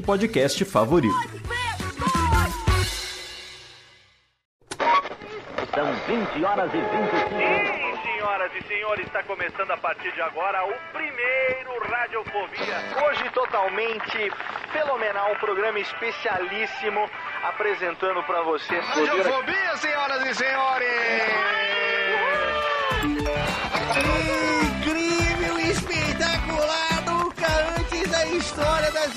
podcast favorito. São 20 horas e 25 Sim, senhoras e senhores, está começando a partir de agora o primeiro Radiofobia. Hoje totalmente fenomenal, um programa especialíssimo apresentando pra vocês. Radiofobia, senhoras e senhores! Incrível, espetacular, nunca antes da história das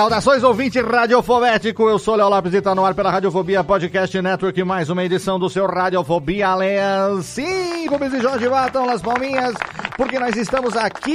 Saudações, ouvinte radiofobético. Eu sou Léo Lopes e tá no ar pela Radiofobia Podcast Network. Mais uma edição do seu Radiofobia Leão. Sim, Rubens e Jorge batam as palminhas, porque nós estamos aqui.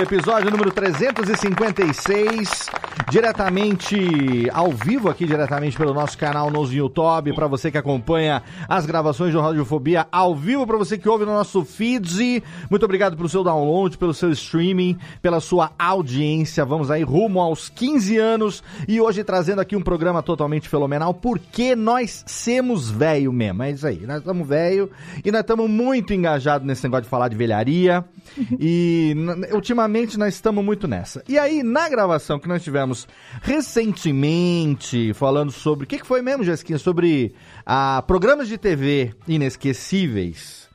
Episódio número 356. Diretamente ao vivo, aqui diretamente pelo nosso canal no YouTube. Para você que acompanha as gravações do Radiofobia ao vivo, para você que ouve no nosso feed. Muito obrigado pelo seu download, pelo seu streaming, pela sua audiência. Vamos aí rumo aos 15 anos e hoje trazendo aqui um programa totalmente fenomenal, porque nós somos velho mesmo. É isso aí, nós estamos velho e nós estamos muito engajados nesse negócio de falar de velharia e ultimamente nós estamos muito nessa. E aí, na gravação que nós tivemos recentemente, falando sobre. O que, que foi mesmo, Jéssica? Sobre ah, programas de TV inesquecíveis.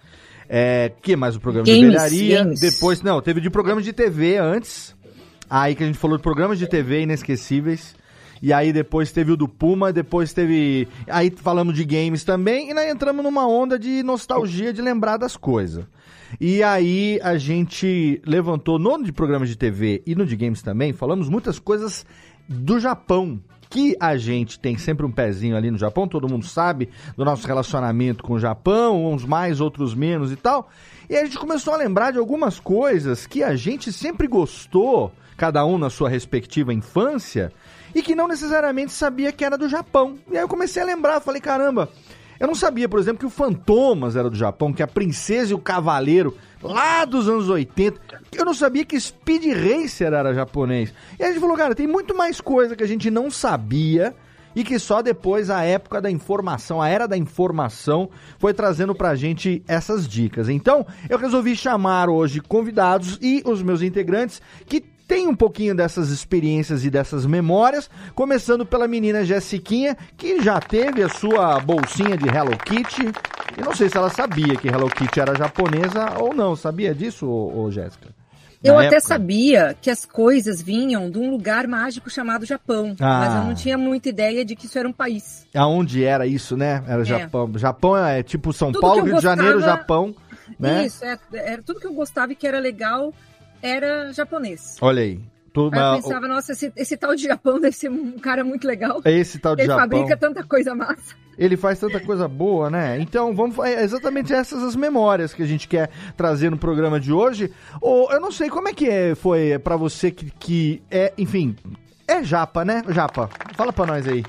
É, que mais o programa de Games, velharia? games. Depois, não, teve de programas de TV antes. Aí que a gente falou de programas de TV inesquecíveis. E aí depois teve o do Puma, depois teve. Aí falamos de games também, e nós entramos numa onda de nostalgia de lembrar das coisas. E aí a gente levantou no de programas de TV e no de games também, falamos muitas coisas do Japão. Que a gente tem sempre um pezinho ali no Japão, todo mundo sabe do nosso relacionamento com o Japão, uns mais, outros menos e tal. E a gente começou a lembrar de algumas coisas que a gente sempre gostou, cada um na sua respectiva infância, e que não necessariamente sabia que era do Japão. E aí eu comecei a lembrar, falei, caramba, eu não sabia, por exemplo, que o Fantomas era do Japão, que a Princesa e o Cavaleiro, lá dos anos 80, eu não sabia que Speed Racer era japonês. E a gente falou, cara, tem muito mais coisa que a gente não sabia e que só depois a época da informação, a era da informação, foi trazendo pra gente essas dicas. Então, eu resolvi chamar hoje convidados e os meus integrantes que têm um pouquinho dessas experiências e dessas memórias, começando pela menina Jessiquinha, que já teve a sua bolsinha de Hello Kitty. E não sei se ela sabia que Hello Kitty era japonesa ou não. Sabia disso, ô, ô Jéssica? Eu Na até época? sabia que as coisas vinham de um lugar mágico chamado Japão, Ah. mas eu não tinha muita ideia de que isso era um país. Aonde era isso, né? Era Japão. Japão é tipo São Tudo Paulo, eu Rio de Janeiro, gostava- Japão, né? Isso, é, era tudo que eu gostava e que era legal era japonês. Olha aí. Eu pensava, nossa, esse, esse tal de Japão deve ser um cara muito legal. esse tal de Ele Japão, fabrica tanta coisa massa. ele faz tanta coisa boa, né? Então, vamos é exatamente essas as memórias que a gente quer trazer no programa de hoje. Ou eu não sei como é que é, foi pra você que, que é, enfim, é japa, né? Japa, fala pra nós aí.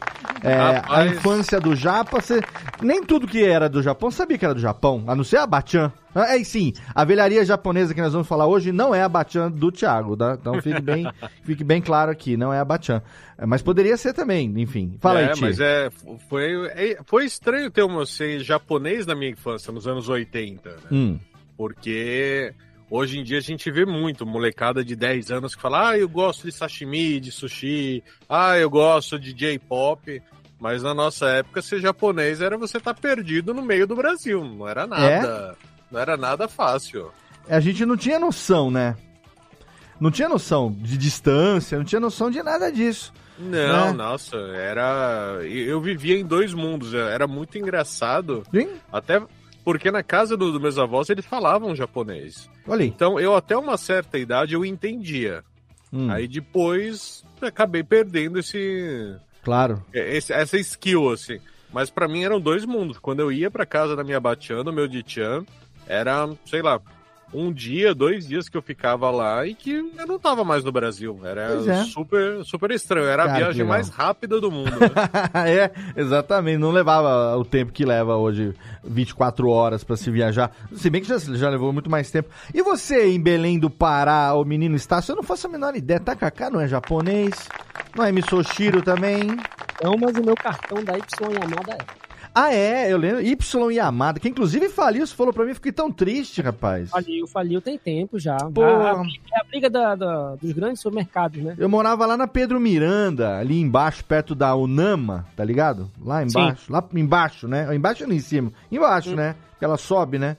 É, a infância do japa, você nem tudo que era do Japão sabia que era do Japão, a não ser a Bachan. É, e sim, a velharia japonesa que nós vamos falar hoje não é a Bachan do Thiago, tá? Então fique bem, fique bem claro aqui, não é a Bachan. É, Mas poderia ser também, enfim. Fala é, aí, Ti. mas é, foi, é- foi estranho ter um ser japonês na minha infância, nos anos 80, né? Hum. Porque hoje em dia a gente vê muito molecada de 10 anos que fala, ah, eu gosto de sashimi, de sushi, ah, eu gosto de J-pop. Mas na nossa época, ser japonês era você estar perdido no meio do Brasil. Não era nada. Não era nada fácil. A gente não tinha noção, né? Não tinha noção de distância, não tinha noção de nada disso. Não, Né? nossa, era. Eu vivia em dois mundos, era muito engraçado. Sim? Até porque na casa do- dos meus avós eles falavam japonês. Olha. Então eu até uma certa idade eu entendia. Hum, Aí depois acabei perdendo esse, Claro. esse- essa skill, assim. Mas pra mim eram dois mundos. Quando eu ia pra casa da minha Batian, do meu Dichan, era, sei lá, um dia, dois dias que eu ficava lá e que eu não tava mais no Brasil. Era é. super, super estranho. Era Cara, a viagem mais rápida do mundo. né? é, exatamente. Não levava o tempo que leva hoje, 24 horas pra se viajar. Se bem que já, já levou muito mais tempo. E você em Belém do Pará, o menino Estácio, eu não faço a menor ideia. Takaká não é japonês, não é Misoshiro também. Não, mas o meu cartão da Y Yamada é. Ah, é, eu lembro. Y Yamada, que inclusive faliu, você falou pra mim, fiquei tão triste, rapaz. Faliu, faliu tem tempo já. Pô. A, a, é a briga da- da- dos grandes supermercados, né? Eu morava lá na Pedro Miranda, ali embaixo, perto da Unama, tá ligado? Lá embaixo. Lá embaixo, né? Embaixo ou em cima? Embaixo, né? Que ela sobe, né?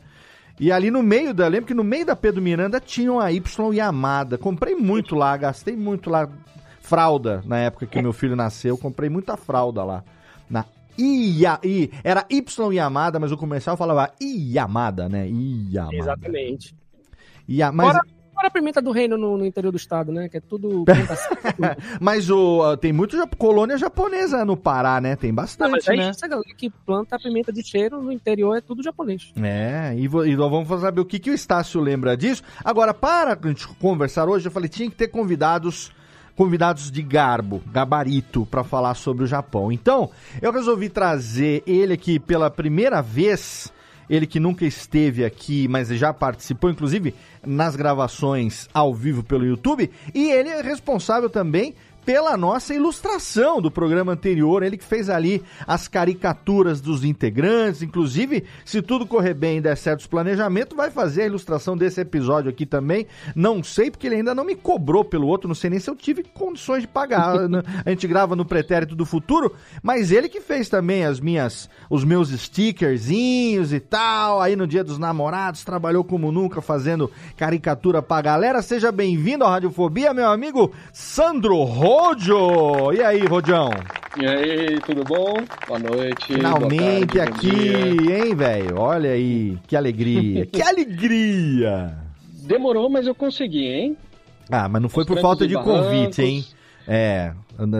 E ali no meio da. Lembro que no meio da Pedro Miranda tinha uma Y Yamada. Comprei muito lá, gastei muito lá. Fralda, na época que meu filho nasceu, comprei muita fralda lá. Na Ia, I, era Y Yamada, mas o comercial falava Yamada, né? Yamada. Exatamente. Ia, mas, Fora, fora a pimenta do reino no, no interior do estado, né? Que é tudo. mas o, tem muito colônia japonesa no Pará, né? Tem Não, bastante, mas aí né? essa galera que planta a pimenta de cheiro no interior é tudo japonês. É, e, e nós vamos saber o que, que o Estácio lembra disso. Agora, para a gente conversar hoje, eu falei, tinha que ter convidados convidados de garbo, gabarito, para falar sobre o Japão. Então, eu resolvi trazer ele aqui pela primeira vez, ele que nunca esteve aqui, mas já participou, inclusive, nas gravações ao vivo pelo YouTube, e ele é responsável também pela nossa ilustração do programa anterior, ele que fez ali as caricaturas dos integrantes, inclusive, se tudo correr bem e der certo os planejamentos, vai fazer a ilustração desse episódio aqui também. Não sei porque ele ainda não me cobrou pelo outro, não sei nem se eu tive condições de pagar. a gente grava no pretérito do futuro, mas ele que fez também as minhas os meus stickerzinhos e tal. Aí no Dia dos Namorados trabalhou como nunca fazendo caricatura pra galera. Seja bem-vindo à Radiofobia, meu amigo Sandro Rodio. E aí, Rodião? E aí, tudo bom? Boa noite. Finalmente boa tarde, aqui, hein, velho? Olha aí, que alegria. que alegria! Demorou, mas eu consegui, hein? Ah, mas não foi Os por falta de barrancos. convite, hein? É,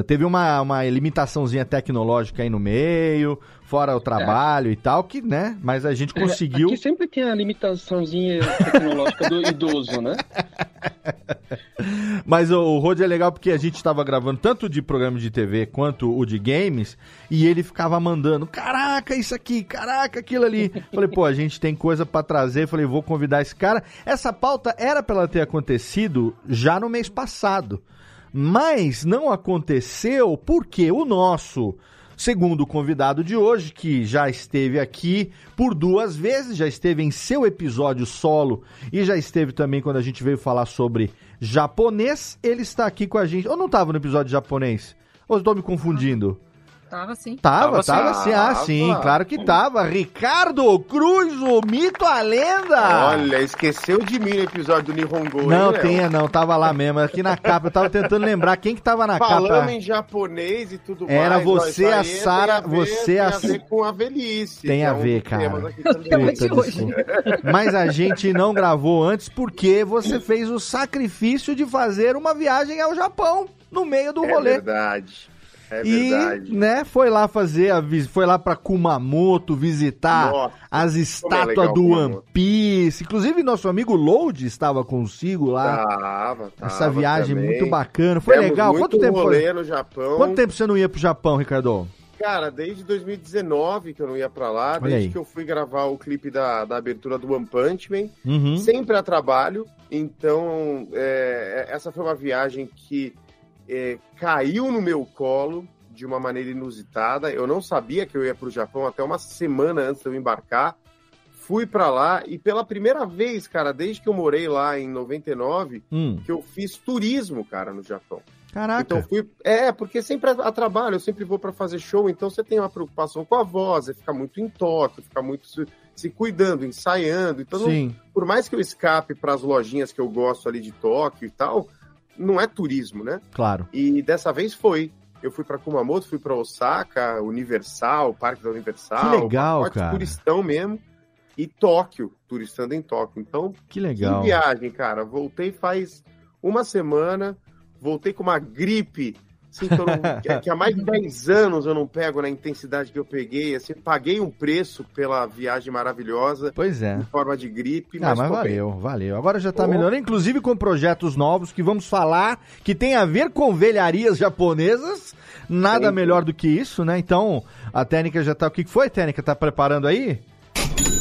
teve uma, uma limitaçãozinha tecnológica aí no meio, fora o trabalho e tal, que, né? Mas a gente conseguiu. Aqui sempre tem a limitaçãozinha tecnológica do idoso, né? Mas o, o Rod é legal porque a gente tava gravando tanto de programa de TV quanto o de games, e ele ficava mandando, caraca, isso aqui, caraca, aquilo ali. Falei, pô, a gente tem coisa pra trazer, falei, vou convidar esse cara. Essa pauta era pra ela ter acontecido já no mês passado, mas não aconteceu porque o nosso segundo convidado de hoje, que já esteve aqui por duas vezes, já esteve em seu episódio solo e já esteve também quando a gente veio falar sobre japonês, ele está aqui com a gente. Ou não estava no episódio japonês? Ou estou me confundindo? Tava sim. Tava, Tava tava sim. Ah, sim, claro que tava. Ricardo Cruz, o mito, a lenda. Olha, esqueceu de mim no episódio do Nihongo, hein, Não, Léo? tenha não, tava lá mesmo. Aqui na capa, eu tava tentando lembrar quem que tava na Falando capa. em japonês e tudo Era mais. ó, você, a Sara, tem a ver- você, tem a ver com a velhice. Tem a é um ver, cara. Puta. Mas a gente não gravou antes porque você fez o sacrifício de fazer uma viagem ao Japão no meio do É rolê. verdade. É e, verdade. né, foi lá fazer a foi lá pra Kumamoto visitar Nossa, as é estátuas legal do One. Piece. Inclusive nosso amigo Load estava consigo lá. Tava, tava Essa viagem também. muito bacana. Foi Demos legal. Quanto tempo foi? no Japão. Quanto tempo você não ia pro Japão, Ricardo? Cara, desde 2019 que eu não ia pra lá, desde que eu fui gravar o clipe da, da abertura do One Punch Man, Uhum. sempre a trabalho. Então, é, essa foi uma viagem que é, caiu no meu colo de uma maneira inusitada. Eu não sabia que eu ia para o Japão até uma semana antes de eu embarcar. Fui para lá e pela primeira vez, cara, desde que eu morei lá em 99, Hum, que eu fiz turismo, cara, no Japão. caraca. Então fui. É, porque sempre a, trabalho, eu sempre vou para fazer show, então você tem uma preocupação com a voz, você fica muito em toque, fica muito se, se cuidando, ensaiando. Então, não- por mais que eu escape para as lojinhas que eu gosto ali de Tóquio e tal, não é turismo, né? Claro. E dessa vez foi. Eu fui para Kumamoto, fui para Osaka, Universal, Parque da Universal. Que legal, cara. turistão mesmo. E Tóquio, turistando em Tóquio. Então, Que legal. que viagem, cara. Voltei faz uma semana, voltei com uma gripe, assim, que, não- que- que há mais de 10 anos eu não pego na intensidade que eu peguei, assim, paguei um preço pela viagem maravilhosa, Pois é. em forma de gripe, Ah, mas, mas tô bem. valeu, valeu. Agora já tá Oh. melhorando, inclusive com projetos novos que vamos falar, que tem a ver com velharias japonesas. Nada Sim. melhor do que isso, né? Então, a técnica já tá. O que que foi, técnica? Tá preparando aí?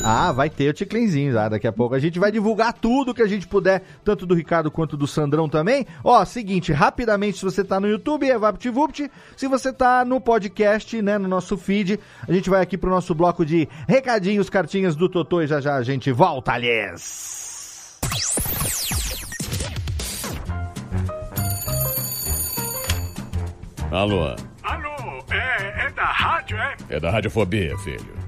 Ah, vai ter o ticlinzinho ah, daqui a pouco. A gente vai divulgar tudo que a gente puder, tanto do Ricardo quanto do Sandrão também. Ó, seguinte, rapidamente, se você tá no YouTube, é VaptVupt. Se você tá no podcast, né, no nosso feed, a gente vai aqui pro nosso bloco de recadinhos, cartinhas do Totô e já já a gente volta, aliás. Alô, Alô, é, é da rádio, é? é da Radiofobia, filho.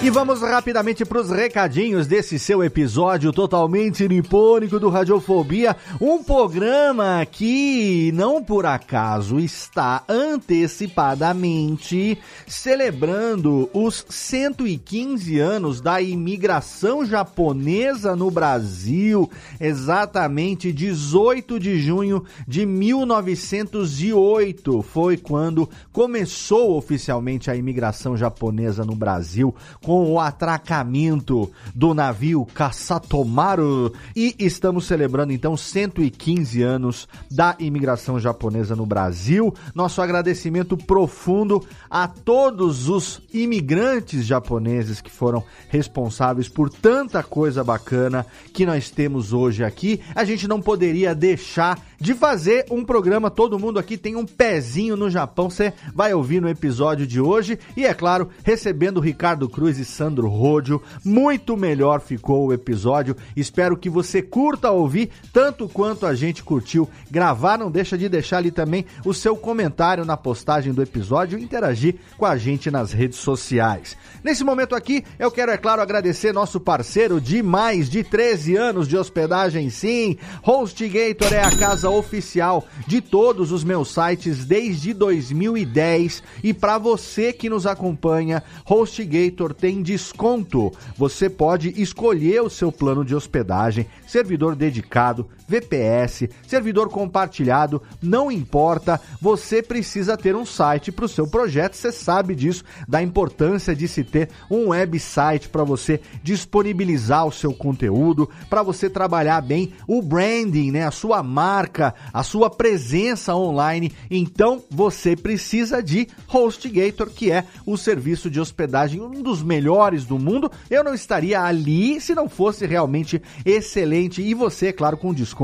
E vamos rapidamente para os recadinhos desse seu episódio totalmente nipônico do Radiofobia, um programa que não por acaso está antecipadamente celebrando os 115 anos da imigração japonesa no Brasil, exatamente 18 de junho de 1908 foi quando começou oficialmente a imigração japonesa no Brasil com o atracamento do navio Kasatomaru e estamos celebrando então 115 anos da imigração japonesa no Brasil. Nosso agradecimento profundo a todos os imigrantes japoneses que foram responsáveis por tanta coisa bacana que nós temos hoje aqui. A gente não poderia deixar de fazer um programa. Todo mundo aqui tem um pezinho no Japão. Você vai ouvir no episódio de hoje. E é claro, recebendo Ricardo Cruz e Sandro Rodio. Muito melhor ficou o episódio. Espero que você curta ouvir tanto quanto a gente curtiu gravar. Não deixa de deixar ali também o seu comentário na postagem do episódio e interagir com a gente nas redes sociais. Nesse momento aqui, eu quero, é claro, agradecer nosso parceiro de mais de 13 anos de hospedagem, sim. HostGator é a casa oficial de todos os meus sites desde 2010 e para você que nos acompanha, HostGator tem desconto. Você pode escolher o seu plano de hospedagem, servidor dedicado, VPS, servidor compartilhado, não importa, você precisa ter um site para o seu projeto, você sabe disso, da importância de se ter um website para você disponibilizar o seu conteúdo, para você trabalhar bem o branding, né, a sua marca, a sua presença online. Então, você precisa de HostGator, que é o serviço de hospedagem um dos melhores do mundo. Eu não estaria ali se não fosse realmente excelente e você, claro, com desconto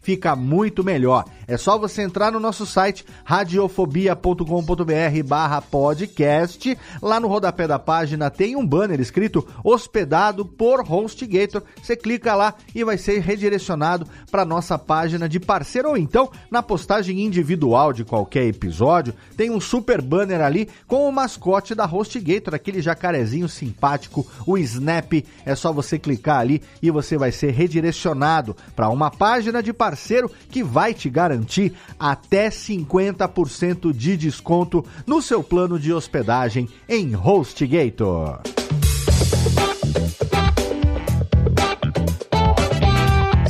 fica muito melhor. É só você entrar no nosso site radiofobia.com.br barra podcast. Lá no rodapé da página tem um banner escrito hospedado por HostGator. Você clica lá e vai ser redirecionado para nossa página de parceiro ou então na postagem individual de qualquer episódio. Tem um super banner ali com o mascote da HostGator, aquele jacarezinho simpático, o Snap. É só você clicar ali e você vai ser redirecionado para uma página de parceiro que vai te garantir até 50% de desconto no seu plano de hospedagem em HostGator.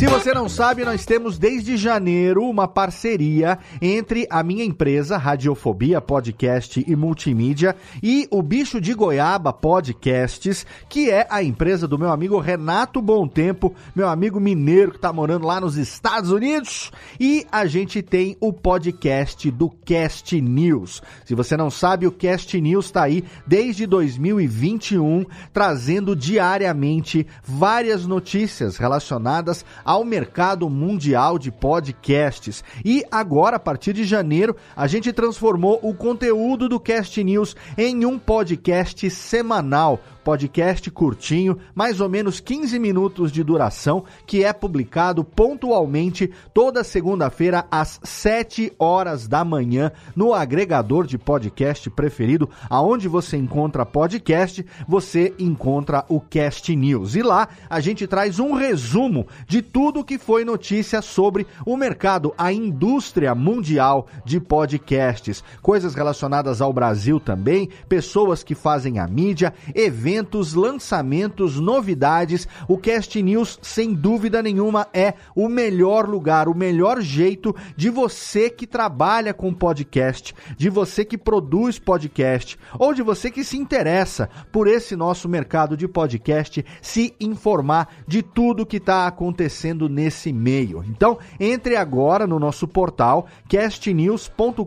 Se você não sabe, nós temos desde janeiro uma parceria entre a minha empresa, Radiofobia Podcast e Multimídia, e o Bicho de Goiaba Podcasts, que é a empresa do meu amigo Renato Bom Tempo, meu amigo mineiro que tá morando lá nos Estados Unidos. E a gente tem o podcast do Cast News. Se você não sabe, o Cast News tá aí desde 2021, trazendo diariamente várias notícias relacionadas ao mercado mundial de podcasts. E agora, a partir de janeiro, a gente transformou o conteúdo do Cast News em um podcast semanal podcast curtinho, mais ou menos 15 minutos de duração, que é publicado pontualmente toda segunda-feira às 7 horas da manhã no agregador de podcast preferido, aonde você encontra podcast, você encontra o Cast News. E lá a gente traz um resumo de tudo que foi notícia sobre o mercado, a indústria mundial de podcasts, coisas relacionadas ao Brasil também, pessoas que fazem a mídia, eventos eventos, lançamentos, novidades. O Cast News, sem dúvida nenhuma, é o melhor lugar, o melhor jeito de você que trabalha com podcast, de você que produz podcast, ou de você que se interessa por esse nosso mercado de podcast, se informar de tudo que está acontecendo nesse meio. Então, entre agora no nosso portal castnews.com.br.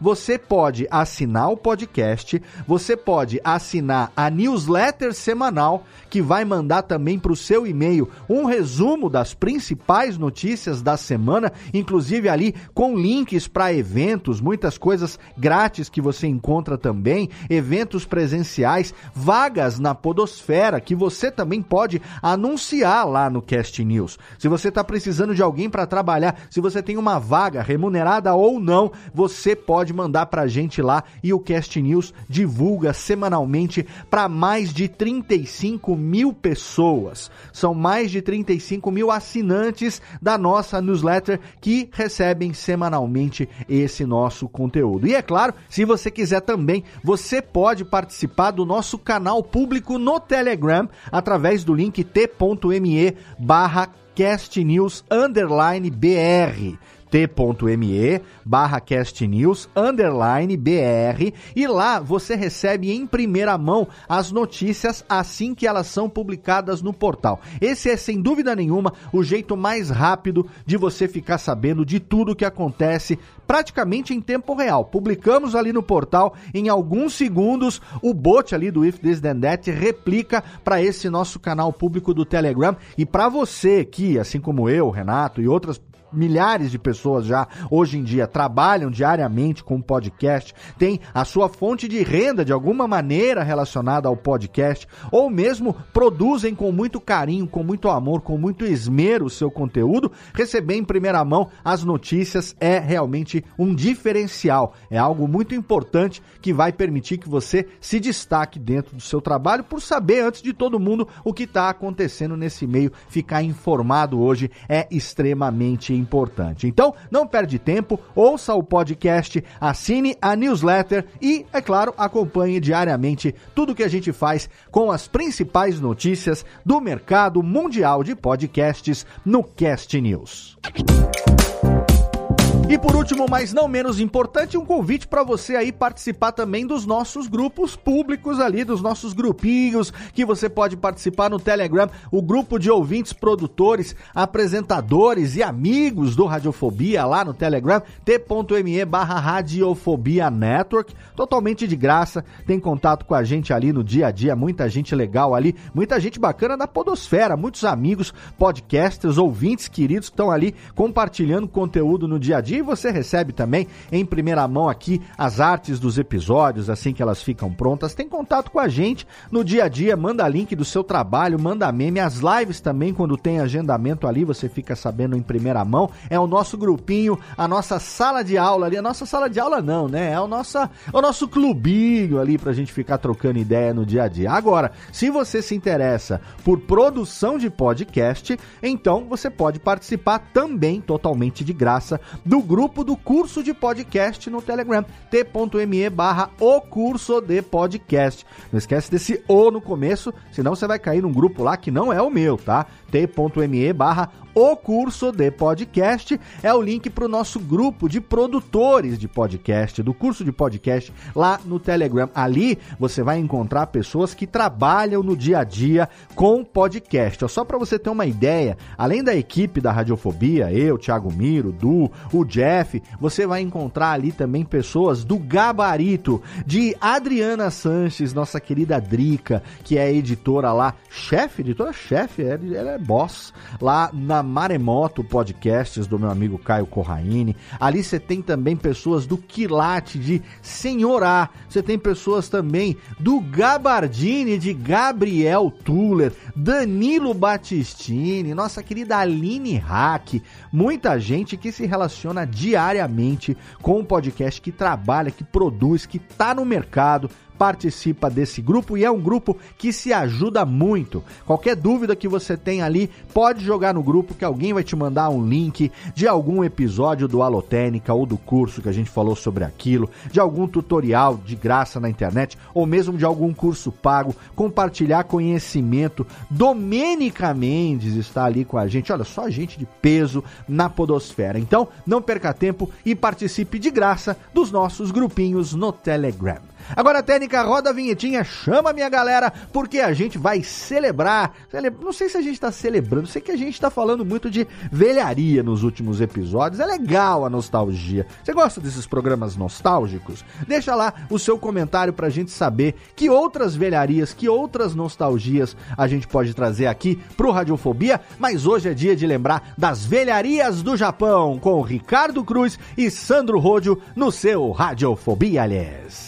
Você pode assinar o podcast, você pode assinar a newsletter semanal que vai mandar também para o seu e-mail um resumo das principais notícias da semana, inclusive ali com links para eventos, muitas coisas grátis que você encontra também, eventos presenciais, vagas na Podosfera que você também pode anunciar lá no Cast News. Se você está precisando de alguém para trabalhar, se você tem uma vaga remunerada ou não, você pode mandar para a gente lá e o Cast News divulga semanalmente para mais de 35 mil pessoas. São mais de 35 mil assinantes da nossa newsletter que recebem semanalmente esse nosso conteúdo. E é claro, se você quiser também, você pode participar do nosso canal público no Telegram através do link t.me barra castnews underline br t.me barra castnews underline br e lá você recebe em primeira mão as notícias assim que elas são publicadas no portal. Esse é sem dúvida nenhuma o jeito mais rápido de você ficar sabendo de tudo que acontece praticamente em tempo real. Publicamos ali no portal em alguns segundos o bot ali do If This Then That replica para esse nosso canal público do Telegram e para você que, assim como eu, Renato e outras milhares de pessoas já hoje em dia trabalham diariamente com podcast, tem a sua fonte de renda de alguma maneira relacionada ao podcast, ou mesmo produzem com muito carinho, com muito amor, com muito esmero o seu conteúdo, receber em primeira mão as notícias é realmente um diferencial, é algo muito importante que vai permitir que você se destaque dentro do seu trabalho por saber antes de todo mundo o que está acontecendo nesse meio, ficar informado hoje é extremamente importante. Então, não perde tempo, ouça o podcast, assine a newsletter e, é claro, acompanhe diariamente tudo que a gente faz com as principais notícias do mercado mundial de podcasts no Cast News. E por último, mas não menos importante, um convite para você aí participar também dos nossos grupos públicos ali, dos nossos grupinhos que você pode participar no Telegram, o grupo de ouvintes, produtores, apresentadores e amigos do Radiofobia lá no Telegram, t.me barra Radiofobia Network, totalmente de graça, tem contato com a gente ali no dia a dia, muita gente legal ali, muita gente bacana da podosfera, muitos amigos, podcasters, ouvintes queridos que estão ali compartilhando conteúdo no dia a dia e você recebe também em primeira mão aqui as artes dos episódios, assim que elas ficam prontas. Tem contato com a gente no dia a dia, manda link do seu trabalho, manda meme, as lives também, quando tem agendamento ali, você fica sabendo em primeira mão. É o nosso grupinho, a nossa sala de aula ali, a nossa sala de aula não, né? É o, nossa, o nosso clubinho ali pra gente ficar trocando ideia no dia a dia. Agora, se você se interessa por produção de podcast, então você pode participar também totalmente de graça do grupo do curso de podcast no Telegram, t.me barra o curso de podcast. Não esquece desse O no começo, senão você vai cair num grupo lá que não é o meu, tá? t.me barra o curso de podcast é o link para o nosso grupo de produtores de podcast, do curso de podcast lá no Telegram. Ali você vai encontrar pessoas que trabalham no dia a dia com podcast. Só para você ter uma ideia, além da equipe da Radiofobia, eu, Thiago Miro, Du, o Jeff, você vai encontrar ali também pessoas do gabarito de Adriana Sanches, nossa querida Drica, que é editora lá, chefe, editora-chefe, ela é boss, lá na Maremoto Podcasts do meu amigo Caio Corraine. Ali você tem também pessoas do Quilate de Senhorá. Você tem pessoas também do Gabardini de Gabriel Tuller, Danilo Battistini, nossa querida Aline Hack. Muita gente que se relaciona diariamente com o podcast, que trabalha, que produz, que está no mercado participa desse grupo e é um grupo que se ajuda muito. Qualquer dúvida que você tem ali, pode jogar no grupo que alguém vai te mandar um link de algum episódio do Alotênica ou do curso que a gente falou sobre aquilo, de algum tutorial de graça na internet ou mesmo de algum curso pago, compartilhar conhecimento. Domênica Mendes está ali com a gente. Olha, só gente de peso na podosfera. Então, não perca tempo e participe de graça dos nossos grupinhos no Telegram. Agora, técnica, roda a vinhetinha, chama a minha galera, porque a gente vai celebrar. Cele... Não sei se a gente tá celebrando, sei que a gente tá falando muito de velharia nos últimos episódios. É legal a nostalgia. Você gosta desses programas nostálgicos? Deixa lá o seu comentário pra gente saber que outras velharias, que outras nostalgias a gente pode trazer aqui pro Radiofobia. Mas hoje é dia de lembrar das velharias do Japão com Ricardo Cruz e Sandro Rodio no seu Radiofobia, aliás.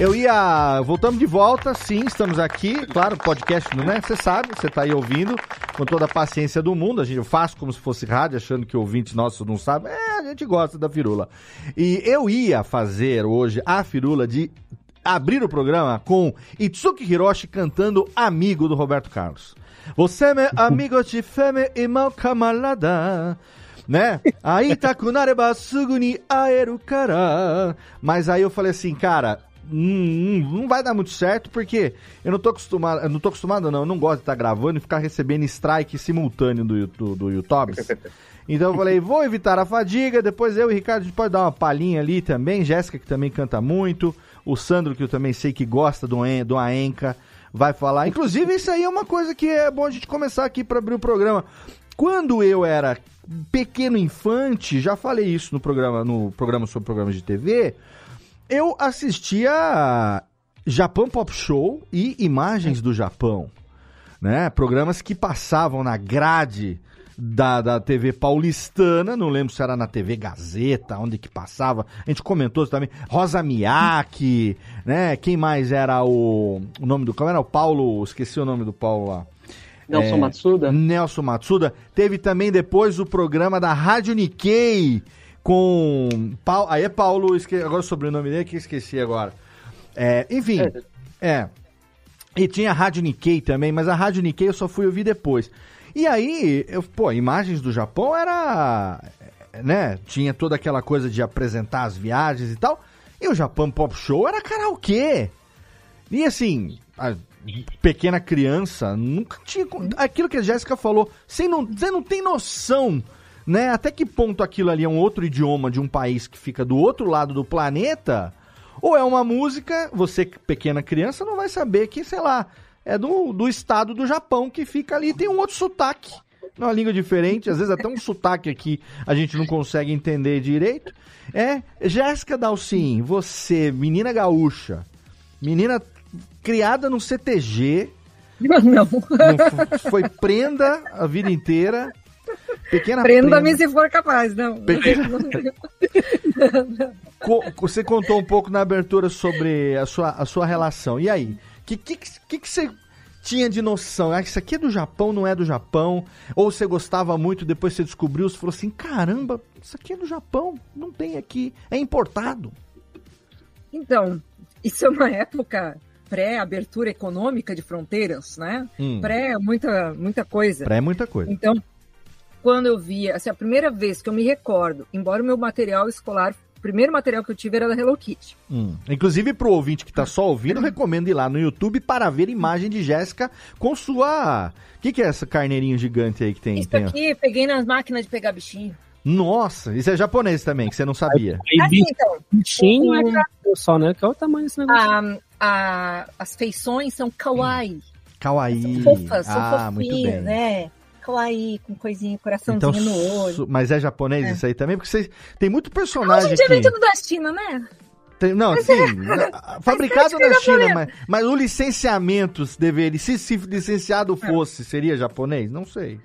Eu ia. Voltamos de volta, sim, estamos aqui. Claro, podcast não é? Você sabe, você tá aí ouvindo com toda a paciência do mundo. A gente faz como se fosse rádio, achando que ouvintes nossos não sabem. É, a gente gosta da firula. E eu ia fazer hoje a firula de abrir o programa com Itsuki Hiroshi cantando Amigo do Roberto Carlos. Você é meu amigo de fêmea e meu camarada né? Aí tá kunareba suguni aeru kara. Mas aí eu falei assim, cara, hum, não vai dar muito certo porque eu não tô acostumado, não tô acostumado não, eu não gosto de estar tá gravando e ficar recebendo strike simultâneo do, do, do YouTube. Então eu falei, vou evitar a fadiga, depois eu e o Ricardo a gente pode dar uma palhinha ali também, Jéssica que também canta muito, o Sandro que eu também sei que gosta do, do Aenca vai falar. Inclusive isso aí é uma coisa que é bom a gente começar aqui para abrir o programa. Quando eu era pequeno infante, já falei isso no programa, no programa sobre programas de TV, eu assistia Japão Pop Show e Imagens do Japão, né? Programas que passavam na grade da, da TV paulistana, não lembro se era na TV Gazeta, onde que passava, a gente comentou também, Rosa Miyake, né? Quem mais era o, o nome do... Como era o Paulo, esqueci o nome do Paulo lá. Nelson é, Matsuda? Nelson Matsuda. Teve também depois o programa da Rádio Nikkei com. Paulo, aí é Paulo, esque... agora o sobrenome dele que esqueci agora. É, enfim, é. é. E tinha a Rádio Nikkei também, mas a Rádio Nikkei eu só fui ouvir depois. E aí, eu, pô, imagens do Japão era. né? Tinha toda aquela coisa de apresentar as viagens e tal. E o Japão Pop Show era karaokê. E assim, a, pequena criança, nunca tinha. Aquilo que a Jéssica falou, você não, você não tem noção, né? Até que ponto aquilo ali é um outro idioma de um país que fica do outro lado do planeta? Ou é uma música, você, pequena criança, não vai saber que, sei lá, é do, do estado do Japão que fica ali, tem um outro sotaque. Uma língua diferente, às vezes até um sotaque aqui a gente não consegue entender direito. É, Jéssica Dalcin, você, menina gaúcha, menina criada no CTG. Não. foi prenda a vida inteira. Pequena Prenda-me se for capaz, não. Pequena... Você contou um pouco na abertura sobre a sua, a sua relação. E aí? Que, que, que, que você tinha de noção? Ah, isso aqui é do Japão, não é do Japão? Ou você gostava muito, depois você descobriu, você falou assim, caramba, isso aqui é do Japão, não tem aqui, é importado. Então, isso é uma época pré-abertura econômica de fronteiras, né? Hum. Pré muita, muita coisa. Pré muita coisa. Então, quando eu via, assim, a primeira vez que eu me recordo, embora o meu material escolar, o primeiro material que eu tive era da Hello Kitty. Hum. Inclusive, pro ouvinte que tá só ouvindo, eu recomendo ir lá no YouTube para ver imagem de Jéssica com sua. O que, que é essa carneirinho gigante aí que tem? Isso tem... aqui, peguei nas máquinas de pegar bichinho. Nossa, isso é japonês também, que você não sabia. Assim, então, Bichinho é só, né? Qual é o tamanho desse negócio? a, a- as feições são kawaii. Kawaii. Fofas, são ah, muito bem. fofinhas, né? Kawaii, com coisinha, coraçãozinho Então, no olho. mas é japonês É. isso aí também? Porque vocês tem muito Hoje personagem em dia vem aqui. tudo da China, né? Tem- não, Mas sim. é- na- fabricado estética na China, mas, mas o licenciamento deveria. Se, se licenciado É. fosse, seria japonês? Não sei.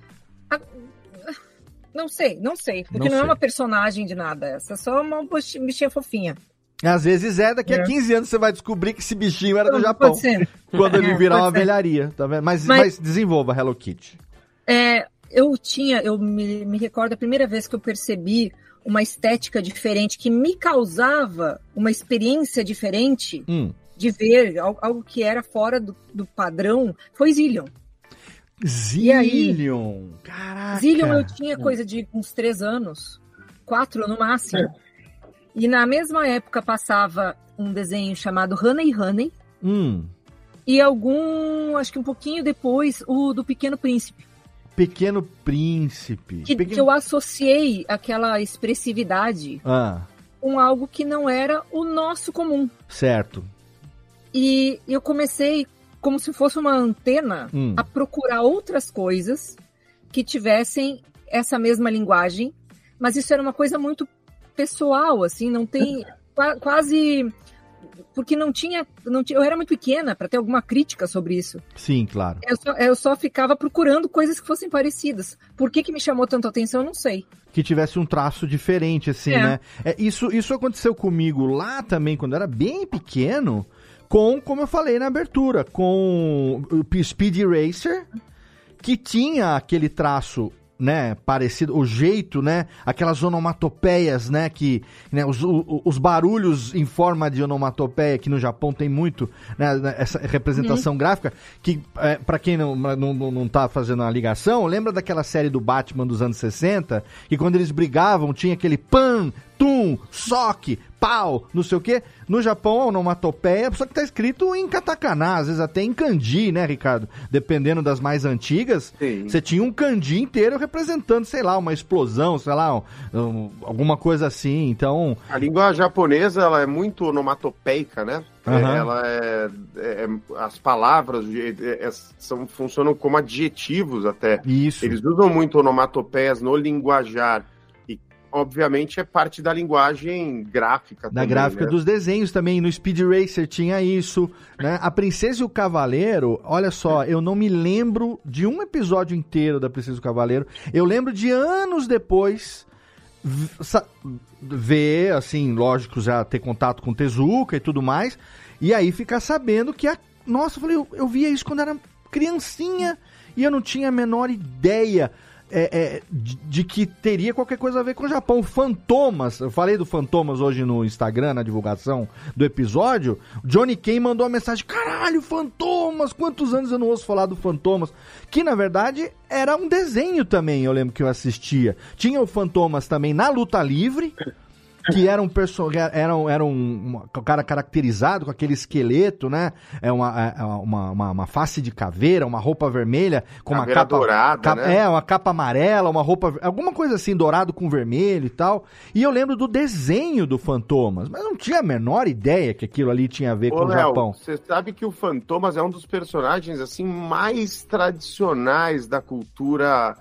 Não sei, não sei. Porque Não não, é sei. uma personagem de nada. Essa é só uma bichinha fofinha. Às vezes é, daqui a É. 15 anos você vai descobrir que esse bichinho era do Japão. Quando ele É, virar uma velharia, tá vendo? Mas, Mas- mas desenvolva Hello Kitty. É, eu tinha, eu me, me recordo a primeira vez que eu percebi uma estética diferente que me causava uma experiência diferente Hum. de ver al- algo que era fora do, do padrão foi Zillion. Zillion. Caraca. Zillion eu tinha coisa de uns três anos, quatro no máximo. E na mesma época passava um desenho chamado Honey Honey Hum. e algum, acho que um pouquinho depois, o do Pequeno Príncipe. Pequeno Príncipe. Que, Pequeno- que eu associei aquela expressividade Ah, com algo que não era o nosso comum. certo. E eu comecei, como se fosse uma antena, Hum. a procurar outras coisas que tivessem essa mesma linguagem, mas isso era uma coisa muito pessoal, assim, não tem qua- quase porque não tinha, não tinha, eu era muito pequena para ter alguma crítica sobre isso. Sim, claro. Eu só, eu só ficava procurando coisas que fossem parecidas. Por que, que me chamou tanto a atenção, eu não sei. que tivesse um traço diferente, assim, É. né? É, isso, isso aconteceu comigo lá também, quando eu era bem pequeno, com, como eu falei na abertura, com o Speed Racer, que tinha aquele traço, né, parecido, o jeito, né, aquelas onomatopeias, né, que, né, os, o- os barulhos em forma de onomatopeia, que no Japão tem muito, né, essa representação gráfica, que, é, para quem não, não, não, não tá fazendo a ligação, lembra daquela série do Batman dos anos 60, que quando eles brigavam tinha aquele pan, tum, soque, pau, não sei o quê. No Japão, a onomatopeia, só que tá escrito em katakana, às vezes até em kanji, né, Ricardo? Dependendo das mais antigas, Sim. você tinha um kanji inteiro representando, sei lá, uma explosão, sei lá, um- um- alguma coisa assim. Então, A língua japonesa ela é muito onomatopeica, né? É, Ela é, é- as palavras é- é- são, funcionam como adjetivos até. Isso. Eles usam muito onomatopeias no linguajar obviamente, é parte da linguagem gráfica. Da também, gráfica né? dos desenhos também, no Speed Racer tinha isso, né? A Princesa e o Cavaleiro, olha só, eu não me lembro de um episódio inteiro da Princesa e o Cavaleiro. Eu lembro de anos depois ver, assim, lógico, já ter contato com Tezuka e tudo mais, e aí ficar sabendo que a. Nossa, eu falei, eu, eu via isso quando era criancinha e eu não tinha a menor ideia. É, é, de, de que teria qualquer coisa a ver com o Japão. Fantomas, eu falei do Fantomas hoje no Instagram, na divulgação do episódio. Johnny Kane mandou uma mensagem: caralho, Fantomas! Quantos anos eu não ouço falar do Fantomas? Que na verdade era um desenho também, eu lembro que eu assistia. Tinha o Fantomas também na luta livre. Que era um personagem, era, um, era um, um cara caracterizado com aquele esqueleto, né? É uma, é uma, uma, uma face de caveira, uma roupa vermelha, com Caveira uma capa. dourada, capa- né? É, uma capa amarela, uma roupa. Alguma coisa assim, dourado com vermelho e tal. E eu lembro do desenho do Fantomas, mas não tinha a menor ideia que aquilo ali tinha a ver Ô, com o Léo, Japão. você sabe que o Fantomas é um dos personagens assim mais tradicionais da cultura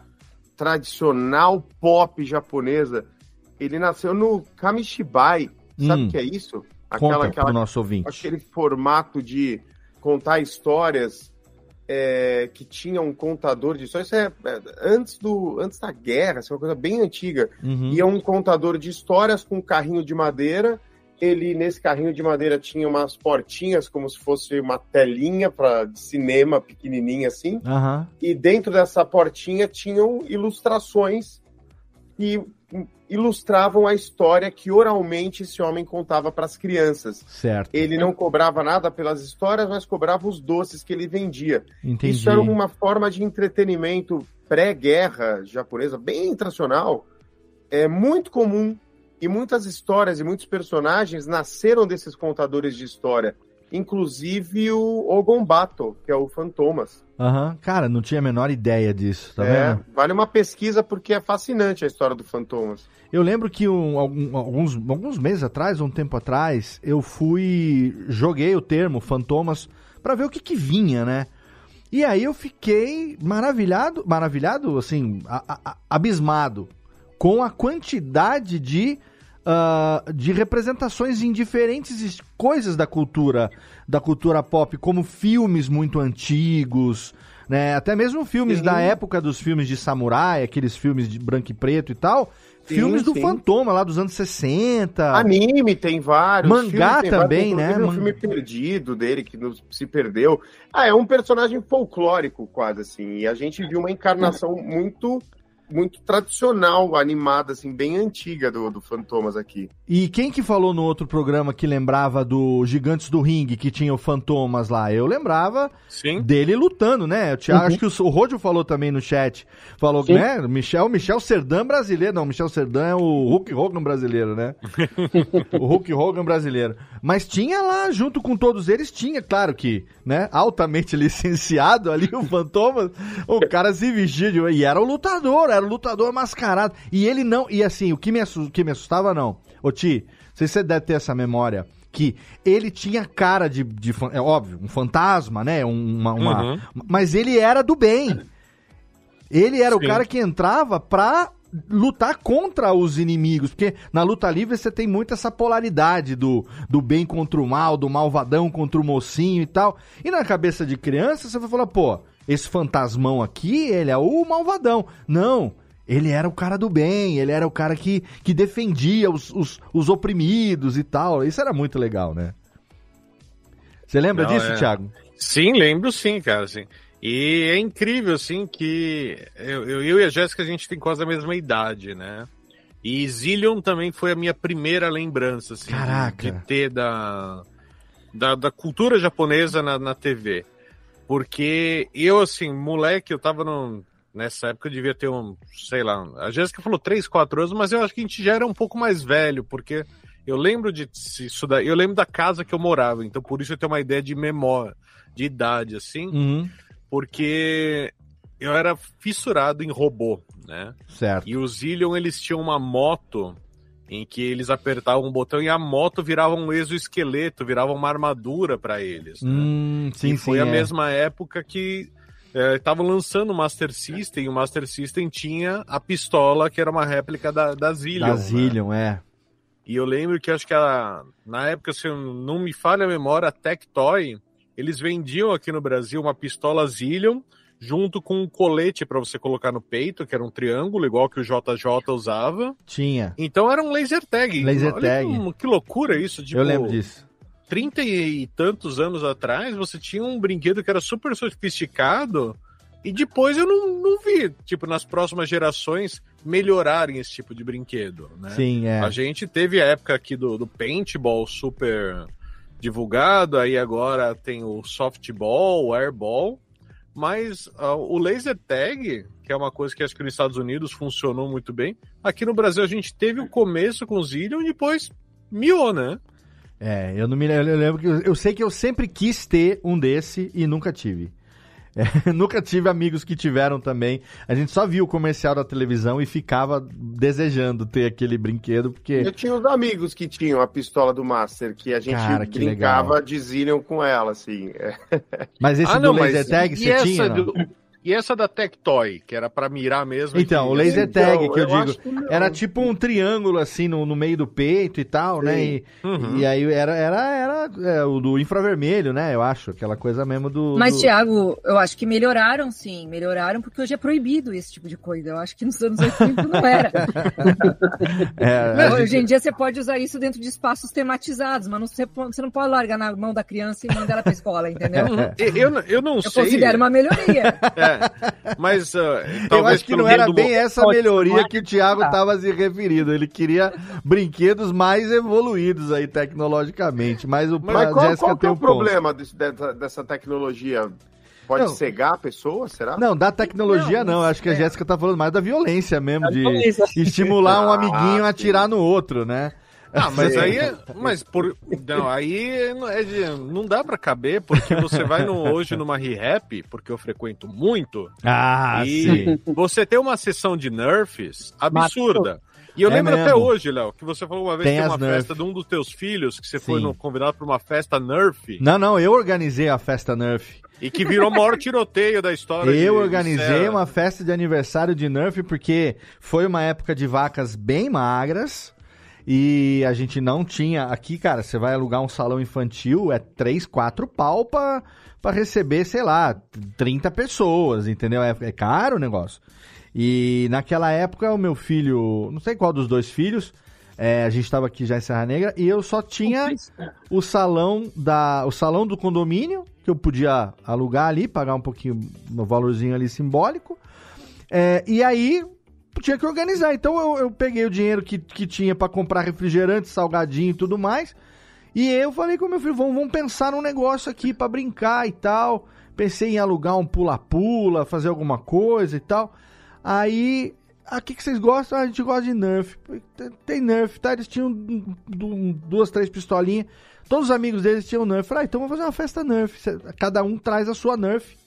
tradicional pop japonesa. Ele nasceu no Kamishibai. Sabe o Hum. que é isso? Conta pro nosso ouvinte. Aquele formato de contar histórias é, que tinha um contador de histórias. Isso é, é, antes, do, antes da guerra, isso é uma coisa bem antiga. Uhum. E é um contador de histórias com um carrinho de madeira. ele nesse carrinho de madeira tinha umas portinhas como se fosse uma telinha para cinema pequenininha assim. Aham. E dentro dessa portinha tinham ilustrações que ilustravam a história que oralmente esse homem contava para as crianças. Certo. Ele não cobrava nada pelas histórias, mas cobrava os doces que ele vendia. Entendi. Isso era uma forma de entretenimento pré-guerra japonesa, bem tradicional, é muito comum e muitas histórias e muitos personagens nasceram desses contadores de história. Inclusive o Ogonbato, que é o Fantomas. Aham. Cara, não tinha a menor ideia disso, tá é, vendo? vale uma pesquisa porque é fascinante a história do Fantomas. Eu lembro que um- alguns, alguns meses atrás, um tempo atrás, eu fui. joguei o termo fantomas pra ver o que, que vinha, né? E aí eu fiquei maravilhado, maravilhado, assim, a- a- abismado com a quantidade de, ah, de representações em diferentes es- coisas da cultura, da cultura pop, como filmes muito antigos, né? Até mesmo filmes Sim. da época dos filmes de samurai, aqueles filmes de branco e preto e tal. Sim, filmes do sim. Fantoma lá dos anos 60. Anime tem vários. Mangá tem também, vários, né? um filme perdido dele que se perdeu. Ah, é um personagem folclórico quase assim. E a gente viu uma encarnação muito muito tradicional, animada assim, bem antiga do, do Fantomas aqui. E quem que falou no outro programa que lembrava do Gigantes do Ringue, que tinha o Fantomas lá? Eu lembrava Sim. dele lutando, né? Thiago, Uhum. acho que o, o Rodio falou também no chat. Falou, Sim. né? o Michel, Michel Serdan brasileiro. Não, Michel Serdan é o Hulk Hogan brasileiro, né? o Hulk Hogan brasileiro. Mas tinha lá, junto com todos eles, tinha, claro que, né? Altamente licenciado ali, o Fantomas. O cara se vestia de... E era o lutador, era o lutador mascarado. E ele não... E assim, o que me, assu- o que me assustava, não. Ô, Ti, não sei se você deve ter essa memória que ele tinha cara de, de é óbvio, um fantasma, né? Um- Uma, uma- Uhum. Mas ele era do bem. Ele era o Sim. cara que entrava pra lutar contra os inimigos, porque na luta livre você tem muito essa polaridade do, do bem contra o mal, do malvadão contra o mocinho e tal. E na cabeça de criança você vai falar, pô, esse fantasmão aqui, ele é o malvadão. Não, ele era o cara do bem, ele era o cara que, que defendia os, os, os oprimidos e tal. Isso era muito legal, né? Você lembra Não, disso, é. Thiago? Sim, lembro sim, cara, assim. E é incrível, assim, que eu, eu, e a Jéssica, a gente tem quase a mesma idade, né? E Zillion também foi a minha primeira lembrança, assim, de- Caraca. de ter da, da, da cultura japonesa na, na TV. Porque eu, assim, moleque, eu tava no, nessa época, eu devia ter um, sei lá, a Jéssica falou 3, 4 anos, mas eu acho que a gente já era um pouco mais velho, porque eu lembro de isso daí, eu lembro da casa que eu morava, então por isso eu tenho uma ideia de memória, de idade, assim, Uhum. Porque eu era fissurado em robô, né? Certo. E os Zillion, eles tinham uma moto em que eles apertavam um botão e a moto virava um exoesqueleto, virava uma armadura para eles. né? Hum, sim, e foi sim, a é. mesma época que estavam lançando o Master System, e o Master System tinha a pistola, que era uma réplica da, da Zillion. Da né? Zillion, é. E eu lembro que acho que a, na época, se não me falha a memória, a Tectoy, eles vendiam aqui no Brasil uma pistola Zillion junto com um colete para você colocar no peito, que era um triângulo, igual que o JJ usava. Tinha. Então era um laser tag. Laser Olha tag. Que, que loucura isso. Tipo, Eu lembro disso. 30 e tantos anos atrás, você tinha um brinquedo que era super sofisticado e depois eu não, não vi, tipo, nas próximas gerações melhorarem esse tipo de brinquedo, né? Sim, é. A gente teve a época aqui do, do paintball super divulgado, aí agora tem o softball, o airball, mas ah, o laser tag, que é uma coisa que acho que nos Estados Unidos funcionou muito bem, aqui no Brasil a gente teve o começo com o Zillion e depois miou, né? É, eu não me lembro, eu lembro que eu, eu sei que eu sempre quis ter um desse e nunca tive. É, nunca tive amigos que tiveram também. A gente só viu o comercial da televisão e ficava desejando ter aquele brinquedo, porque. Eu tinha uns amigos que tinham a pistola do Master, que a gente Cara, que brincava legal. de Zillion com ela, assim. Mas esse Ah, do não, laser mas tag e você essa tinha? não? E essa da Tectoy, que era pra mirar mesmo. Então, o laser tag Então, que eu, acho digo, que era tipo um triângulo assim no, no meio do peito e tal, né? E, Uhum. e aí era, era, era é, o do infravermelho, né? Eu acho, aquela coisa mesmo do. Mas, do... Tiago, eu acho que melhoraram, sim. Melhoraram, porque hoje é proibido esse tipo de coisa. Eu acho que nos anos 80 não era. É, Não, a Hoje gente- em dia você pode usar isso dentro de espaços tematizados, mas não, você, não pode largar na mão da criança e mandar ela pra escola, entendeu? Eu, eu, eu não Eu sei. considero uma melhoria. É, mas. ah, Eu acho que não era do bem mo- essa melhoria que o. Thiago estava se referindo. Ele queria brinquedos mais evoluídos aí tecnologicamente. Mas o Mas qual, Jéssica qual que tem é um o ponto. problema desse- dessa, dessa tecnologia? Pode Não. cegar a pessoa, será? Não, da tecnologia não. Acho que a Jéssica tá falando mais da violência mesmo, de violência. estimular um Ah, amiguinho a atirar no outro, né? Ah, mas aí é, mas por não, aí não, é de- não dá pra caber porque você vai no, hoje numa re-rap, porque eu frequento muito. Ah, e sim. você tem uma sessão de nerfs absurda. E eu É lembro até mesmo. hoje, Léo, que você falou uma vez Tem que uma Nerf. festa de um dos teus filhos, que você foi Sim. no- convidado para uma festa Nerf, Não, não, eu organizei a festa Nerf. e que virou o maior tiroteio da história. de- Eu de organizei Serra. uma festa de aniversário de Nerf porque foi uma época de vacas bem magras e a gente não tinha. Aqui, cara, você vai alugar um salão infantil, é 3, 4 pau pra, pra receber, sei lá, 30 pessoas, entendeu? É, é caro o negócio. E naquela época, o meu filho, não sei qual dos dois filhos, é, a gente estava aqui já em Serra Negra e eu só tinha o salão da o salão do condomínio que eu podia alugar ali pagar um pouquinho no valorzinho ali simbólico É, e aí tinha que organizar então eu, eu peguei o dinheiro que, que tinha para comprar refrigerante salgadinho e tudo mais e eu falei com meu filho vamos, vamos pensar num negócio aqui para brincar e tal pensei em alugar um pula-pula fazer alguma coisa e tal aí ah, o que, que vocês gostam? Ah, a gente gosta de Nerf. Tem- Nerf, tá? Eles tinham du- du- duas, três pistolinhas. Todos os amigos deles tinham Nerf. Falei, ah, então vamos fazer uma festa Nerf. Cada um traz a sua Nerf.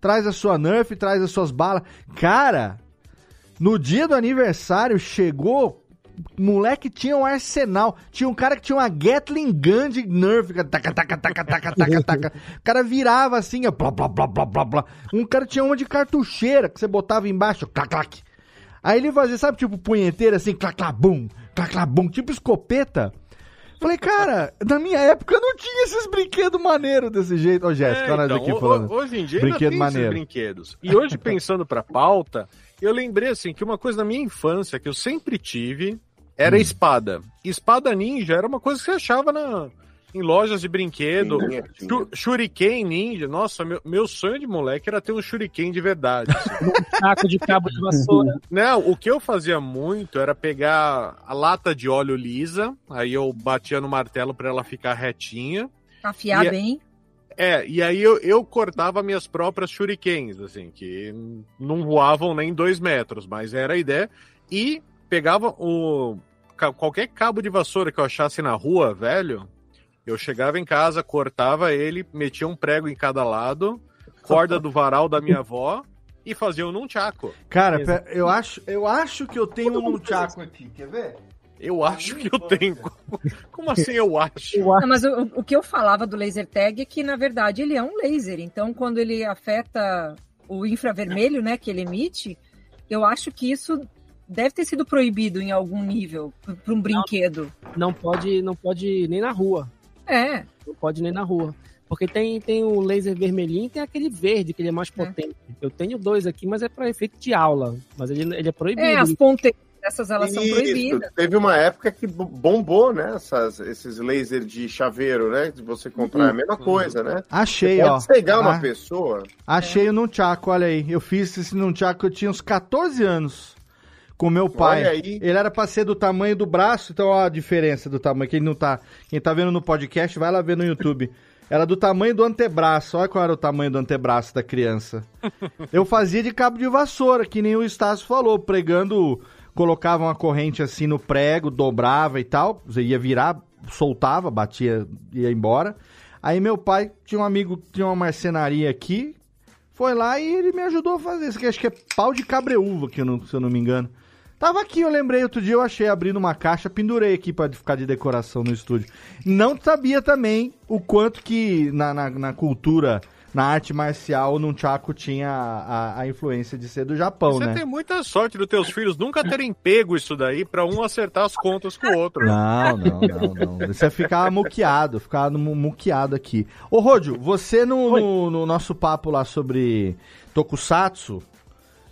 Traz a sua Nerf, traz as suas balas. Cara, no dia do aniversário chegou. Moleque tinha um arsenal. Tinha um cara que tinha uma Gatling Gun de Nerf. Taca, taca, taca, taca, taca, taca. O cara virava assim, ó. Blá, blá, blá, blá, blá, blá. Um cara tinha uma de cartucheira que você botava embaixo. Clac, clac. Aí ele fazia, sabe, tipo punheteira assim, clac, clac, bum, clac, clac, bum, tipo escopeta. Falei, cara, na minha época não tinha esses brinquedos maneiros desse jeito. Ô, Jéssica, É, olha então, aqui falando. Hoje em dia Brinquedo tem maneiro. esses brinquedos. E hoje, pensando pra pauta, eu lembrei assim que uma coisa da minha infância que eu sempre tive era Hum. espada. Espada ninja era uma coisa que você achava na, em lojas de brinquedo. Tinha, tinha. Shu- Shuriken ninja. Nossa, meu, meu sonho de moleque era ter um shuriken de verdade. assim. Um saco de cabo de vassoura. Não, o que eu fazia muito era pegar a lata de óleo lisa, aí eu batia no martelo pra ela ficar retinha. Afiar E bem. É, e aí eu, eu cortava minhas próprias shurikens, assim, que não voavam nem dois metros, mas era a ideia. E pegava o qualquer cabo de vassoura que eu achasse na rua, velho, eu chegava em casa, cortava ele, metia um prego em cada lado, corda do varal da minha avó e fazia um nunchaku. Cara, pera, eu acho, eu acho que eu tenho um Nunchaku aqui, quer ver? Eu acho que eu tenho. Como assim eu acho? Não, mas o, o que eu falava do laser tag é que, na verdade, ele é um laser. Então, quando ele afeta o infravermelho, né, que ele emite, eu acho que isso deve ter sido proibido em algum nível para um brinquedo. Não pode, não pode ir nem na rua. É. Não pode ir nem na rua. Porque tem, tem o laser vermelhinho e tem aquele verde, que ele é mais potente. Eu tenho dois aqui, mas é para efeito de aula. Mas ele, ele é proibido. É, as ponteiras, essas elas são proibidas. Teve uma época que bo- bombou, né? Essas, esses lasers de chaveiro, né? De você comprar. É a mesma coisa, né? Achei, Você ó. pode cegar uma Ah. pessoa. Achei o Nunchaku, olha aí. Eu fiz esse Nunchaku, eu tinha uns 14 anos. Com meu pai. Olha aí. Ele era pra ser do tamanho do braço, então ó a diferença do tamanho. Quem não tá, quem tá vendo no podcast, vai lá ver no YouTube. Era do tamanho do antebraço. Olha qual era o tamanho do antebraço da criança. Eu fazia de cabo de vassoura, que nem o Estácio falou, pregando, colocava uma corrente assim no prego, dobrava e tal, você ia virar, soltava, batia, ia embora. Aí meu pai tinha um amigo, tinha uma marcenaria aqui, foi lá e ele me ajudou a fazer. Isso aqui acho que é pau de cabreúva, que eu não, se eu não me engano. Tava aqui, eu lembrei, outro dia eu achei abrindo uma caixa, pendurei aqui pra ficar de decoração no estúdio. Não sabia também o quanto que na, na, na cultura na arte marcial, o Nunchaku tinha a, a influência de ser do Japão, Você né? tem muita sorte dos teus filhos nunca terem pego isso daí pra um acertar as contas com o outro. Não, não, não, não. Você ficar muqueado, ficar mu- muqueado aqui. Ô, Rodio, você no, no, no nosso papo lá sobre Tokusatsu,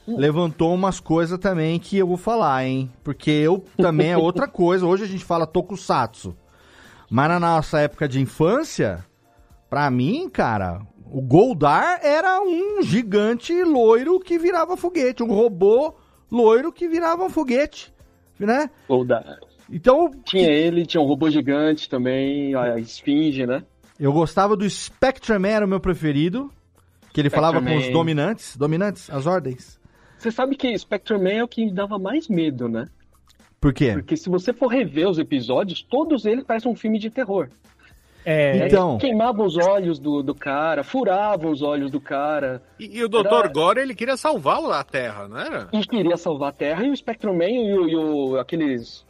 levantou umas coisas também que eu vou falar, hein? Porque eu também é outra coisa. Hoje a gente fala Tokusatsu. Mas na nossa época de infância, pra mim, cara, o Goldar era um gigante loiro que virava foguete. Um robô loiro que virava um foguete, né? Goldar. Então. Tinha ele, tinha um robô gigante também, a Esfinge, né? Eu gostava do Spectrum era o meu preferido. Que ele falava com os Spectrum dominantes. Dominantes? As ordens. Você sabe que Spectrum Man é o que me dava mais medo, né? Por quê? Porque se você for rever os episódios, todos eles parecem um filme de terror. É, Então. Queimavam os olhos do, do cara, furavam os olhos do cara. E, e o Dr. Gore, ele queria salvar a Terra, não era? E queria salvar a Terra, e o Spectrum Man e, o, e o- aqueles.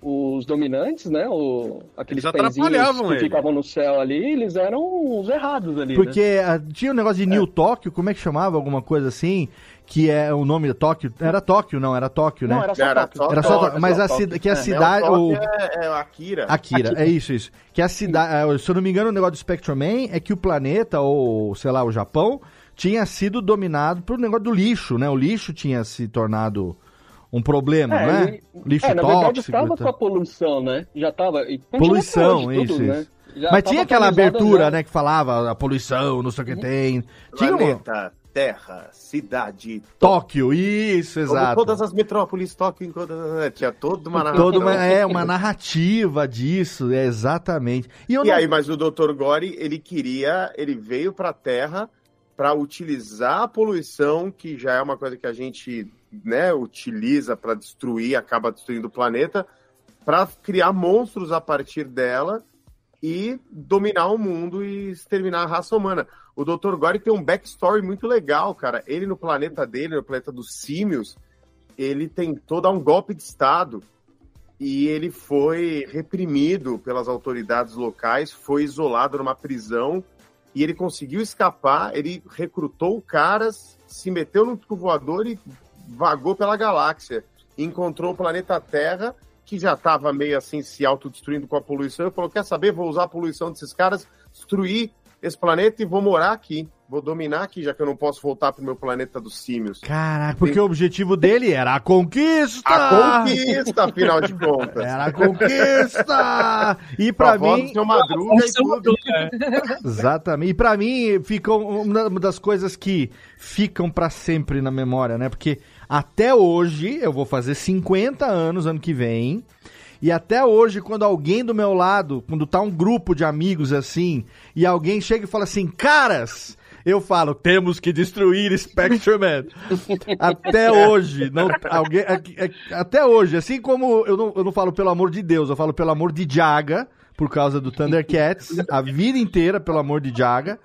Os dominantes, né? O, aqueles Eles atrapalhavam que ele. ficavam no céu ali, eles eram os errados ali. Porque né? tinha um negócio de New Tóquio, como é que chamava? Alguma coisa assim? Que é o nome de Tóquio. Era Tóquio, não, era Tóquio, né? Não, era só Era Tóquio. só Era só Tóquio, mas só a Tóquio. que a É, cidade- né, o o- É, é o Akira. Akira, é isso, isso. Que a cidade, se eu não me engano, o negócio do Spectrum Man é que o planeta, ou sei lá, o Japão, tinha sido dominado por negócio do lixo, né? O lixo tinha se tornado um problema, É, né? ele- Lixo é, na verdade tóxico. estava e com a poluição, né? Já tava. e continua Poluição, hoje, isso, tudo, né? isso. Já Mas tinha aquela abertura, já. né, que falava a poluição, não sei o que tem. Tinha uma... Terra, cidade, Tóquio, isso, Como exato. todas as metrópoles, Tóquio, toda- tinha toda uma narrativa. Toda uma, é, uma narrativa disso, é exatamente. E, E não- aí, mas o Dr. Gore, ele queria, ele veio para a Terra para utilizar a poluição, que já é uma coisa que a gente, né, utiliza para destruir, acaba destruindo o planeta, para criar monstros a partir dela e dominar o mundo e exterminar a raça humana. O Dr. Gore tem um backstory muito legal, cara. Ele no planeta dele, no planeta dos símios, ele tentou dar um golpe de Estado e ele foi reprimido pelas autoridades locais, foi isolado numa prisão e ele conseguiu escapar. Ele recrutou caras, se meteu no disco voador e vagou pela galáxia. Encontrou o planeta Terra, que já estava meio assim se autodestruindo com a poluição, e falou: Quer saber? Vou usar a poluição desses caras, destruir esse planeta e vou morar aqui. Vou dominar aqui, já que eu não posso voltar pro meu planeta dos símios. Caraca, porque o objetivo dele era a conquista! A conquista, afinal de contas. Era a conquista! E pra Avó mim. seu Madruga e tudo. Exatamente. E pra mim, ficam uma das coisas que ficam pra sempre na memória, né? Porque até hoje, eu vou fazer 50 anos ano que vem. E até hoje, quando alguém do meu lado, quando tá um grupo de amigos assim, e alguém chega e fala assim, caras, eu falo, temos que destruir Spectrum Man. até hoje, não, alguém, é- é- até hoje, assim como eu não, eu não falo pelo amor de Deus, eu falo pelo amor de Jaga, por causa do Thundercats, a vida inteira pelo amor de Jaga.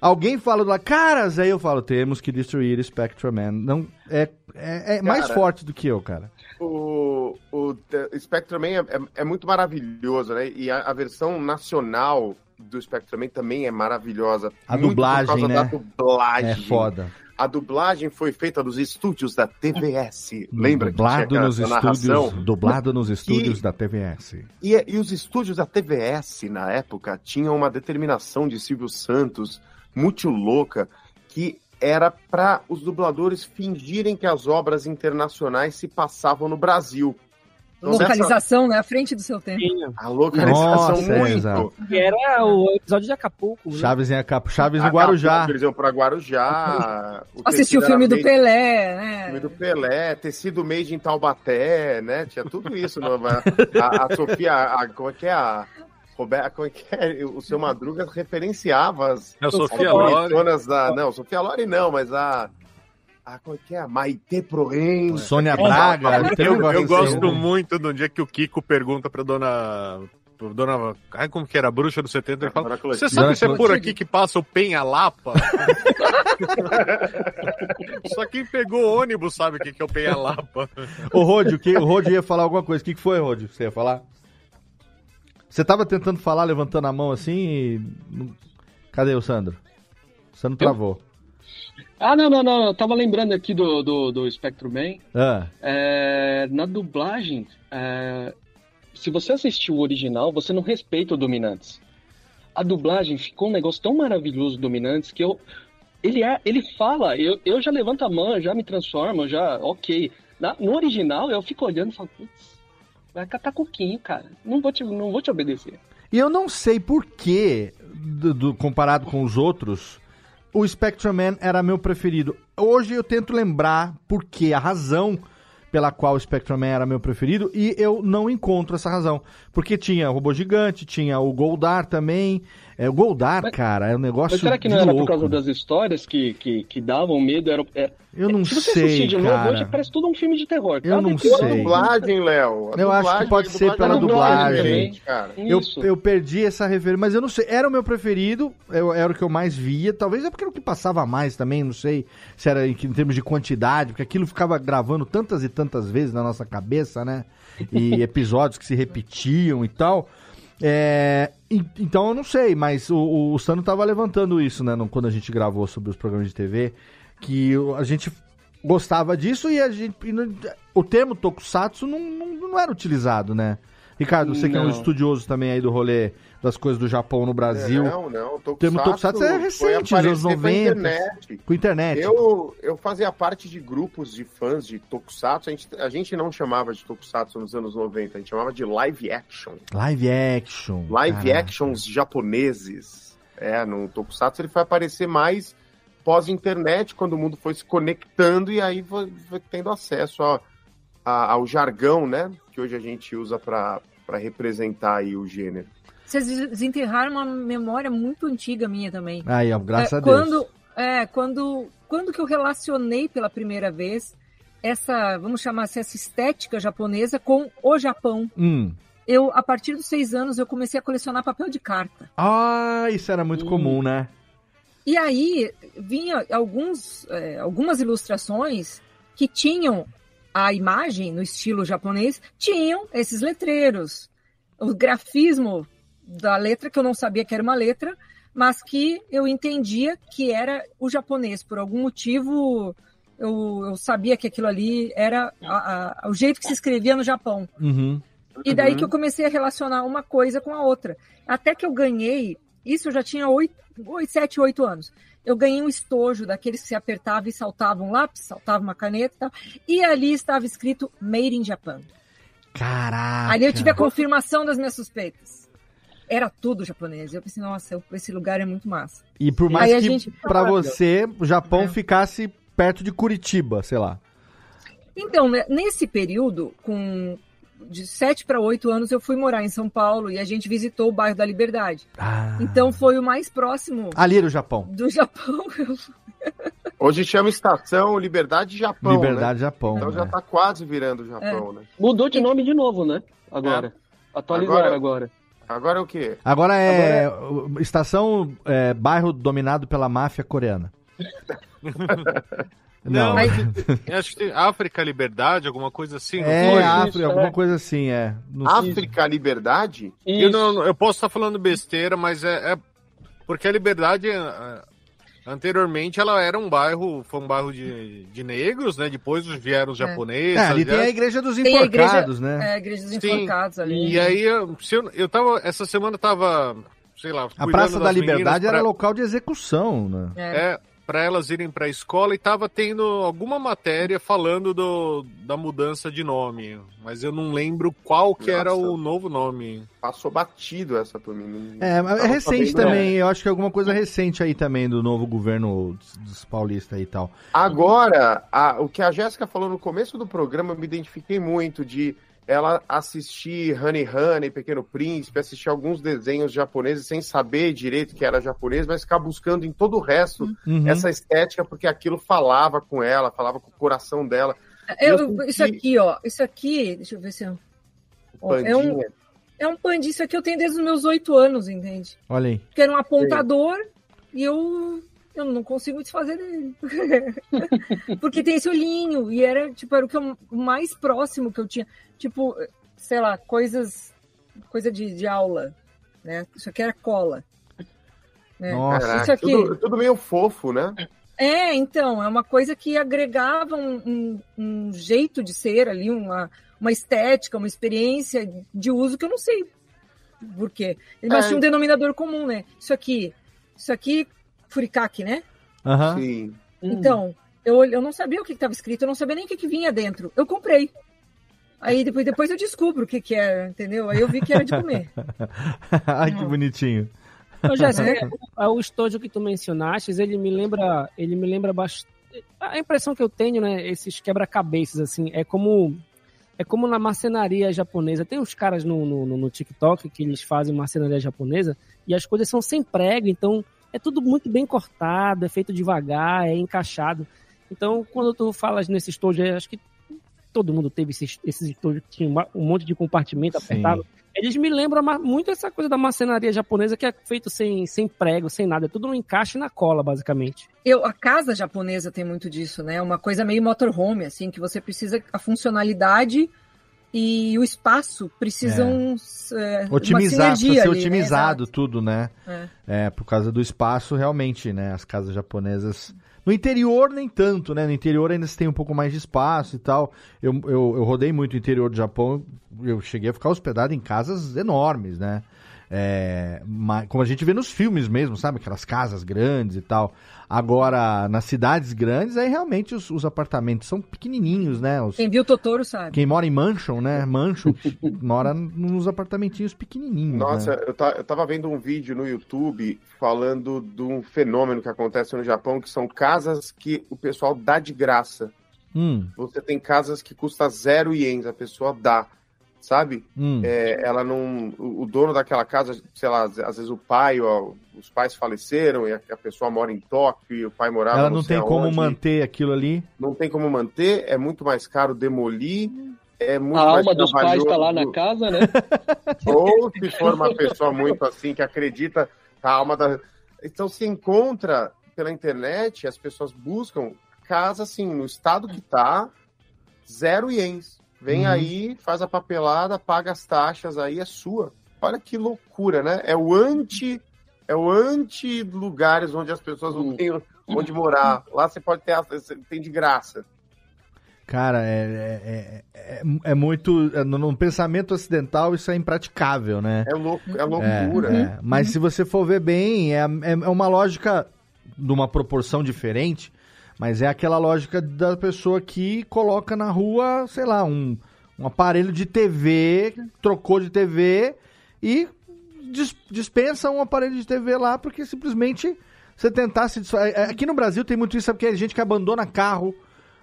Alguém fala lá, caras, aí eu falo, temos que destruir Spectrum Man. Não, é, é, é mais Cara, forte do que eu, cara. O, o Spectrum Man é, é- é muito maravilhoso, né? E a, a versão nacional do Spectrum Man também é maravilhosa. A dublagem, por causa né? Da dublagem. É foda. A dublagem foi feita nos estúdios da TVS. Lembra? que tinha Dublado aquela- nos estúdios, narração? dublado nos estúdios E- da TVS. E, e os estúdios da TVS, na época, tinham uma determinação de Silvio Santos muito louca, que era para os dubladores fingirem que as obras internacionais se passavam no Brasil. Então, nessa- Localização, né? À frente do seu tempo. A localização Nossa, é, muito. exato. Que era o episódio de Acapulco. né? Chaves em Acapulco, Chaves no Guarujá. Eles iam para Guarujá. o Assistir o filme do made- Pelé, né? filme do Pelé, tecido made em Taubaté, né? Tinha tudo isso. no- a, a Sofia, a, como é que é a. Roberta, como é que é? O seu Madruga referenciava as. É a Sofia bonitonas Da, não, Sofia Loren não, mas a. a como é que é? A Maite Proen. Sônia Braga. Eu, eu gosto muito do dia que o Kiko pergunta pra dona. Dona. Ai, como que era? A bruxa do 70. Ele fala: Você sabe se é por aqui que passa o Penha Lapa? Só quem pegou ônibus sabe o que que é o Penha Lapa. Ô, Rod, o, que, o Rod ia falar alguma coisa. O que, que foi, Rod? Você ia falar? Você tava tentando falar, levantando a mão assim e... Cadê o Sandro? Você não travou. Ah, não, não, não. Eu tava lembrando aqui do, do, do Spectrum Man. Ah, É, na dublagem, é, se você assistiu o original, você não respeita o Dominantes. A dublagem ficou um negócio tão maravilhoso, Dominantes, que eu. Ele, é, ele fala, eu, eu já levanto a mão, já me transformo, já. Ok. Na- no original, eu fico olhando e falo, putz, vai catar coquinho, cara. Não vou te, não vou te obedecer. E eu não sei por que, do, do- comparado com os outros, o Spectrum Man era meu preferido. Hoje eu tento lembrar por que, a razão pela qual o Spectrum Man era meu preferido, e eu não encontro essa razão. Porque tinha o Robô Gigante, tinha o Goldar também. É, o Goldar, cara, é um negócio Mas será que não era louco. por causa das histórias que, que, que davam medo? Era, é- Eu não Se você sei, assistir de novo, cara. hoje parece tudo um filme de terror. Eu não sei. dublagem, Léo. A Eu acho que pode a ser pela é dublagem. cara. Eu, eu perdi essa referência, mas eu não sei. Era o meu preferido, eu- era o que eu mais via. Talvez é porque era o que passava mais também, não sei se era em, em termos de quantidade, porque aquilo ficava gravando tantas e tantas vezes na nossa cabeça, né? E episódios que se repetiam e tal. É, então eu não sei, mas o, o Sano tava levantando isso, né? Quando a gente gravou sobre os programas de TV, que a gente gostava disso e a gente. e não- o termo tokusatsu não, não, não era utilizado, né? Ricardo, você que é um estudioso também aí do rolê das coisas do Japão no Brasil. Não, não. O termo tokusatsu é recente, nos anos aparecer com a 90. internet. Com internet. Eu, eu fazia parte de grupos de fãs de Tokusatsu. A gente, a gente não chamava de Tokusatsu nos anos 90, a gente chamava de live action. Live action. Live Caraca. actions japoneses. É, no Tokusatsu ele foi aparecer mais pós-internet, quando o mundo foi se conectando e aí foi, foi tendo acesso a- a- ao jargão, né? Que hoje a gente usa para representar aí o gênero. Vocês desenterraram uma memória muito antiga minha também. Aí, ó, graças É, a Deus. quando, É, quando, quando que eu relacionei pela primeira vez essa, vamos chamar assim, essa estética japonesa com o Japão. Hum. Eu, a partir dos seis anos, eu comecei a colecionar papel de carta. Ah, isso era muito comum, né? E aí vinha alguns, é, algumas ilustrações que tinham a imagem no estilo japonês, tinham esses letreiros. O grafismo da letra, que eu não sabia que era uma letra, mas que eu entendia que era o japonês. Por algum motivo, eu, eu sabia que aquilo ali era a- a- o jeito que se escrevia no Japão. Uhum. E daí que eu comecei a relacionar uma coisa com a outra. Até que eu ganhei, isso eu já tinha 8, 7, 8 anos. Eu ganhei um estojo daqueles que se apertava e saltava um lápis, saltava uma caneta e tal. E ali estava escrito Made in Japan. Caraca. Ali eu tive a confirmação das minhas suspeitas. Era tudo japonês. Eu pensei, nossa, esse lugar é muito massa. E por mais Aí que gente- pra você o Japão É. ficasse perto de Curitiba, sei lá. Então, né, nesse período, com de 7 para 8 anos, eu fui morar em São Paulo e a gente visitou o bairro da Liberdade. Ah. Então foi o mais próximo Ali era o Japão. do Japão. Hoje chama Estação Liberdade Japão. Liberdade né? Japão. Então já né? tá quase virando Japão, né? Mudou de nome de novo, né? Agora. Atualizaram agora. Agora é o quê? Agora é o- estação é, bairro dominado pela máfia coreana. Não, Não. Eu acho que tem África Liberdade, alguma coisa assim. É? África, alguma coisa assim, é. Não- África Liberdade? Eu, não, eu posso estar falando besteira, mas é, é- porque a Liberdade é, anteriormente ela era um bairro, foi um bairro de, de negros, né? Depois vieram os É. japoneses. É, ali tem aliás. a igreja dos Tem a igreja- enforcados, né? É, a igreja dos Sim. enforcados ali. E aí, eu, eu, tava, essa semana eu tava, sei lá, A Praça da Liberdade meninas era pra- local de execução, né? É, para elas irem para a escola e tava tendo alguma matéria falando do, da mudança de nome, mas eu não lembro qual que era Nossa. o novo nome. Passou batido essa por mim. É, mas é recente também, eu acho que é alguma coisa recente aí também do novo governo dos, dos paulistas e tal. Agora, a- o que a Jéssica falou no começo do programa, eu me identifiquei muito de ela assistir Honey Honey, Pequeno Príncipe, assistir alguns desenhos japoneses sem saber direito que era japonês, mas ficar buscando em todo o resto Uhum. essa estética, porque aquilo falava com ela, falava com o coração dela. Eu- Eu isso aqui, ó. Isso aqui, deixa eu ver se é. ó, é um, Pandinha. é um pandinho. Isso aqui eu tenho desde os meus oito anos, entende? Olha aí. Que era um apontador e eu, eu não consigo desfazer dele. Porque tem esse olhinho. E era, tipo, era o, que eu- o mais próximo que eu tinha. Tipo, sei lá, coisas. Coisa de, de aula. Né? Isso aqui era cola. É. Nossa. Isso aqui- tudo, tudo meio fofo, né? É, então, é uma coisa que agregava um, um- um jeito de ser ali, uma, uma estética, uma experiência de uso que eu não sei por quê. Mas É. tinha um denominador comum, né? Isso aqui, isso aqui, furikake, né? Aham. Sim. Então, eu, eu não sabia o que estava escrito, eu não sabia nem o que, que vinha dentro. Eu comprei. Aí depois, depois eu descubro o que, que era, entendeu? Aí eu vi que era de comer. Ai, que bonitinho. Ô, Jéssica, o, o estojo que tu mencionaste, ele me lembra, ele me lembra bastante. A impressão que eu tenho, né, esses quebra-cabeças, assim, é como é como na marcenaria japonesa. Tem uns caras no, no, no- no TikTok que eles fazem marcenaria japonesa e as coisas são sem prego, então é tudo muito bem cortado, é feito devagar, é encaixado. Então, quando tu falas nesse estojo, acho que todo mundo teve esses, esses estojos que tinham um monte de compartimento Sim. apertado. Eles me lembram muito essa coisa da marcenaria japonesa que é feito sem, sem prego, sem nada. É tudo um encaixe na cola, basicamente. Eu, a casa japonesa tem muito disso, né? Uma coisa meio motorhome, assim, que você precisa a funcionalidade e o espaço precisam é, uma Otimizar, precisa ser ali, né? otimizado tudo, né? Exato. É, por causa do espaço, realmente, né? As casas japonesas. No interior, nem tanto, né? No interior ainda se tem um pouco mais de espaço e tal. Eu, eu, eu rodei muito o interior do Japão, eu cheguei a ficar hospedado em casas enormes, né? É, como a gente vê nos filmes mesmo, sabe? Aquelas casas grandes e tal. Agora, nas cidades grandes, aí realmente os, os apartamentos são pequenininhos, né? Os- Quem viu Totoro sabe. quem mora em mansion, né? Mansion, mora nos apartamentinhos pequenininhos. Nossa, né? eu, ta- eu tava vendo um vídeo no YouTube falando de um fenômeno que acontece no Japão, que são casas que o pessoal dá de graça. Hum, Você tem casas que custa zero ienes, a pessoa dá, sabe? hum. É, ela não. O o dono daquela casa, sei lá, às vezes o pai, ó, os pais faleceram e a, a pessoa mora em Tóquio e o pai morava Ela não sei tem como manter aquilo ali. Não tem como manter, é muito mais caro demolir. É muito A mais alma dos pais tá lá na casa, né? Ou se for uma pessoa muito assim que acredita a alma da. Então se encontra pela internet, as pessoas buscam casa assim, no estado que tá, zero ienes. Vem Uhum. aí, faz a papelada, paga as taxas, aí é sua. Olha que loucura, né? É o anti. É o anti lugares onde as pessoas não têm onde morar. Lá você pode ter, você tem de graça. Cara, é, é, é, é- é muito. é, no, pensamento ocidental, isso é impraticável, né? É, louco, é loucura. É, é. Mas se você for ver bem, é, é, é uma lógica de uma proporção diferente, mas é aquela lógica da pessoa que coloca na rua, sei lá, um, um aparelho de TV, trocou de TV e dis- dispensa um aparelho de TV lá porque simplesmente você tentar se desfa- é, é, Aqui no Brasil tem muito isso, sabe? Porque é gente que abandona carro.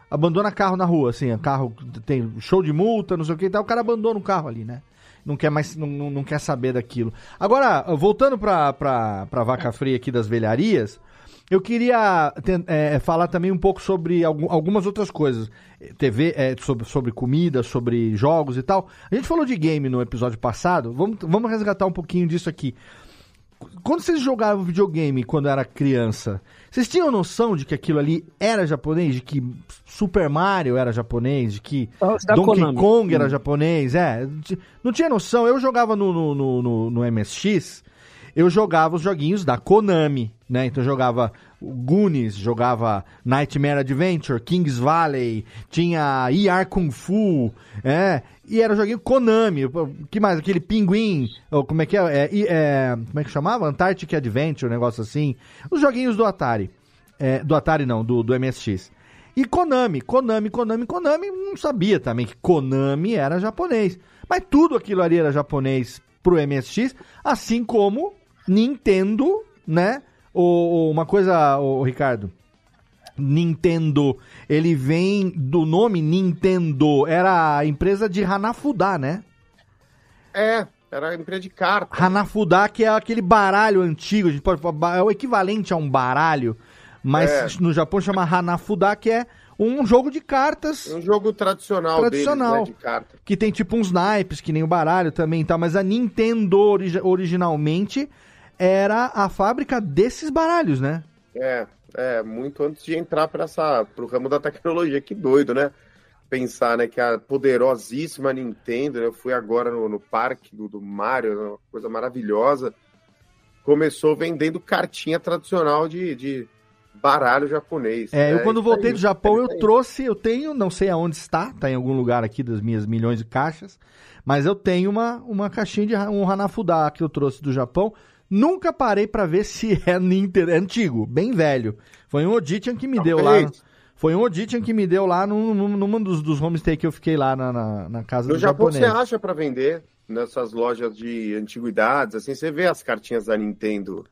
Abandona carro na rua, assim, carro tem show de multa, não sei o que e tal, o cara abandona o carro ali, né? Não quer mais, não, não não quer saber daquilo. Agora, voltando pra, pra, pra vaca fria aqui das velharias, eu queria é, falar também um pouco sobre algum- algumas outras coisas. TV, é, sobre, sobre comida, sobre jogos e tal. A gente falou de game no episódio passado, vamos, vamos resgatar um pouquinho disso aqui. Quando vocês jogavam videogame quando era criança, vocês tinham noção de que aquilo ali era japonês? De que Super Mario era japonês? De que da Donkey Konami. Kong era Hum. japonês? É, não tinha noção. Eu jogava no, no, no- no MSX, eu jogava os joguinhos da Konami, né? Então eu jogava Goonies, jogava Nightmare Adventure, Kings Valley, tinha ER Kung Fu, é, e era o joguinho Konami, que mais? Aquele Pinguim, ou como é que é? É, é, como é que chamava? Antarctic Adventure, um negócio assim. Os joguinhos do Atari. É, do Atari não, do, do MSX. E Konami, Konami, Konami, Konami, não sabia também que Konami era japonês. Mas tudo aquilo ali era japonês pro MSX, assim como Nintendo, né? O, uma coisa, o Ricardo. Nintendo, ele vem do nome Nintendo, era a empresa de Hanafuda, né? É, era empresa de carta. Hanafuda, que é aquele baralho antigo, a gente pode é o equivalente a um baralho, mas É. no Japão chama Hanafuda, que é um jogo de cartas Um jogo tradicional, Tradicional. deles, né, de carta. que tem tipo uns naipes, que nem o baralho também e tal, mas a Nintendo origi- originalmente era a fábrica desses baralhos, né? É, é, muito antes de entrar para essa pro ramo da tecnologia. Que doido, né? Pensar, né, que a poderosíssima Nintendo, né, eu fui agora no, no parque do, do Mario, uma coisa maravilhosa. começou vendendo cartinha tradicional de, de baralho japonês. É, eu É quando voltei do Japão, é eu trouxe, eu tenho, não sei aonde está, tá em algum lugar aqui das minhas milhões de caixas, mas eu tenho uma, uma caixinha de um Hanafuda que eu trouxe do Japão. Nunca parei pra ver se é Ninter, é antigo, bem velho. Foi um Oditian que me deu lá. Foi um Oditian que me deu lá num, num, dos, dos homestay que eu fiquei lá na, na, na casa No do Japão japonês. você acha pra vender nessas lojas de antiguidades, assim, você vê as cartinhas da Nintendo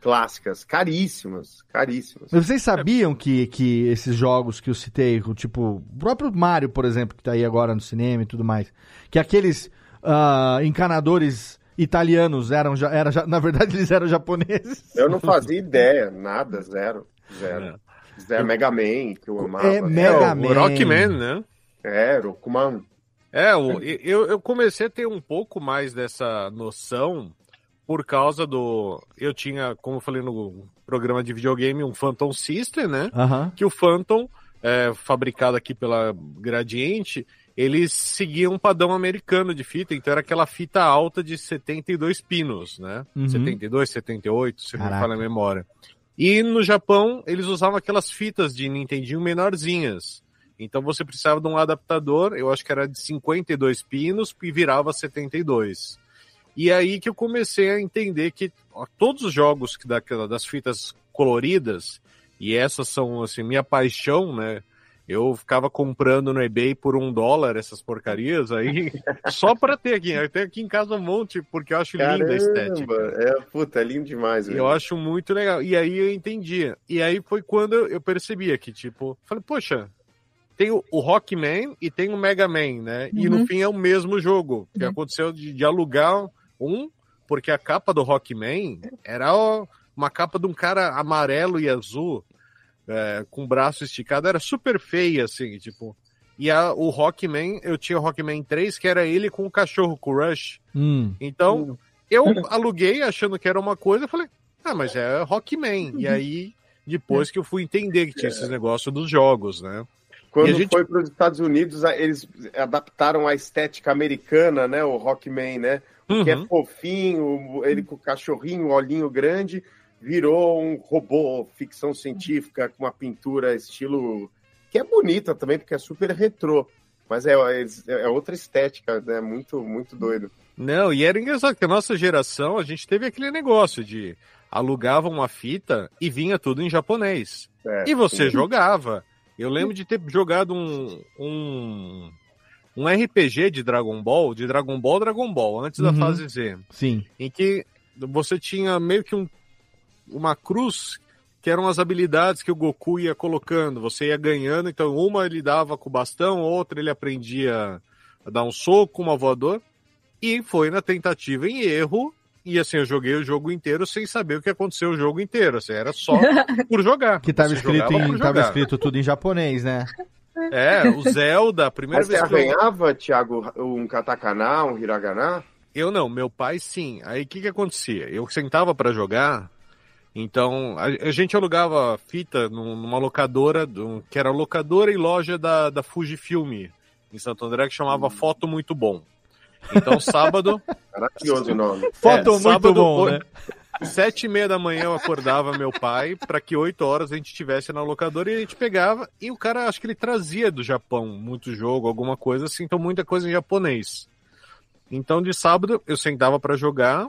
clássicas, caríssimas, caríssimas. Mas vocês sabiam que, que esses jogos que eu citei, tipo, o próprio Mario, por exemplo, que tá aí agora no cinema e tudo mais, que aqueles ah, encanadores italianos eram, já, era, já- na verdade eles eram japoneses. Eu não fazia ideia, nada, zero, zero. Zero Mega Man, que eu amava. É, Mega o Man. Rockman, né? É, Rockman. É, o- eu, eu comecei a ter um pouco mais dessa noção por causa do. Eu tinha, como eu falei no programa de videogame, um Phantom System, né? Que o Phantom, é, fabricado aqui pela Gradiente, eles seguiam um padrão americano de fita, então era aquela fita alta de 72 pinos, né? Uhum. 72, 78, se não me Caraca. falha a memória. E no Japão, eles usavam aquelas fitas de Nintendinho menorzinhas. Então você precisava de um adaptador, eu acho que era de 52 pinos e virava 72. E aí que eu comecei a entender que ó, todos os jogos que daquela, das fitas coloridas, e essas são assim, minha paixão, né? Eu ficava comprando no eBay por um dólar essas porcarias aí, só pra ter aqui. Eu tenho aqui em casa um monte, porque eu acho linda a estética. É, puta, é lindo demais. Eu acho muito legal. E aí eu entendia. E aí foi quando eu- percebia que, tipo, falei, poxa, tem o, o Rockman e tem o Mega Man, né? E no Uhum. fim é o mesmo jogo. Que aconteceu de, de alugar um, porque a capa do Rockman era ó, uma capa de um cara amarelo e azul, é, com o braço esticado, era super feia, assim, tipo. E a, o Rockman, eu tinha o Rockman 3, que era ele com o cachorro, com o Rush. Hum. Então, eu aluguei achando que era uma coisa, eu falei, ah, mas é Rockman. E aí, depois que eu fui entender que tinha esses negócios dos jogos, né? Quando a gente- foi para os Estados Unidos, a- eles adaptaram a estética americana, né? O Rockman, né? O que é Uhum. fofinho, ele com o cachorrinho, o olhinho grande, virou um robô, ficção científica, com uma pintura estilo. que é bonita também, porque é super retrô. Mas é, é, é outra estética, né? Muito, muito doido. Não, e era engraçado que a nossa geração, a gente teve aquele negócio de alugava uma fita e vinha tudo em japonês. É, e você sim. jogava. Eu lembro de ter jogado um, um, um RPG de Dragon Ball, de Dragon Ball Dragon Ball, antes da Uhum. fase Z. Sim. em que você tinha meio que um, uma cruz que eram as habilidades que o Goku ia colocando. Você ia ganhando, então uma ele dava com o bastão, outra ele aprendia a dar um soco, uma voador. E foi na tentativa em erro. E assim, eu joguei o jogo inteiro sem saber o que aconteceu o jogo inteiro. Assim, era só por jogar. Que tava Você escrito, em, tava escrito tudo em japonês, né? É, o Zelda, a primeira Mas você vez que eu... arranhava, Thiago, um katakana, um hiragana? Eu não, meu pai sim. Aí o que que acontecia? Eu sentava pra jogar, então a, a gente alugava fita num- numa locadora, do- que era locadora e loja da, da Fujifilm em Santo André, que chamava Hum. Foto Muito Bom. Então sábado... Maravilhoso o nome. Foto muito sábado, bom, né? Sete e meia da manhã eu acordava meu pai para que oito horas a gente estivesse na locadora e a gente pegava. E o cara, acho que ele trazia do Japão muito jogo, alguma coisa assim, então muita coisa em japonês. Então de sábado eu sentava para jogar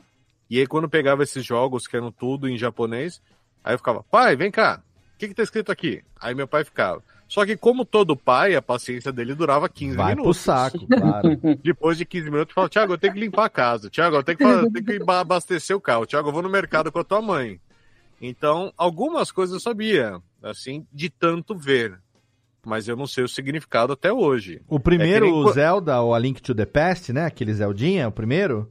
e aí quando pegava esses jogos que eram tudo em japonês, aí eu ficava, pai, vem cá, o que que tá escrito aqui? Aí meu pai ficava. Só que como todo pai, a paciência dele durava 15 Vai pro minutos. saco, claro. Depois de 15 minutos, eu falo, Thiago, eu tenho que limpar a casa. Thiago, eu tenho que, fa- tenho que ba- abastecer o carro. Thiago, eu vou no mercado com a tua mãe. Então, algumas coisas eu sabia, assim, de tanto ver. Mas eu não sei o significado até hoje. O primeiro É nem qu- Zelda, o A Link to the Past, né? Aquele Zeldinha, o primeiro,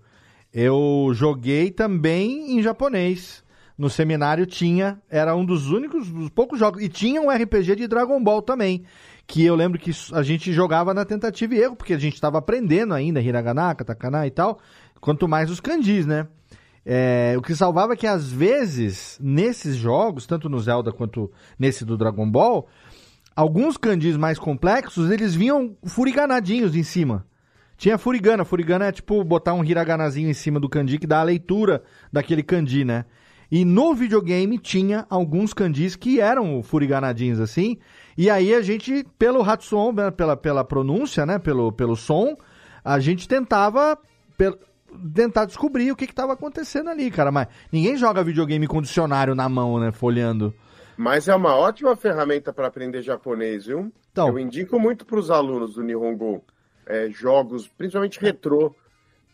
eu joguei também em japonês. No seminário tinha, era um dos únicos, dos poucos jogos. E tinha um RPG de Dragon Ball também. Que eu lembro que a gente jogava na tentativa e erro, porque a gente estava aprendendo ainda, Hiragana, Katakana e tal. Quanto mais os kanjis, né? É, o que salvava é que às vezes, nesses jogos, tanto no Zelda quanto nesse do Dragon Ball, alguns kanjis mais complexos, eles vinham furiganadinhos em cima. Tinha furigana. Furigana é tipo botar um hiraganazinho em cima do kanji que dá a leitura daquele kanji, né? E no videogame tinha alguns kanjis que eram furiganadinhos assim. E aí a gente, pelo Hatsuon, né, pela, pela pronúncia, né? Pelo, pelo som, a gente tentava pel- tentar descobrir o que estava acontecendo ali, cara. Mas ninguém joga videogame com dicionário na mão, né? Folheando. Mas é uma ótima ferramenta para aprender japonês, viu? Então. Eu indico muito para os alunos do Nihongo é, jogos, principalmente retrô,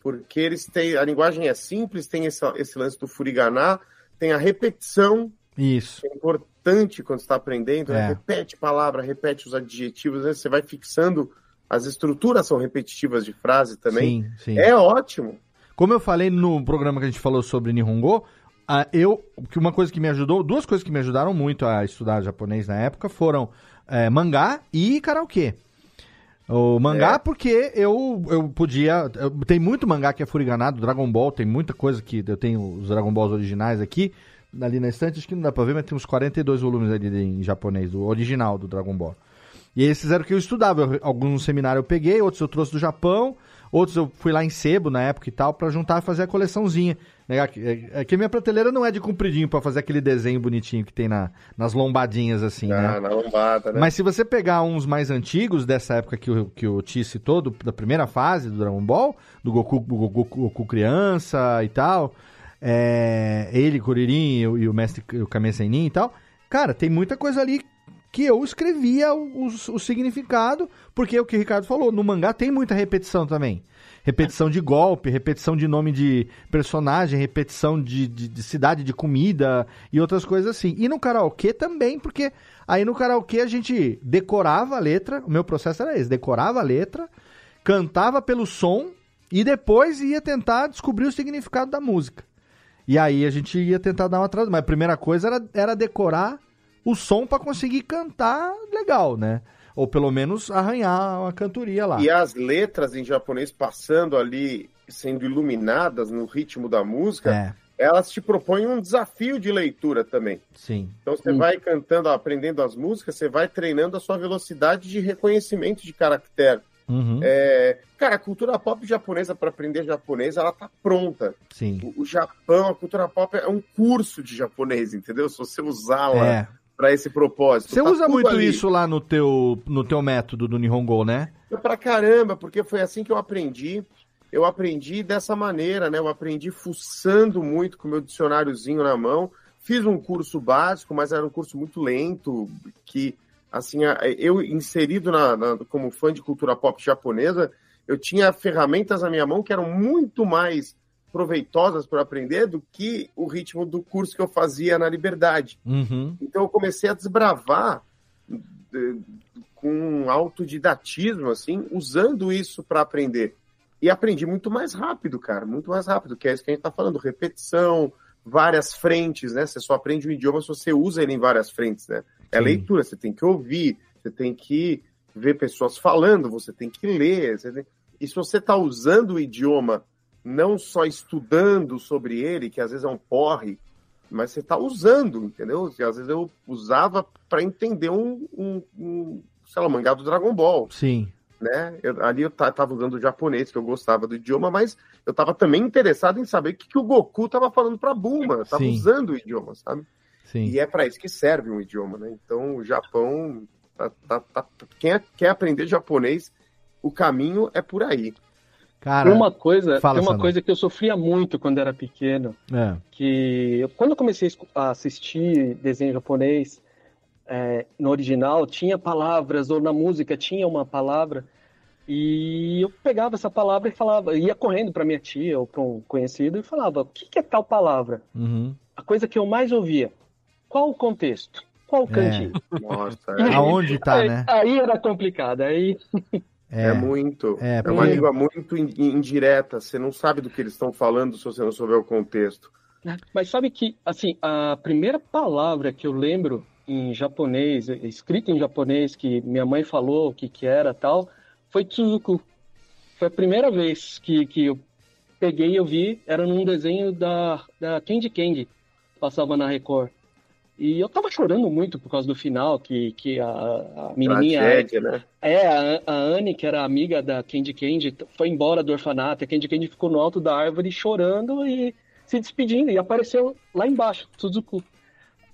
porque eles têm a linguagem é simples, tem esse, esse lance do furigana, tem a repetição, Isso. que é importante quando está aprendendo, né? É. repete palavra, repete os adjetivos, né? você vai fixando as estruturas são repetitivas de frase também. Sim, sim. É ótimo. Como eu falei no programa que a gente falou sobre Nihongo, eu, que uma coisa que me ajudou, duas coisas que me ajudaram muito a estudar japonês na época foram eh, mangá e karaokê. O mangá, É. porque eu, eu podia. eu- tem muito mangá que é furiganado, Dragon Ball, tem muita coisa que. Eu tenho os Dragon Balls originais aqui, ali na estante, acho que não dá pra ver, mas tem uns 42 volumes ali em japonês, do original do Dragon Ball. E esses eram que eu estudava. Eu- alguns no seminário eu peguei, outros eu trouxe do Japão, outros eu fui lá em Sebo na época e tal, pra juntar e fazer a coleçãozinha. Né? É, é que a minha prateleira não é de compridinho pra fazer aquele desenho bonitinho que tem na, nas lombadinhas assim, né? Ah, na lombada, né? Mas se você pegar uns mais antigos, dessa época que o, que o Ti citou, do- da primeira fase do Dragon Ball, do Goku, Goku, Goku criança e tal, é, ele, Kuririn e o, e o mestre o Kame Sennin e tal, cara, tem muita coisa ali que eu escrevia o, o- o significado, porque é o que o Ricardo falou, no mangá tem muita repetição também. Repetição de golpe, repetição de nome de personagem, repetição de, de, de cidade, de comida e outras coisas assim. E no karaokê também, porque aí no karaokê a gente decorava a letra, o meu processo era esse, decorava a letra, cantava pelo som e depois ia tentar descobrir o significado da música. E aí a gente ia tentar dar uma tradução. Mas a primeira coisa era, era decorar o som para conseguir cantar legal, né? Ou pelo menos arranhar uma cantoria lá. E as letras em japonês passando ali, sendo iluminadas no ritmo da música, É, elas te propõem um desafio de leitura também. sim. Então você vai cantando, aprendendo as músicas, você vai treinando a sua velocidade de reconhecimento de caractere. Uhum. É, cara, a cultura pop japonesa, para aprender japonês, ela tá pronta. Sim. O, o Japão, a cultura pop é um curso de japonês, entendeu? Se você usá-la É. para esse propósito. Você tá usa muito ali. isso lá no teu, no teu método do Nihongo, né? Pra caramba, porque foi assim que eu aprendi. Eu aprendi dessa maneira, né? Eu aprendi fuçando muito com o meu dicionáriozinho na mão. Fiz um curso básico, mas era um curso muito lento, que, assim, eu inserido na, na- como fã de cultura pop japonesa, eu tinha ferramentas na minha mão que eram muito mais proveitosas para aprender do que o ritmo do curso que eu fazia na Liberdade. Uhum. Então eu comecei a desbravar eh, com um autodidatismo, assim, usando isso para aprender. E aprendi muito mais rápido, cara, muito mais rápido, que é isso que a gente está falando, repetição, várias frentes, né? Você só aprende um idioma se você usa ele em várias frentes, né? É Sim. leitura, você tem que ouvir, você tem que ver pessoas falando, você tem que ler. tem- E se você está usando o idioma não só estudando sobre ele, que às vezes é um porre, mas você está usando, entendeu? Às vezes eu usava para entender um, um, um, sei lá, um mangá do Dragon Ball, Sim. né? Eu- ali eu ta- tava usando o japonês, que eu gostava do idioma, mas eu tava também interessado em saber o que, que o Goku tava falando pra Bulma. Eu tava Sim. usando o idioma, sabe? Sim. E é para isso que serve um idioma, né? Então o Japão, tá- tá- tá- quem é- quer aprender japonês, o caminho é por aí. Cara, Tem uma coisa, fala, tem uma coisa que eu sofria muito quando era pequeno, É. que eu- quando eu comecei a assistir desenho japonês é, no original tinha palavras ou na música tinha uma palavra e eu pegava essa palavra e falava, ia correndo para minha tia ou para um conhecido e falava, o que, que é tal palavra? Uhum. A coisa que eu mais ouvia, qual o contexto? Qual o cantinho? Nossa, É. Aonde tá, aí, né? Aí era complicado, aí É, muito. É, É, porque- uma língua muito in- indireta. Você não sabe do que eles estão falando se você não souber o contexto. Mas sabe que, assim, a primeira palavra que eu lembro em japonês, escrita em japonês, que minha mãe falou o que que era tal, foi Tsuzuku. Foi a primeira vez que, que eu peguei e eu vi, era num desenho da, da Candy Candy, passava na Record. E eu tava chorando muito por causa do final, que, que a, a menininha... Tragédia, né? É, a, a Anne, que era amiga da Candy Candy, foi embora do orfanato. A Candy Candy ficou no alto da árvore chorando e se despedindo. E apareceu lá embaixo, Suzuku.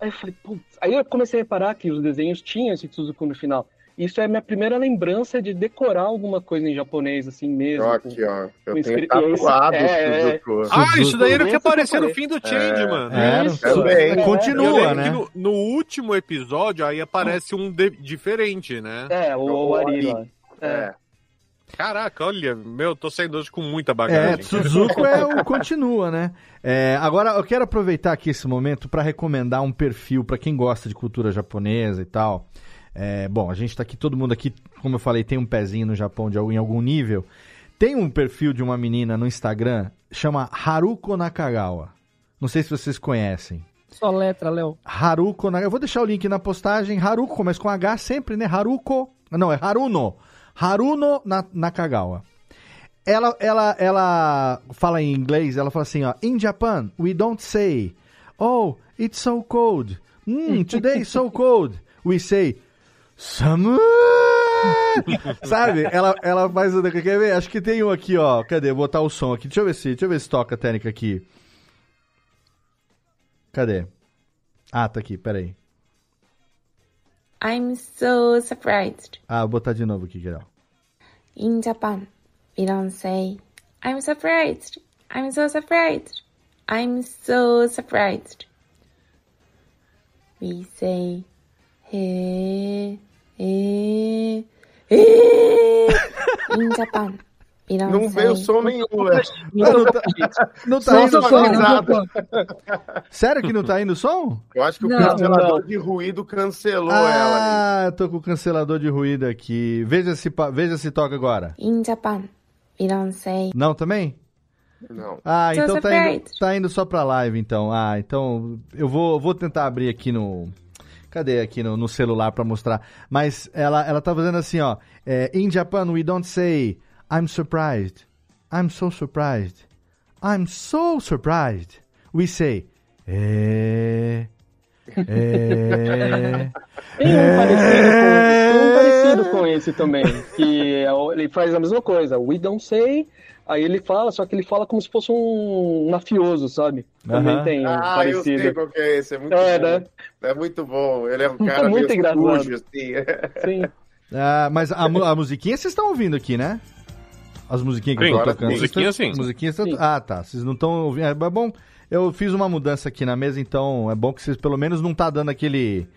Aí eu falei, putz. Aí eu comecei a reparar que os desenhos tinham esse Suzuku no final. Isso é a minha primeira lembrança de decorar alguma coisa em japonês, assim mesmo. Ó, aqui, ó. Eu tenho escri- e esse- tatuado é, Suzuku. Ah, isso daí era o que Esse aparecia no fim do Change, É, mano. É, Isso, também. é. Continua, né? no, no último episódio aí aparece um de- diferente, né? É, o, o Ari lá. É. É. Caraca, olha, meu, tô saindo hoje com muita É, bagagem. Suzuko é o continua, né? É, agora eu quero aproveitar aqui esse momento para recomendar um perfil para quem gosta de cultura japonesa e tal. É, bom, a gente tá aqui, todo mundo aqui, como eu falei, tem um pezinho no Japão de, em algum nível. Tem um perfil de uma menina no Instagram, chama Haruko Nakagawa. Não sei se vocês conhecem. Só letra, Léo. Haruko Nakagawa. Eu vou deixar o link na postagem. Haruko, começa com H sempre, né? Haruko. Não, é Haruno. Haruno Na- Nakagawa. Ela, ela, ela fala em inglês, ela fala assim, ó. In Japan, we don't say, oh, it's so cold. Hmm, today is so cold. We say, summer. Sabe? Ela, ela faz o. Quer ver? Acho que tem um aqui, ó. Cadê? Vou botar o som aqui. Deixa eu ver se, deixa eu ver se toca a técnica aqui. Cadê? Ah, tá aqui, peraí. I'm so surprised. Ah, vou botar de novo aqui, Geral. In Japan, we don't say, I'm surprised. I'm so surprised. I'm so surprised. We say, he, he. In Japan, we don't Não veio som nenhum, né? Não tá, não tá indo som? Sério que não tá indo som? Eu acho que o Não, cancelador não. de ruído cancelou ela. Ah, eu tô com o cancelador de ruído aqui. Veja se, veja se toca agora. In Japan, we don't say. Não também? Não. Ah, So então tá indo, tá indo só pra live, então. Ah, então eu vou, vou tentar abrir aqui no. Cadê aqui no, no celular pra mostrar? Mas ela, ela tá fazendo assim, ó. É, In Japan, we don't say I'm surprised. I'm so surprised. I'm so surprised. We say é. É. Tem um, parecido com, um parecido com esse também, que é ele faz a mesma coisa. We don't say, aí ele fala, só que ele fala como se fosse um mafioso, sabe? Também Aham. tem um Ah, eu sei parecido. qual que é esse. É muito É, bom. né? É muito bom. Ele é um cara Muito meio engraçado. sujo, assim. Sim. Ah, mas a, a musiquinha vocês estão ouvindo aqui, né? As musiquinhas que Sim, eu tô tocando. Musiquinha, sim. musiquinhas tão- Sim. Ah, tá. Vocês não estão ouvindo. É bom. Eu fiz uma mudança aqui na mesa, então é bom que vocês pelo menos não tá dando aquele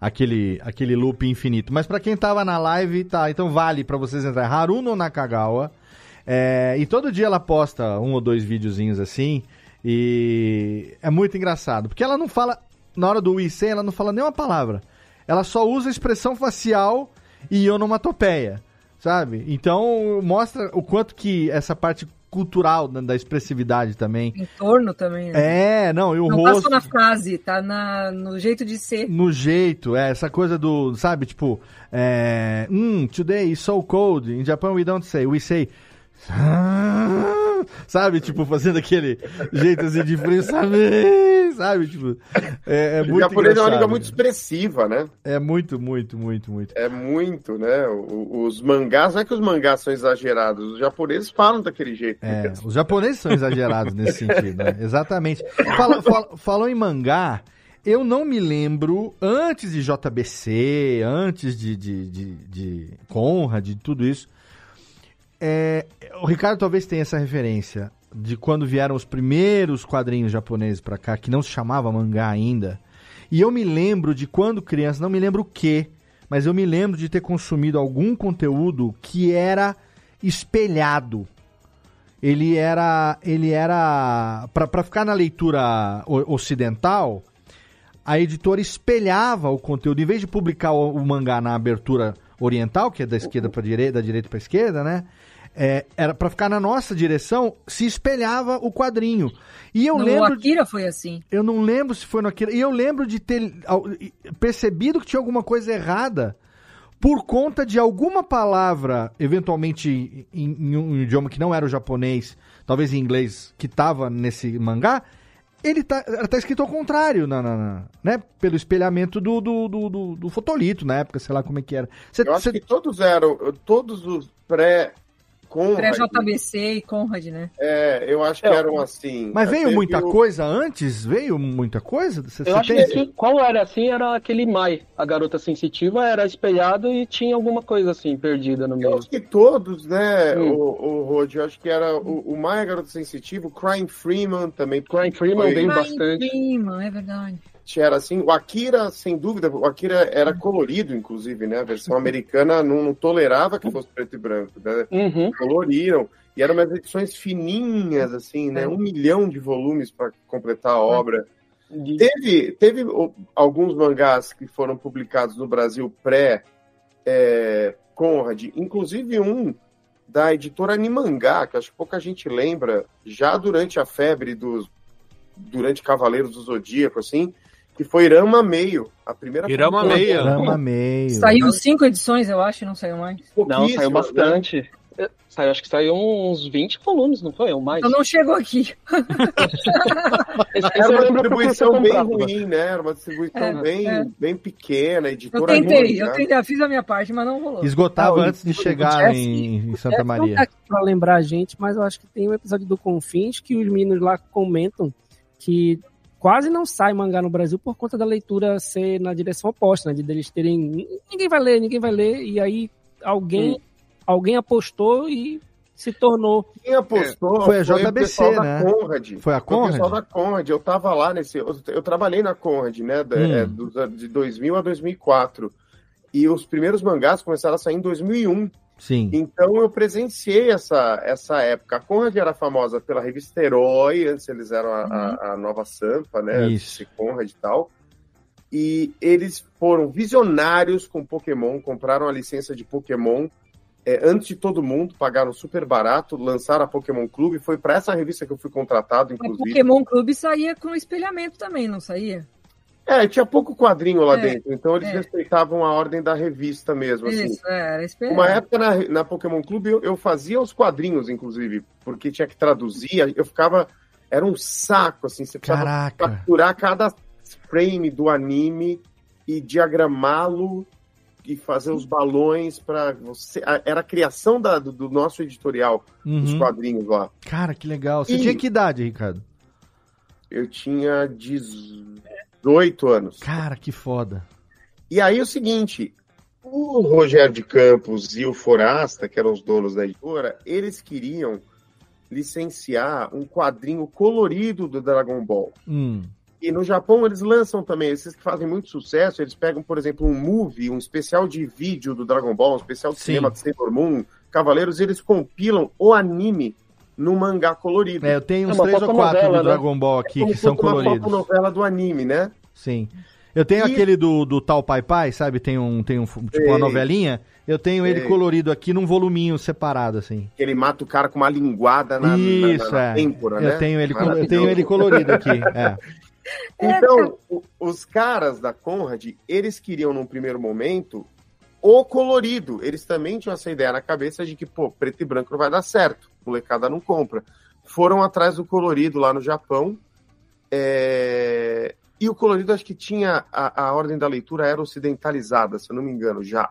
aquele aquele loop infinito. Mas pra quem tava na live, tá. Então vale pra vocês entrar. Haruno Nakagawa. É, e todo dia ela posta um ou dois videozinhos assim. E é muito engraçado. Porque ela não fala. Na hora do IC, ela não fala nenhuma palavra. Ela só usa expressão facial e onomatopeia. Sabe? Então mostra o quanto que essa parte cultural da, da expressividade também. Entorno também. né? É, não, e o Não tá rosto. só na frase, tá na, no jeito de ser. No jeito, é, essa coisa do, sabe, tipo, é, hum, today is so cold. In Japan we don't say, we say, sabe, tipo, fazendo aquele jeito assim de frio, sabe, tipo, é, é O muito japonês é uma língua muito expressiva, né? É muito, muito, muito, muito. É muito, né? O- Os mangás, não é que os mangás são exagerados, os japoneses falam daquele jeito. É, os japoneses são exagerados nesse sentido, né? Exatamente. Fala- fala- falou em mangá, eu não me lembro, antes de JBC, antes de, de, de, de Conrad, de tudo isso, é, o Ricardo talvez tenha essa referência de quando vieram os primeiros quadrinhos japoneses pra cá, que não se chamava mangá ainda. E eu me lembro de quando criança, não me lembro o que, mas eu me lembro de ter consumido algum conteúdo que era espelhado. Ele era, ele era para ficar na leitura ocidental, a editora espelhava o conteúdo, em vez de publicar o, o mangá na abertura oriental, que é da esquerda para direita, da direita para esquerda, né? É, era para ficar na nossa direção, se espelhava o quadrinho. E eu no lembro Akira foi assim. eu não lembro se foi no Akira. E eu lembro de ter percebido que tinha alguma coisa errada por conta de alguma palavra, eventualmente em, em um idioma que não era o japonês, talvez em inglês, que estava nesse mangá, ele tá, tá escrito ao contrário, na, na- na- né? Pelo espelhamento do, do, do, do- do fotolito na época, sei lá como é que era. Cê- Eu acho cê- que todos eram, todos os pré Conrad, Pré-JBC e Conrad, né? é, eu acho que eram assim. Mas veio Teve muita coisa antes? Veio muita coisa? Cê- Eu acho tem- que qual era assim era aquele Mai, a garota sensitiva era espelhado e tinha alguma coisa assim perdida no Eu meio. acho que todos, né, Hum. o, o Rod, eu acho que era o, o Maia Garoto Sensitivo, o Crime Freeman também. Crime Freeman veio Brian bastante. Freeman, é verdade. Era assim, o Akira, sem dúvida, o Akira era colorido, inclusive, né? A versão americana não, não tolerava que fosse preto e branco, né? Uhum. Coloriram. E eram umas edições fininhas, assim, né? Um milhão de volumes para completar a obra. Teve, teve o- alguns mangás que foram publicados no Brasil pré é, Conrad, inclusive um da editora Animangá, que acho que pouca gente lembra, já durante a febre dos durante Cavaleiros do Zodíaco, assim, que foi Irama Meio, a primeira Irama. Meio. Rama meio. Saiu cinco edições, eu acho, não saiu mais. Não, saiu né? bastante. É, Saiu, acho que saiu uns 20 volumes, não foi? Ou mais? Então não chegou aqui. Era eu uma distribuição bem ruim, né? Era uma distribuição É, bem, é. bem pequena, Eu editora tentei, ruim, eu né? tentei, eu fiz a minha parte, mas não rolou. Esgotava Ah, antes de chegar Jeff- em, em Santa Jeff Não Maria. tá aqui pra lembrar a gente, mas eu acho que tem um episódio do Confins que os meninos lá comentam que quase não sai mangá no Brasil por conta da leitura ser na direção oposta, né? De eles terem. Ninguém vai ler, ninguém vai ler, e aí alguém, alguém apostou e se tornou. Quem apostou Foi a o JBC, da né? Conrad. Foi a Foi o pessoal Conrad? da Conrad. Eu tava lá nesse. Eu, eu trabalhei na Conrad, né? da- Hum. é, anos de 2000 a 2004. E os primeiros mangás começaram a sair em 2001. Sim. Então eu presenciei essa, essa época. A Conrad era famosa pela revista Herói, antes eles eram a, a- a nova Sampa, né? Uhum. Isso. Esse Conrad e tal. E eles foram visionários com Pokémon, compraram a licença de Pokémon é, antes de todo mundo, pagaram super barato, lançaram a Pokémon Clube. Foi para essa revista que eu fui contratado, O inclusive. Pokémon Clube saía com espelhamento também, não saía? É, tinha pouco quadrinho lá É, dentro, então eles é. respeitavam a ordem da revista mesmo. Assim. Isso, é, era espelhamento. Uma época na, na Pokémon Clube eu, eu fazia os quadrinhos, inclusive, porque tinha que traduzir, eu ficava. Era um saco, assim, você precisava Caraca. capturar cada frame do anime e diagramá-lo e fazer os balões para você. Era a criação da- do, do nosso editorial, dos Uhum. quadrinhos lá. Cara, que legal. Você E- tinha que idade, Ricardo? Eu tinha 18 anos. Cara, que foda. E aí o seguinte, o Rogério de Campos e o Forasta, que eram os donos da editora, eles queriam licenciar um quadrinho colorido do Dragon Ball. Hum. E no Japão eles lançam também, esses que fazem muito sucesso, eles pegam, por exemplo, um movie, um especial de vídeo do Dragon Ball, um especial de Sim. cinema de Sailor Moon, Cavaleiros, e eles compilam o anime no mangá colorido. É, eu tenho É uns uma três ou quatro do né? Dragon Ball aqui Como que são fosse uma coloridos. novela do anime, né? Sim. Eu tenho E- aquele do, do Tal Pai Pai, sabe? Tem um, tem um tipo Sei. uma novelinha. Eu tenho ele Sei. colorido aqui num voluminho separado, assim. Que ele mata o cara com uma linguada na, na- Isso, na, na é. têmpora, eu, né? tenho ele, eu tenho ele colorido aqui. É. Então, os caras da Conrad, eles queriam, num primeiro momento, o colorido. Eles também tinham essa ideia na cabeça de que, pô, preto e branco não vai dar certo. Molecada não compra. Foram atrás do colorido lá no Japão. é, E o colorido, acho que tinha. A, a ordem da leitura era ocidentalizada, se eu não me engano, já.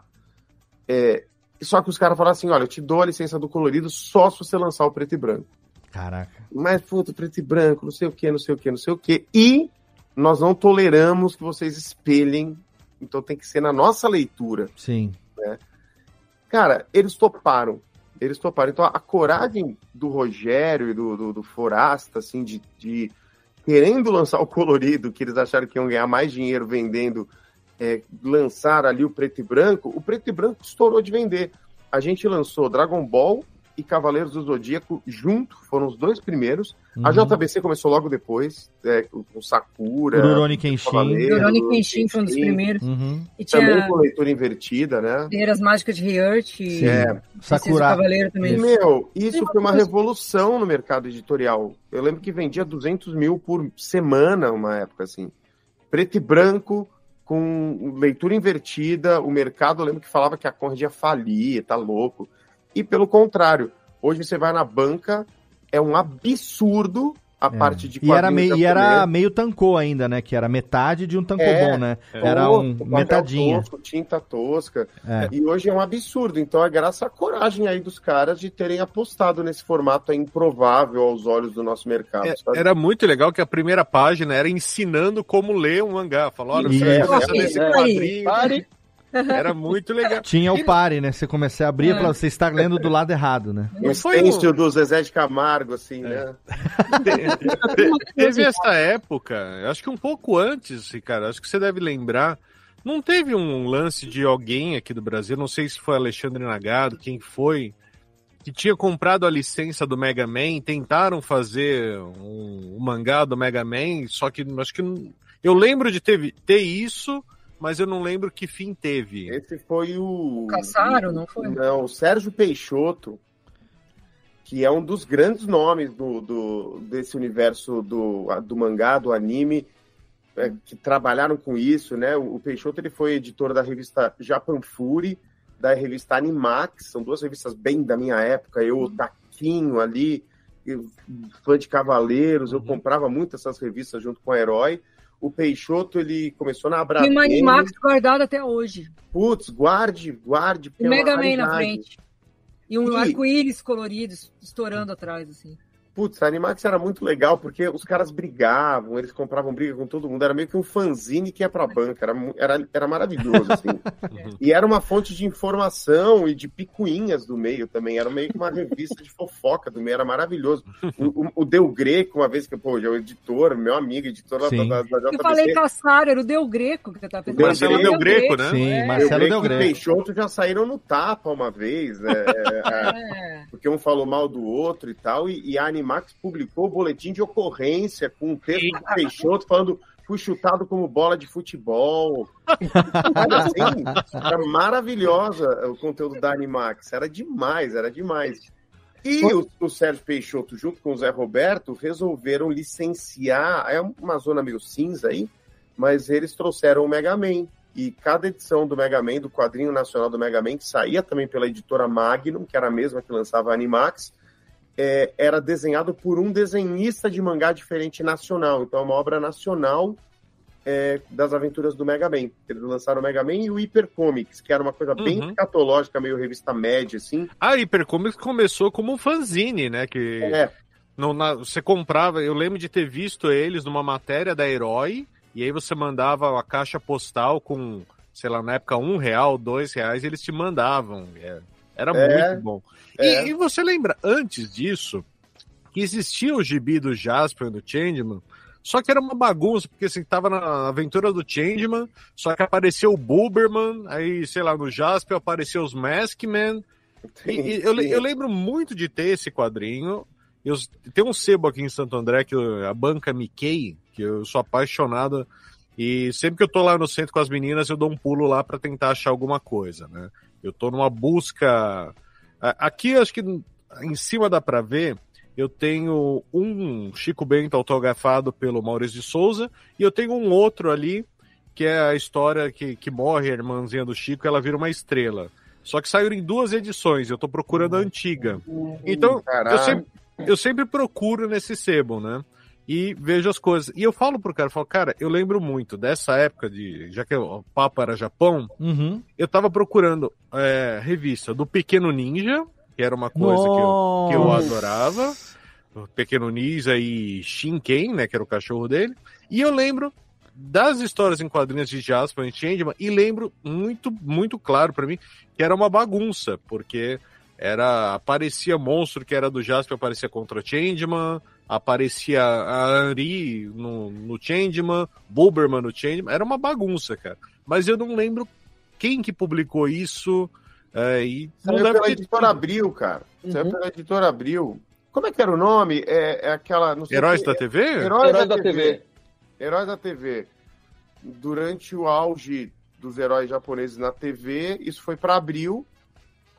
É, Só que os caras falaram assim: olha, eu te dou a licença do colorido só se você lançar o preto e branco Caraca. mas puta, preto e branco, não sei o que, não sei o que, não sei o que. E nós não toleramos que vocês espelhem, então tem que ser na nossa leitura. Sim. Cara, eles toparam. Eles toparam. Então a coragem do Rogério e do, do, do Forasta, assim, de, de querendo lançar o colorido, que eles acharam que iam ganhar mais dinheiro vendendo, é, lançar ali o preto e branco, o preto e branco estourou de vender. A gente lançou Dragon Ball e Cavaleiros do Zodíaco junto, foram os dois primeiros. A Uhum. JBC começou logo depois, é, com Sakura. Rurouni Kenshin. Rurouni Kenshin foi um dos primeiros. Uhum. E Também tinha com leitura invertida, né? Guerreiras Mágicas de Riurt e É, Sakura. Cavaleiro E, também. meu, isso foi uma revolução no mercado editorial. Eu lembro que vendia 200 mil por semana, uma época assim. Preto e branco, com leitura invertida. O mercado, eu lembro que falava que a Conrad ia falir, tá louco. E pelo contrário, hoje você vai na banca, é um absurdo a parte de E era, quadrinhos meio, e era japonês. meio tancô ainda, né? Que era metade de um tancobon, É, né? é. Era um papel metadinha. tosco, tinta tosca. É. E hoje é um absurdo. Então é graças à coragem aí dos caras de terem apostado nesse formato aí improvável aos olhos do nosso mercado. sabe? Era muito legal que a primeira página era ensinando como ler um mangá. Falou, olha, você É. nesse É. quadrinho. Pare. Era muito legal. Tinha o pare, né? Você comecei a abrir É. falou, você está lendo do lado errado, né? Um stencil do Zezé de Camargo, assim, É. né? Teve essa época, acho que um pouco antes, cara, acho que você deve lembrar. Não teve um lance de alguém aqui do Brasil, não sei se foi Alexandre Nagado, quem foi, que tinha comprado a licença do Mega Man, tentaram fazer um, um mangá do Mega Man, só que acho que não- eu lembro de ter, ter isso, mas eu não lembro que fim teve. Esse foi o. Caçaro, não foi? Não, o Sérgio Peixoto, que é um dos grandes nomes do, do- desse universo do, do mangá, do anime, é, que trabalharam com isso, né? O, o Peixoto ele foi editor da revista Japan Fury, da revista Animax, são duas revistas bem da minha época, eu, o Taquinho ali, fã de Cavaleiros, eu comprava muito essas revistas junto com o Herói. O Peixoto, ele começou na Abril. Tem uma Animax guardada até hoje. Putz, guarde, guarde. O é Mega Man na frente. E um E- arco-íris colorido estourando atrás, assim. Putz, a Animax era muito legal porque os caras brigavam, eles compravam briga com todo mundo, era meio que um fanzine que ia pra banca, era, era, era maravilhoso, assim. e era uma fonte de informação e de picuinhas do meio também, era meio que uma revista de fofoca do meio, era maravilhoso. O, o, o Del Greco, uma vez que, pô, é o editor, meu amigo, editor da, Sim. da, da Eu JBC, falei Caçaro, era o Del Greco que você tá pensando. Marcelo Era o Del Greco, né? Sim, É. Marcelo Del Greco e. Peixoto já saíram no tapa uma vez, né? É, é, porque um falou mal do outro e tal, e, e a Animax publicou o boletim de ocorrência com um texto do Peixoto falando fui chutado como bola de futebol. Era assim, era maravilhosa o conteúdo da Animax, era demais, era demais. E o, o Sérgio Peixoto, junto com o Zé Roberto, resolveram licenciar, é uma zona meio cinza aí, mas eles trouxeram o Mega Man. E cada edição do Mega Man, do quadrinho nacional do Mega Man, que saía também pela editora Magnum, que era a mesma que lançava a Animax, é, era desenhado por um desenhista de mangá diferente nacional. Então é uma obra nacional é, das aventuras do Mega Man. Eles lançaram o Mega Man e o Hyper Comics, que era uma coisa bem Uhum. catológica, meio revista média, assim. A Hypercomics começou como um fanzine, né? Que É. não, na- você comprava, eu lembro de ter visto eles numa matéria da Herói, e aí você mandava a caixa postal com, sei lá, na época, um real, dois reais, e eles te mandavam. É, Era É. muito bom. É. E, e você lembra, antes disso, que existia o gibi do Jasper e do Changeman, só que era uma bagunça, porque assim, tava na aventura do Changeman, só que apareceu o Buberman, aí, sei lá, no Jasper apareceu os Maskman. E, e eu, eu lembro muito de ter esse quadrinho. Eu, tem um sebo aqui em Santo André, que eu- a banca Mickey, que eu sou apaixonado. E sempre que eu tô lá no centro com as meninas, eu dou um pulo lá para tentar achar alguma coisa, né? Eu tô numa busca. Aqui, acho que em cima dá pra ver, eu tenho um Chico Bento autografado pelo Maurício de Souza, e eu tenho um outro ali, que é a história que, que morre a irmãzinha do Chico e ela vira uma estrela. Só que saíram em duas edições, eu tô procurando a antiga. Então, eu sempre, eu sempre procuro nesse sebo, né? E vejo as coisas. E eu falo pro cara, eu falo, cara, eu lembro muito dessa época de. Já que o papo era Japão, Uhum. eu tava procurando é, revista do Pequeno Ninja, que era uma coisa que eu, que eu adorava. O Pequeno Ninja e Shinken, né? Que era o cachorro dele. E eu lembro das histórias em quadrinhos de Jasper e Changeman e lembro muito, muito claro pra mim que era uma bagunça, porque era aparecia monstro que era do Jasper aparecia contra Changeman, aparecia a Ari no, no Changeman, Buberman no Changeman, era uma bagunça, cara. Mas eu não lembro quem que publicou isso é, e não Saiu pela ter editora Abril, cara. Saiu Uhum. pela editora Abril. Como é que era o nome? É, é aquela. Não sei Heróis o da que- TV? Heróis, Heróis da, da TV. TV. Heróis da TV. Durante o auge dos heróis japoneses na TV, isso foi para Abril.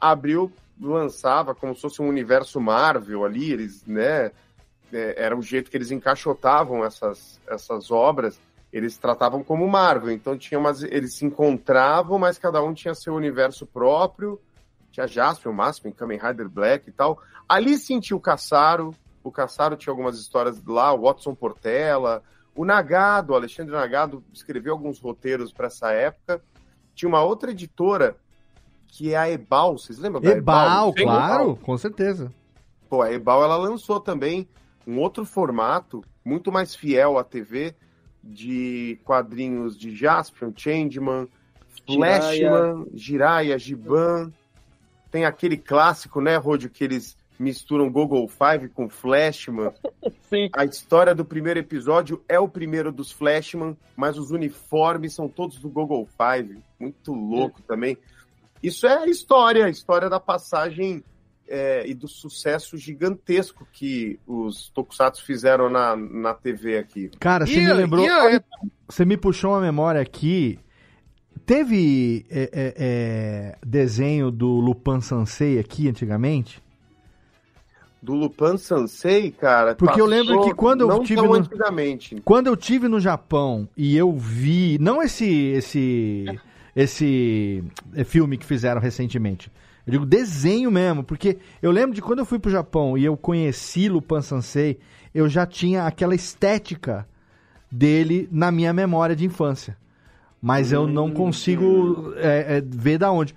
Abril lançava como se fosse um universo Marvel ali, eles, né? é, era o jeito que eles encaixotavam essas, essas obras. Eles tratavam como Marvel, então tinha umas, eles se encontravam, mas cada um tinha seu universo próprio. Tinha Jasper, o Máximo, Kamen Rider Black e tal. Ali sentiu o Caçaro, o Cassaro tinha algumas histórias lá, o Watson Portela, o Nagado, o Alexandre Nagado escreveu alguns roteiros para essa época. Tinha uma outra editora que é a Ebal, vocês lembram da Ebal, Sim, claro, Ebal. com certeza. Pô, a Ebal ela lançou também um outro formato, muito mais fiel à TV, de quadrinhos de Jaspion, Changeman, Flashman, Jiraiya, Giban. Tem aquele clássico, né, Rodio, que eles misturam Google Five com Flashman. Sim. A história do primeiro episódio é o primeiro dos Flashman, mas os uniformes são todos do Google Five. Muito louco também. Isso é a história, a história da passagem é, e do sucesso gigantesco que os Tokusatsu fizeram na, na TV aqui. Cara, você E me a- lembrou. e a- Você me puxou uma memória aqui. Teve é, é, é, desenho do Lupin Sansei aqui antigamente? Do Lupin Sansei, cara. Porque eu lembro que quando eu tive no-. Quando eu tive no Japão e eu vi, não esse esse esse eh, filme que fizeram recentemente. Eu digo desenho mesmo, porque eu lembro de quando eu fui pro Japão e eu conheci Lupin Sansei, eu já tinha aquela estética dele na minha memória de infância. Mas eu não consigo é, é, ver da onde.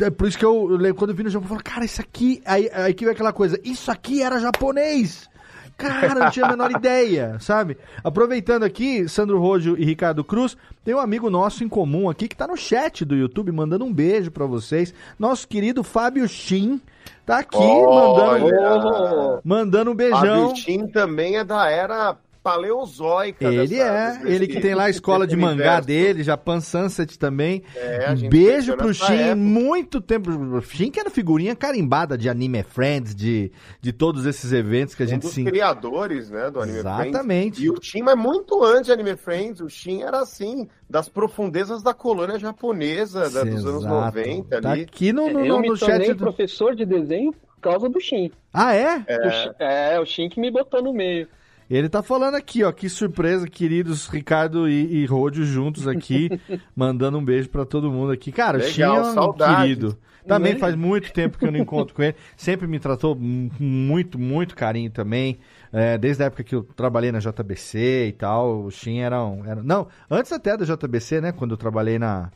É Por isso que eu, eu quando eu vi no Japão, eu falei, cara, isso aqui. Aí, aí que veio aquela coisa, isso aqui era japonês! Cara, não tinha a menor ideia, sabe? Aproveitando aqui, Sandro Rojo e Ricardo Cruz, tem um amigo nosso em comum aqui que tá no chat do YouTube, mandando um beijo pra vocês. Nosso querido Fábio Shin tá aqui mandando, Olha! mandando um beijão. Fábio Shin também é da era paleozoica. Ele dessa- é, desse- ele que tem lá a escola de mangá universo. dele, Japan Sunset também. É, um beijo pro Shin, época. muito tempo. Shin que era figurinha carimbada de Anime Friends, de, de todos esses eventos que a um gente dos se... criadores, né, do Anime Exatamente. Friends. E o Shin é muito antes de Anime Friends. O Shin era assim, das profundezas da colônia japonesa da- dos anos Exato. 90 Tá ali. aqui no, no, eu no, no chat. do- professor de desenho por causa do Shin. Ah, é? O Shin- É, o Shin que me botou no meio. Ele tá falando aqui, ó, que surpresa, queridos Ricardo e, e Rodio juntos aqui, mandando um beijo pra todo mundo aqui. Cara, o Legal, é um saudades. querido. Também Né? faz muito tempo que eu não encontro com ele. Sempre me tratou com muito, muito carinho também. É, desde a época que eu trabalhei na JBC e tal, o Shin era um. Era... Não, antes até da JBC, né? Quando eu trabalhei na.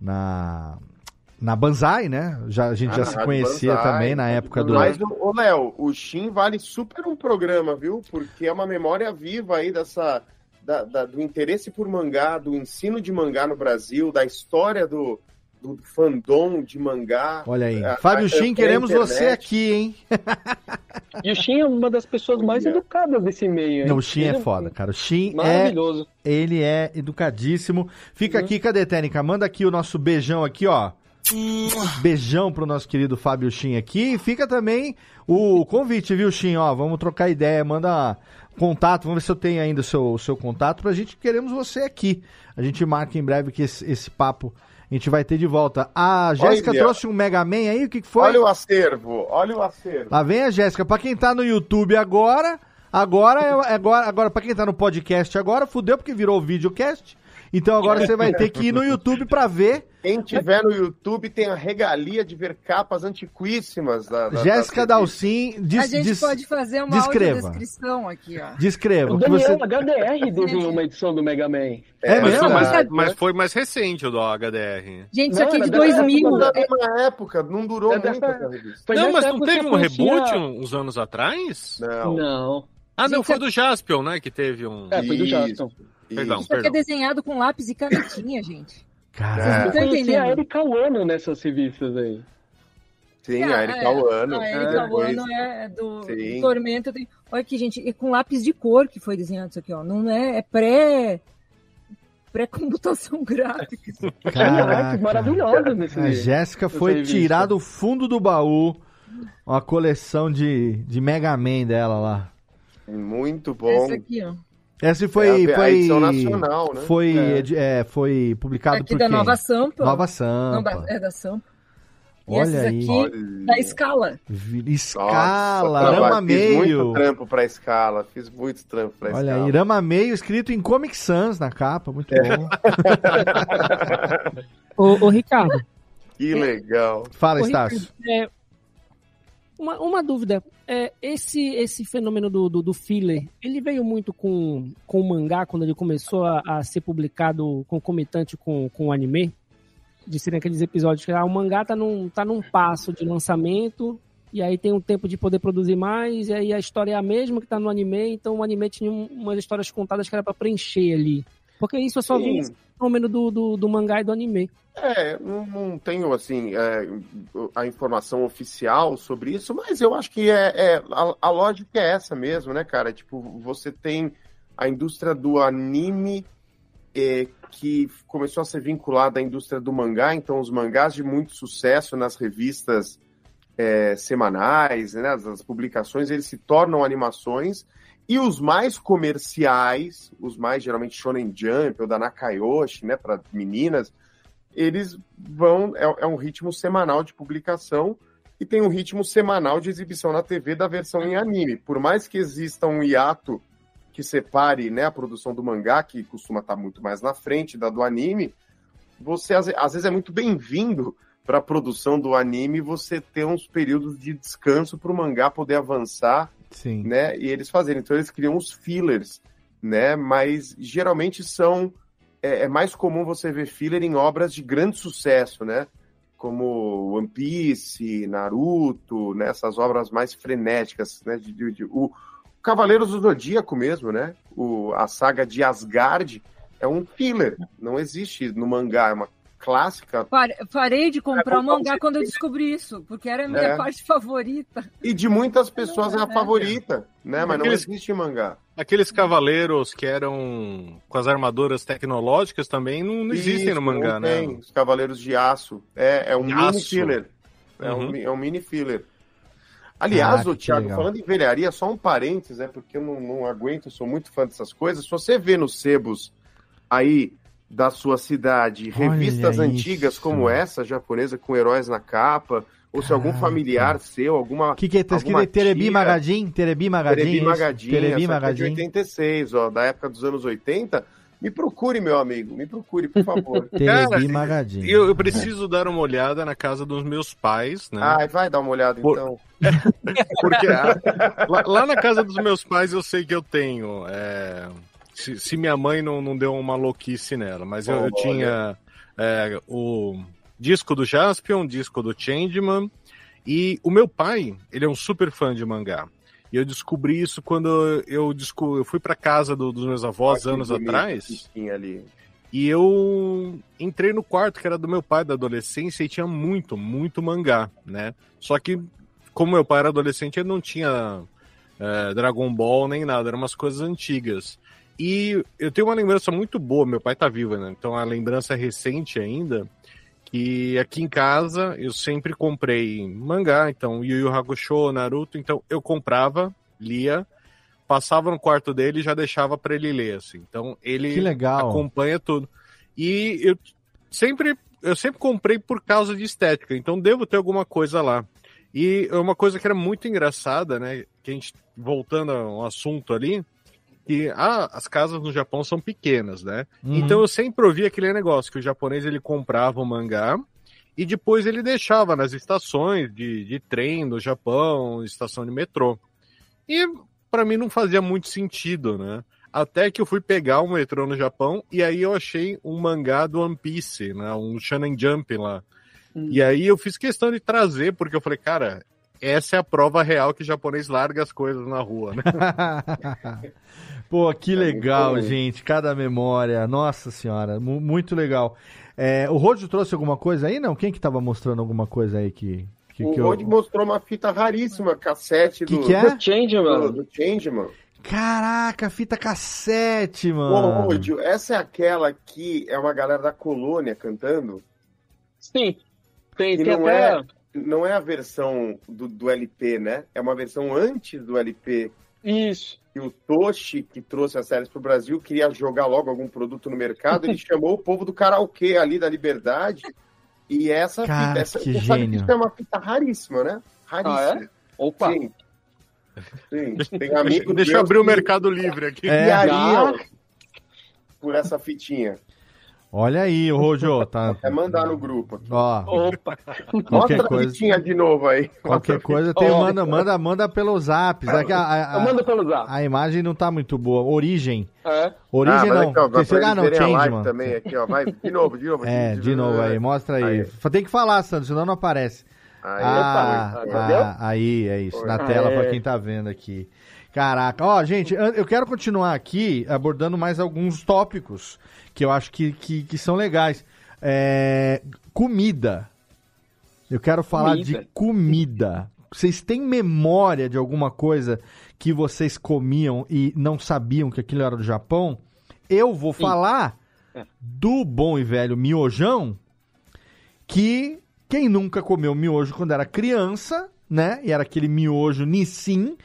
Na. Na Banzai, né? Já, a gente Ah, já se conhecia Banzai, também na época do. Mas, ô Léo, o Shin vale super um programa, viu? Porque é uma memória viva aí dessa. da- da- do interesse por mangá, do ensino de mangá no Brasil, da história do, do fandom de mangá. Olha aí. A- Fábio Shin, queremos você aqui, hein? E o Shin é uma das pessoas mais educadas desse meio. hein? Não, o Shin Ele é foda, cara. O Shin é. Maravilhoso. Ele é educadíssimo. Fica aqui, cadê, Tênica? Manda aqui o nosso beijão aqui, ó. Beijão pro nosso querido Fábio Shin aqui. E fica também o convite, viu, Shin? Ó, vamos trocar ideia. Manda contato. Vamos ver se eu tenho ainda o seu, o seu contato. Pra gente, queremos você aqui. A gente marca em breve que esse, esse papo a gente vai ter de volta. A Jéssica Olha. trouxe um Mega Man aí. O que, que foi? Olha o acervo, olha o acervo. Lá vem a Jéssica. Pra quem tá no YouTube agora, agora é agora, agora para quem tá no podcast agora, fudeu porque virou videocast. Então agora você vai ter que ir no YouTube pra ver. Quem tiver no YouTube tem a regalia de ver capas antiquíssimas da, da Jéssica da- Dalcin, a gente pode fazer uma descreva. audiodescrição aqui, ó. descreva. O Daniel você... HDR desenhou uma edição do Mega Man. É mas, mesmo? foi mais, É. mas foi mais recente o do HDR. Gente, isso Não, aqui é de era 2000. Não, é- da mesma época, não durou É muito dessa- essa revista. Foi não, mas não teve um reboot uns anos atrás? Não. Não. Ah, não, foi é- do Jaspion, né? Que teve um. É, foi do Jackson. Perdão, isso. Isso aqui é perdão. desenhado com lápis e canetinha, gente. Cara, É. Eu Tá conheci entendendo? a Erika Wano nessas revistas aí. Sim, Ah, a Erika é. Wano. A Erika depois- Wano é do, Sim. Tormento. Tem... Olha aqui, gente, é com lápis de cor que foi desenhado isso aqui, ó. Não é, é pré... Pré-computação gráfica. Caraca. artes maravilhosas nesse a Jéssica foi tirar do fundo do baú uma coleção de, de Mega Man dela lá. Muito bom. Esse aqui, ó. Essa foi. É a- a foi edição nacional, né? Foi, É. é, foi publicado Aqui por da quem? Nova Sampa. Nova Não, Sampa. da- é da Sampa. E Olha esses aí. aqui, Olha. da escala. Escala, Nossa, Rama Fiz muito Meio. trampo pra escala, fiz muito trampo pra Olha escala. aí, Rama Meio escrito em Comic Sans na capa, muito É. bom. Ô, ô, Ricardo, Que legal. Fala, ô, Estácio. Ricardo, é, Uma, uma dúvida, é, esse, esse fenômeno do, do, do filler, ele veio muito com, com o mangá, quando ele começou a, a ser publicado concomitante com, com o anime? De serem aqueles episódios que ah, o mangá tá num, tá num passo de lançamento, e aí tem um tempo de poder produzir mais, e aí a história é a mesma que tá no anime, então o anime tinha um- umas histórias contadas que era pra preencher ali. Porque isso eu só vi Sim. esse fenômeno do, do, do mangá e do anime. É, não, não tenho assim é, a informação oficial sobre isso, mas eu acho que é, é- a, a lógica é essa mesmo, né, cara? Tipo, você tem a indústria do anime é, que começou a ser vinculada à indústria do mangá, então os mangás de muito sucesso nas revistas é, semanais, né, as publicações, eles se tornam animações e os mais comerciais, os mais geralmente Shonen Jump ou da Nakayoshi, né, para meninas, eles vão. É, é um ritmo semanal de publicação e tem um ritmo semanal de exibição na TV da versão em anime. Por mais que exista um hiato que separe né, a produção do mangá, que costuma estar muito mais na frente da do anime, você às, às vezes é muito bem-vindo para a produção do anime você ter uns períodos de descanso para o mangá poder avançar Sim. né? E eles fazerem. Então eles criam os fillers, né? Mas geralmente são é, é mais comum você ver filler em obras de grande sucesso, né? Como One Piece, Naruto, né? Essas obras mais frenéticas, né? De, de- de- o Cavaleiros do Zodíaco mesmo, né? O, a saga de Asgard é um filler, não existe no mangá, é uma clássica Pare- Parei de comprar É, o mangá quando eu descobri isso, porque era a minha É. parte favorita. e de muitas pessoas é a favorita, né? Mas não existe mangá. Aqueles cavaleiros que eram com as armaduras tecnológicas também não, não existem Isso, no mangá, não né? tem. Os Cavaleiros de Aço. É, é um De mini aço. filler. É, Uhum. um, é um mini filler. Aliás, ô, que Thiago, legal. falando em velharia, só um parênteses, é porque eu não, não aguento, eu sou muito fã dessas coisas. Se você vê nos sebos aí da sua cidade revistas Olha antigas isso. como essa japonesa com heróis na capa, ou se algum familiar seu, alguma. O que, que é? Tá escrito? Terebi Magadim? Terebi Magadim? Terebi isso? Magadim, Terebi é de Magadim. 86, ó, da época dos anos 80. Me procure, meu amigo, me procure, por favor. Terebi Magadim. Eu, eu preciso dar uma olhada na casa dos meus pais, né? Ai, vai dar uma olhada Por- então. Porque ah, lá, lá na casa dos meus pais eu sei que eu tenho. é, se, se minha mãe não, não deu uma louquice nela, mas eu, eu Olha. tinha é, o disco do Jaspion, disco do Changeman. E o meu pai, ele é um super fã de mangá. E eu descobri isso quando eu, eu fui pra casa do- dos meus avós anos atrás. ali. E eu entrei no quarto que era do meu pai da adolescência e tinha muito, muito mangá, né? Só que, como meu pai era adolescente, ele não tinha é, Dragon Ball nem nada, eram umas coisas antigas. E eu tenho uma lembrança muito boa, meu pai tá vivo, né? Então a lembrança é recente ainda, que aqui em casa eu sempre comprei mangá, então Yu Yu Hakusho, Naruto, então eu comprava, lia, passava no quarto dele e já deixava pra ele ler, assim. Então ele Que legal. acompanha tudo. E eu sempre, eu sempre comprei por causa de estética, então devo ter alguma coisa lá. E é uma coisa que era muito engraçada, né? Que a gente, voltando ao assunto ali, que ah, as casas no Japão são pequenas, né? Uhum. Então eu sempre ouvi aquele negócio que o japonês ele comprava o mangá e depois ele deixava nas estações de, de trem do Japão, estação de metrô. E para mim não fazia muito sentido, né? Até que eu fui pegar um metrô no Japão e aí eu achei um mangá do One Piece, né? Um Shonen Jump lá. E aí eu fiz questão de trazer, porque eu falei, cara, essa é a prova real que o japonês larga as coisas na rua, né? Pô, que legal, muito bom. gente. Cada memória. Nossa senhora, mu- muito legal. É, o Rodio trouxe alguma coisa aí, não? Quem que tava mostrando alguma coisa aí que... que, O que eu- Rod mostrou uma fita raríssima, cassete Que do, que é? do Changeman. Do, do Changeman. Caraca, fita cassete, Ô, mano. Rodio, essa é aquela que é uma galera da colônia cantando? Sim. Tem, Que tem não até. é, não é a versão do, do LP, né? É uma versão antes do LP. Isso. E o Toshi, que trouxe as séries pro Brasil, queria jogar logo algum produto no mercado. Ele chamou o povo do karaokê ali da Liberdade. E essa Cara, fita, essa, que você sabe gênio. isso é uma fita raríssima, né? Raríssima. Ah, é? Opa. Sim. Sim. Tem Deixa, amigo deixa eu abrir o Mercado Livre aqui. É. por essa fitinha. Olha aí, o Rojo, tá. É mandar no grupo. aqui. Ó, Opa! qualquer Mostra a coisa, fitinha de novo aí. qualquer coisa tem, manda, manda, manda pelo zap. Aqui, a, a- Eu mando pelo zap. a imagem não tá muito boa. Origem. É. Origem ah, não. aqui, ó, ah, não, a change, mano. também aqui, ó. Vai, de novo, de novo. É, de novo aí, mostra aí. Aí. Tem que falar, Sandro, senão não aparece. Aí, Ah, ah, aí, é isso. Foi. Na Ah, tela é. pra quem tá vendo aqui. Caraca, ó, gente, an- eu quero continuar aqui abordando mais alguns tópicos que eu acho que, que, que são legais. É, comida. Eu quero falar Comida. de comida. Vocês têm memória de alguma coisa que vocês comiam e não sabiam que aquilo era do Japão? Eu vou falar É. do bom e velho miojão, que quem nunca comeu miojo quando era criança, né? E era aquele miojo Nissin,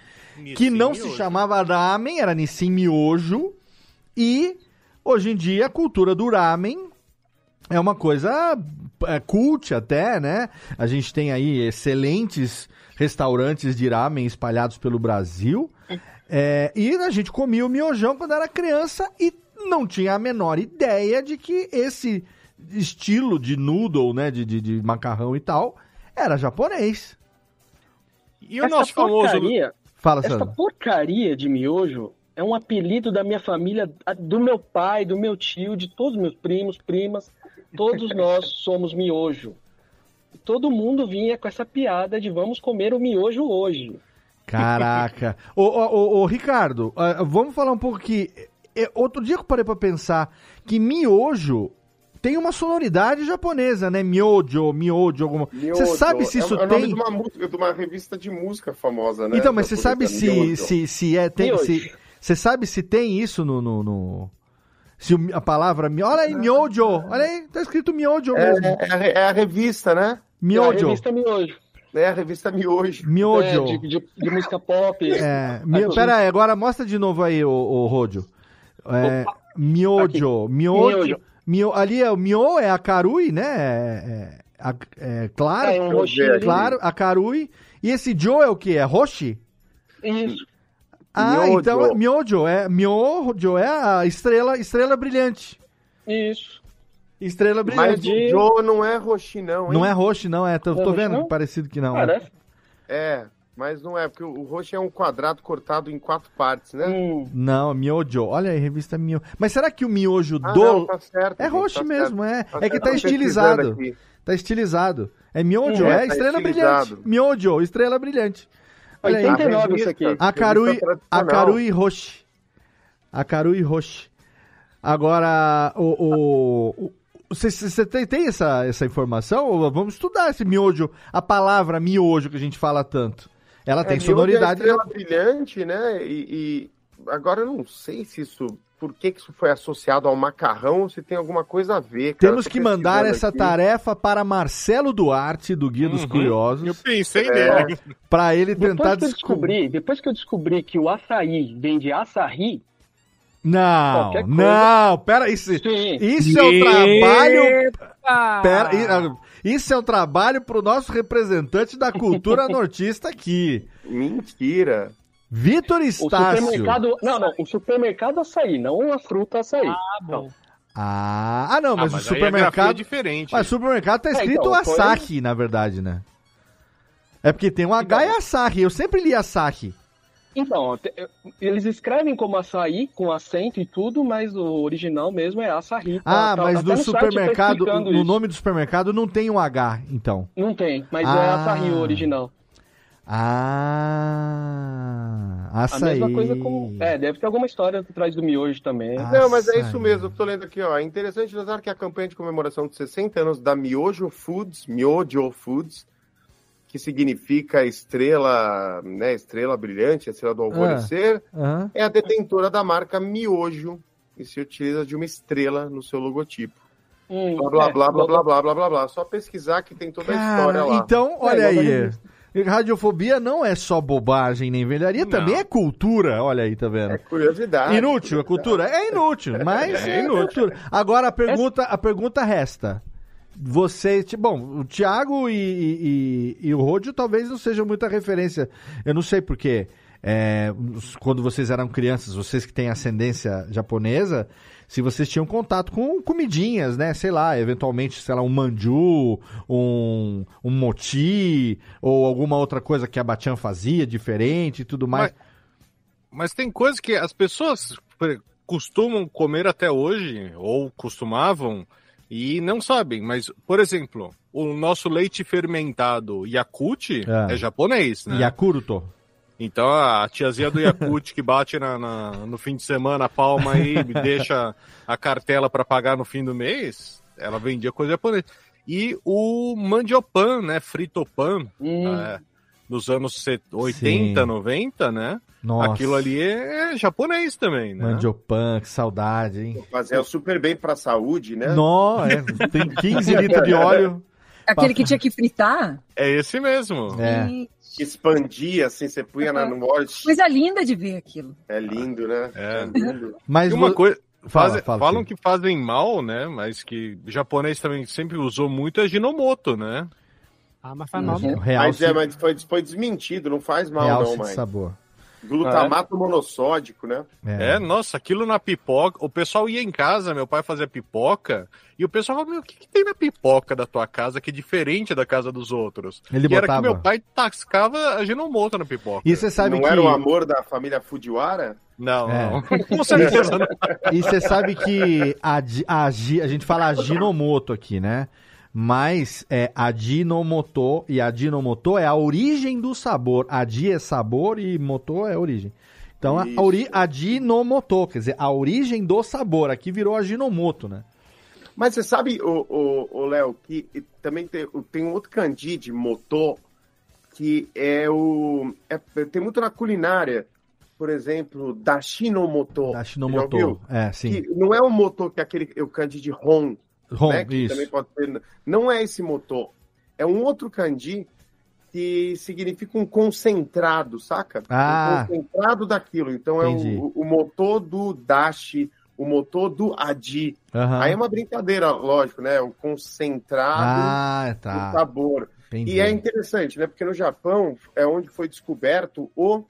que não se chamava ramen, era Nissin miojo. E hoje em dia a cultura do ramen é uma coisa é, cult até, né? A gente tem aí excelentes restaurantes de ramen espalhados pelo Brasil. É, e a gente comia o miojão quando era criança e não tinha a menor ideia de que esse estilo de noodle, né? De, de, de macarrão e tal, era japonês. E o Essa nosso famoso. porcaria, Fala, essa Sandro. porcaria de miojo é um apelido da minha família, do meu pai, do meu tio, de todos os meus primos, primas. Todos nós somos miojo. Todo mundo vinha com essa piada de vamos comer o miojo hoje. Caraca. ô, ô, ô, Ricardo, ah, vamos falar um pouco que. eh, Outro dia que eu parei pra pensar que miojo tem uma sonoridade japonesa, né? Miojo, miojo, alguma. Você Miojo. sabe se isso é, é o nome tem. de uma música, de uma revista de música famosa, né? Então, mas você sabe se, Miojo. se, se é. Tem, Miojo. se, você sabe se tem isso no. no, no- se a palavra. Olha aí, miojo. Olha aí, tá escrito miojo É, mesmo. é, a, re- é a revista, né? É a Miojo. revista miojo. É a revista Miojo. Miojo. É, de, de- de música pop. É, mi- pera aí, agora mostra de novo aí, o, o Rodio. É, miojo, miojo. Miojo. Mio, ali é o mio, é a carui, né? É, é, a- é claro, É, um roxinho claro, a carui. E esse jo é o que? É roshi? Isso. Ah, Miojo. então miojo é miojo é a estrela, estrela brilhante. Isso. Estrela Mas brilhante. o Joe não é roxi, não, hein? Não é roxo, não, é. Tô, Não é tô vendo não? que parecido que não. Parece. É, mas não é, porque o roxo é um quadrado cortado em quatro partes, né? Hum, Não, miojo. Olha aí, revista miojo. Mas será que o miojo Ah, do não, tá certo. É gente, roxo tá mesmo, certo. é. Tá é que tá estilizado. aqui. Tá estilizado. É miojo, É, é, tá estrela estilizado. brilhante. Miojo, estrela brilhante. Olha aí. 89 isso aqui. A Karui, Revista a tradicional. Karui Roshi. A Karui Roshi. Agora, o... o, o você, você tem, tem essa, essa informação? Vamos estudar esse miojo, a palavra miojo que a gente fala tanto. Ela tem É, sonoridade. É estrela brilhante, né? E, e agora eu não sei se isso. Por que, que isso foi associado ao macarrão ou se tem alguma coisa a ver. cara. Temos Eu que mandar essa aqui. tarefa para Marcelo Duarte, do Guia dos Eu Curiosos, pensei É. nele. para ele tentar Depois que eu descobrir. descobri, depois que eu descobri que o açaí vem de açaí, Não, não, pera, isso, sim. isso é o trabalho. Pera, i- isso é o trabalho pro nosso representante da cultura nortista aqui, Mentira. Vitor O Estácio. supermercado. Não, não, o supermercado açaí, não a fruta açaí. Ah, bom. Ah, ah, não, mas, Ah, o mas a grafia é supermercado. diferente. Mas o supermercado tá É, escrito então, foi- Asahi, na verdade, né? É porque tem um H e Asahi. Eu sempre li Asahi. Então, eles escrevem como açaí, com acento e tudo, mas o original mesmo é açaí. Tá- Ah, tá- mas até no tá supermercado, explicando no nome do supermercado não tem um H, então. Não tem, mas é Ah. açaí o original. Ah, A açaí. mesma coisa como. É, deve ter alguma história atrás do miojo também. Ah. Não, mas é Açaí. isso mesmo. Eu tô lendo aqui, ó. É interessante notar que a campanha de comemoração dos 60 anos da Miojo Foods, Miojo Foods, que significa estrela, né, estrela brilhante, estrela do alvorecer, Aham. é a detentora da marca Miojo e se utiliza de uma estrela no seu logotipo. Hum, Blá, blá, é, blá, blá, blá, blá, blá, blá, blá. Só pesquisar que tem toda a história Cara, lá. então, olha É, igual da aí. Radiofobia não é só bobagem nem velharia, Não. também é cultura. Olha aí, tá vendo? É curiosidade. Inútil a cultura? É inútil, mas é, cultura. Agora a pergunta, a pergunta resta. Você, ti- bom, o Thiago e, e- e- e o Rodio talvez não sejam muita referência. Eu não sei porquê. é, quando vocês eram crianças, vocês que têm ascendência japonesa, se vocês tinham contato com comidinhas, né? Sei lá, eventualmente, sei lá, um manju, um, um mochi, ou alguma outra coisa que a Bachan fazia diferente e tudo mais. Mas tem coisas que as pessoas costumam comer até hoje, ou costumavam, e não sabem. Mas, por exemplo, o nosso leite fermentado Yakult É. é, japonês, né? Yakuruto. Então a tiazinha do Yakult que bate na, na- no fim de semana a palma aí e deixa a cartela para pagar no fim do mês, ela vendia coisa japonesa. E o mandiopan, né? Fritopan, é, nos anos set- 80, Sim. 90, né? Nossa. Aquilo ali é, é japonês também, né? Mandiopan, que saudade, hein? Fazia super bem pra saúde, né? Nó, é, tem 15 litros de óleo. Aquele que tinha que fritar? É esse mesmo. É. Que expandia, assim, você punha na, no óleo. Coisa linda de ver aquilo. É lindo, né? É. lindo. Mas e uma coisa. Fala, fazem- fala, falam filho. que fazem mal, né? Mas que o japonês também sempre usou muito é Ginomoto, né? Ah, mas faz mal. Uhum. Real mas é, mas foi, foi desmentido, não faz mal Realce não, de mais. sabor. Glutamato monossódico, né? É. nossa, aquilo na pipoca. O pessoal ia em casa, meu pai fazia pipoca, e o pessoal falava, meu, o que, que tem na pipoca da tua casa que é diferente da casa dos outros? Ele e era botava. que meu pai tascava a Ginomoto na pipoca. E você sabe não que. era o amor da família Fujiwara? Não, É. não. Com certeza não. E você sabe que a, a, Gi- a gente fala Ajinomoto aqui, né? Mas é Ajinomoto e Ajinomoto é a origem do sabor. Adi é sabor e moto é origem. Então a, Isso. a ori, Ajinomoto, quer dizer, a origem do sabor. Aqui virou Ajinomoto, né? Mas você sabe, o, o, o Léo, que também tem, tem um outro kanji de moto que é o. é- tem muito na culinária. Por exemplo, Dashinomoto. Dashinomoto, é, sim. Que não é o motor que é aquele o kanji de. Hon, né, que também pode ser. Não é esse motor. É um outro kanji que significa um concentrado, saca? Ah. Um concentrado daquilo. Então Entendi. é o, o motor do dashi, o motor do adi. Aham. Aí é uma brincadeira, lógico, né? O concentrado Ah, do tá. sabor. Entendi. E é interessante, né? Porque no Japão é onde foi descoberto o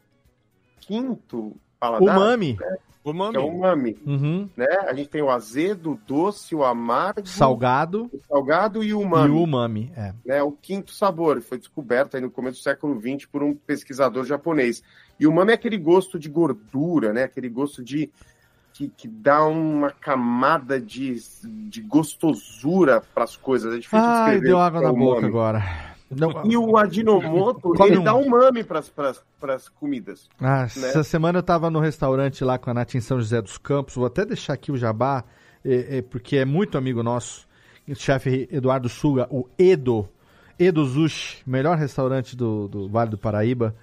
quinto paladar. Umami. né? Umami. Que é o umami. Uhum. Né? A gente tem o azedo, o doce, o amargo, Salgado o salgado e o e umami. o umami. É. Né? O quinto sabor foi descoberto aí no começo do século XX por um pesquisador japonês. E o umami é aquele gosto de gordura, né? Aquele gosto de que, que dá uma camada de, de gostosura para as coisas. É difícil Ai, descrever deu o que água na boca agora. Não, E o Ajinomoto, Come ele um. dá umami para as comidas. Ah, né? Essa semana eu tava no restaurante lá com a Nath em São José dos Campos. Vou até deixar aqui o jabá, é, é, porque é muito amigo nosso. O chefe Eduardo Suga, o Edo. Edo Zushi, melhor restaurante do, do Vale do Paraíba.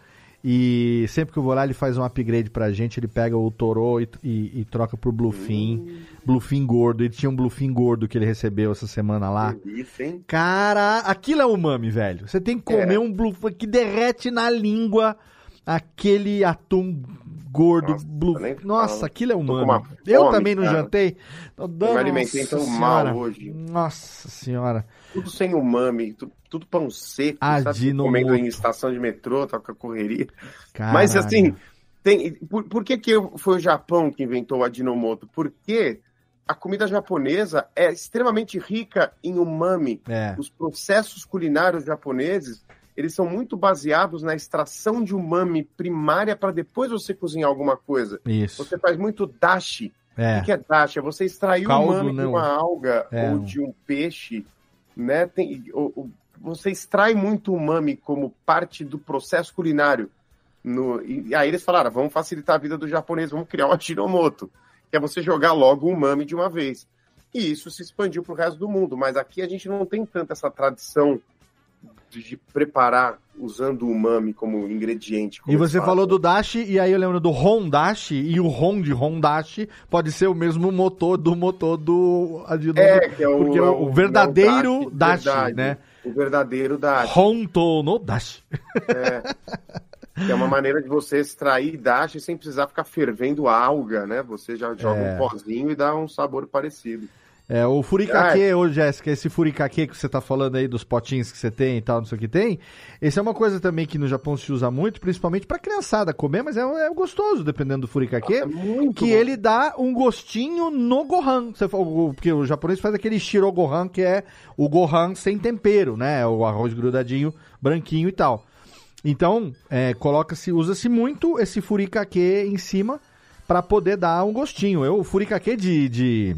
E sempre que eu vou lá, ele faz um upgrade pra gente. Ele pega o Toro e, e- e troca por Bluefin. Bluefin gordo. Ele tinha um Bluefin gordo que ele recebeu essa semana lá. Delícia, hein? Cara, aquilo é umami, velho. Você tem que comer É. um bluefin que derrete na língua aquele atum gordo. Nossa, blue... Nossa, aquilo é umami. uma Eu fome, também não cara. jantei. Tô dando... Eu me alimentei tão senhora. mal hoje. Nossa senhora. Tudo sem umami, tu- tudo pão seco, sabe? Ajinomoto. Comendo em estação de metrô, tá com a correria. Caralho. Mas assim, tem, por, por que, que foi o Japão que inventou o Ajinomoto? Porque a comida japonesa é extremamente rica em umami. É. Os processos culinários japoneses, eles são muito baseados na extração de umami primária para depois você cozinhar alguma coisa. Isso. Você faz muito dashi. É. O que é dashi? É você extrair Caldo, o umami né? de uma alga É, ou de um peixe, né? Tem, o- o- você extrai muito umami como parte do processo culinário. No, e, aí eles falaram, vamos facilitar a vida do japonês, vamos criar um Ajinomoto, que é você jogar logo o umami de uma vez. E isso se expandiu para o resto do mundo, mas aqui a gente não tem tanta essa tradição de, preparar usando o umami como ingrediente. como E você falou do Dashi, e aí eu lembro do Hondashi, e o Hon de Hondashi pode ser o mesmo motor do motor do Ajinomoto. É, que é o, porque é é o, verdadeiro é o Dashi, verdade, né? O verdadeiro Dashi. Honto no Dashi. É. É uma maneira de você extrair dashi sem precisar ficar fervendo a alga, né? Você já joga É. um pozinho e dá um sabor parecido. É, o furikake, ô Jéssica, esse furikake que você tá falando aí dos potinhos que você tem e tal, não sei o que tem, esse é uma coisa também que no Japão se usa muito, principalmente pra criançada comer, mas é, é gostoso, dependendo do furikake, que ele dá um gostinho no gohan. Você, o- porque o japonês faz aquele shirogohan, que é o gohan sem tempero, né? O arroz grudadinho, branquinho e tal. Então, é, coloca-se, usa-se muito esse furikake em cima pra poder dar um gostinho. Eu, o furikake de, de,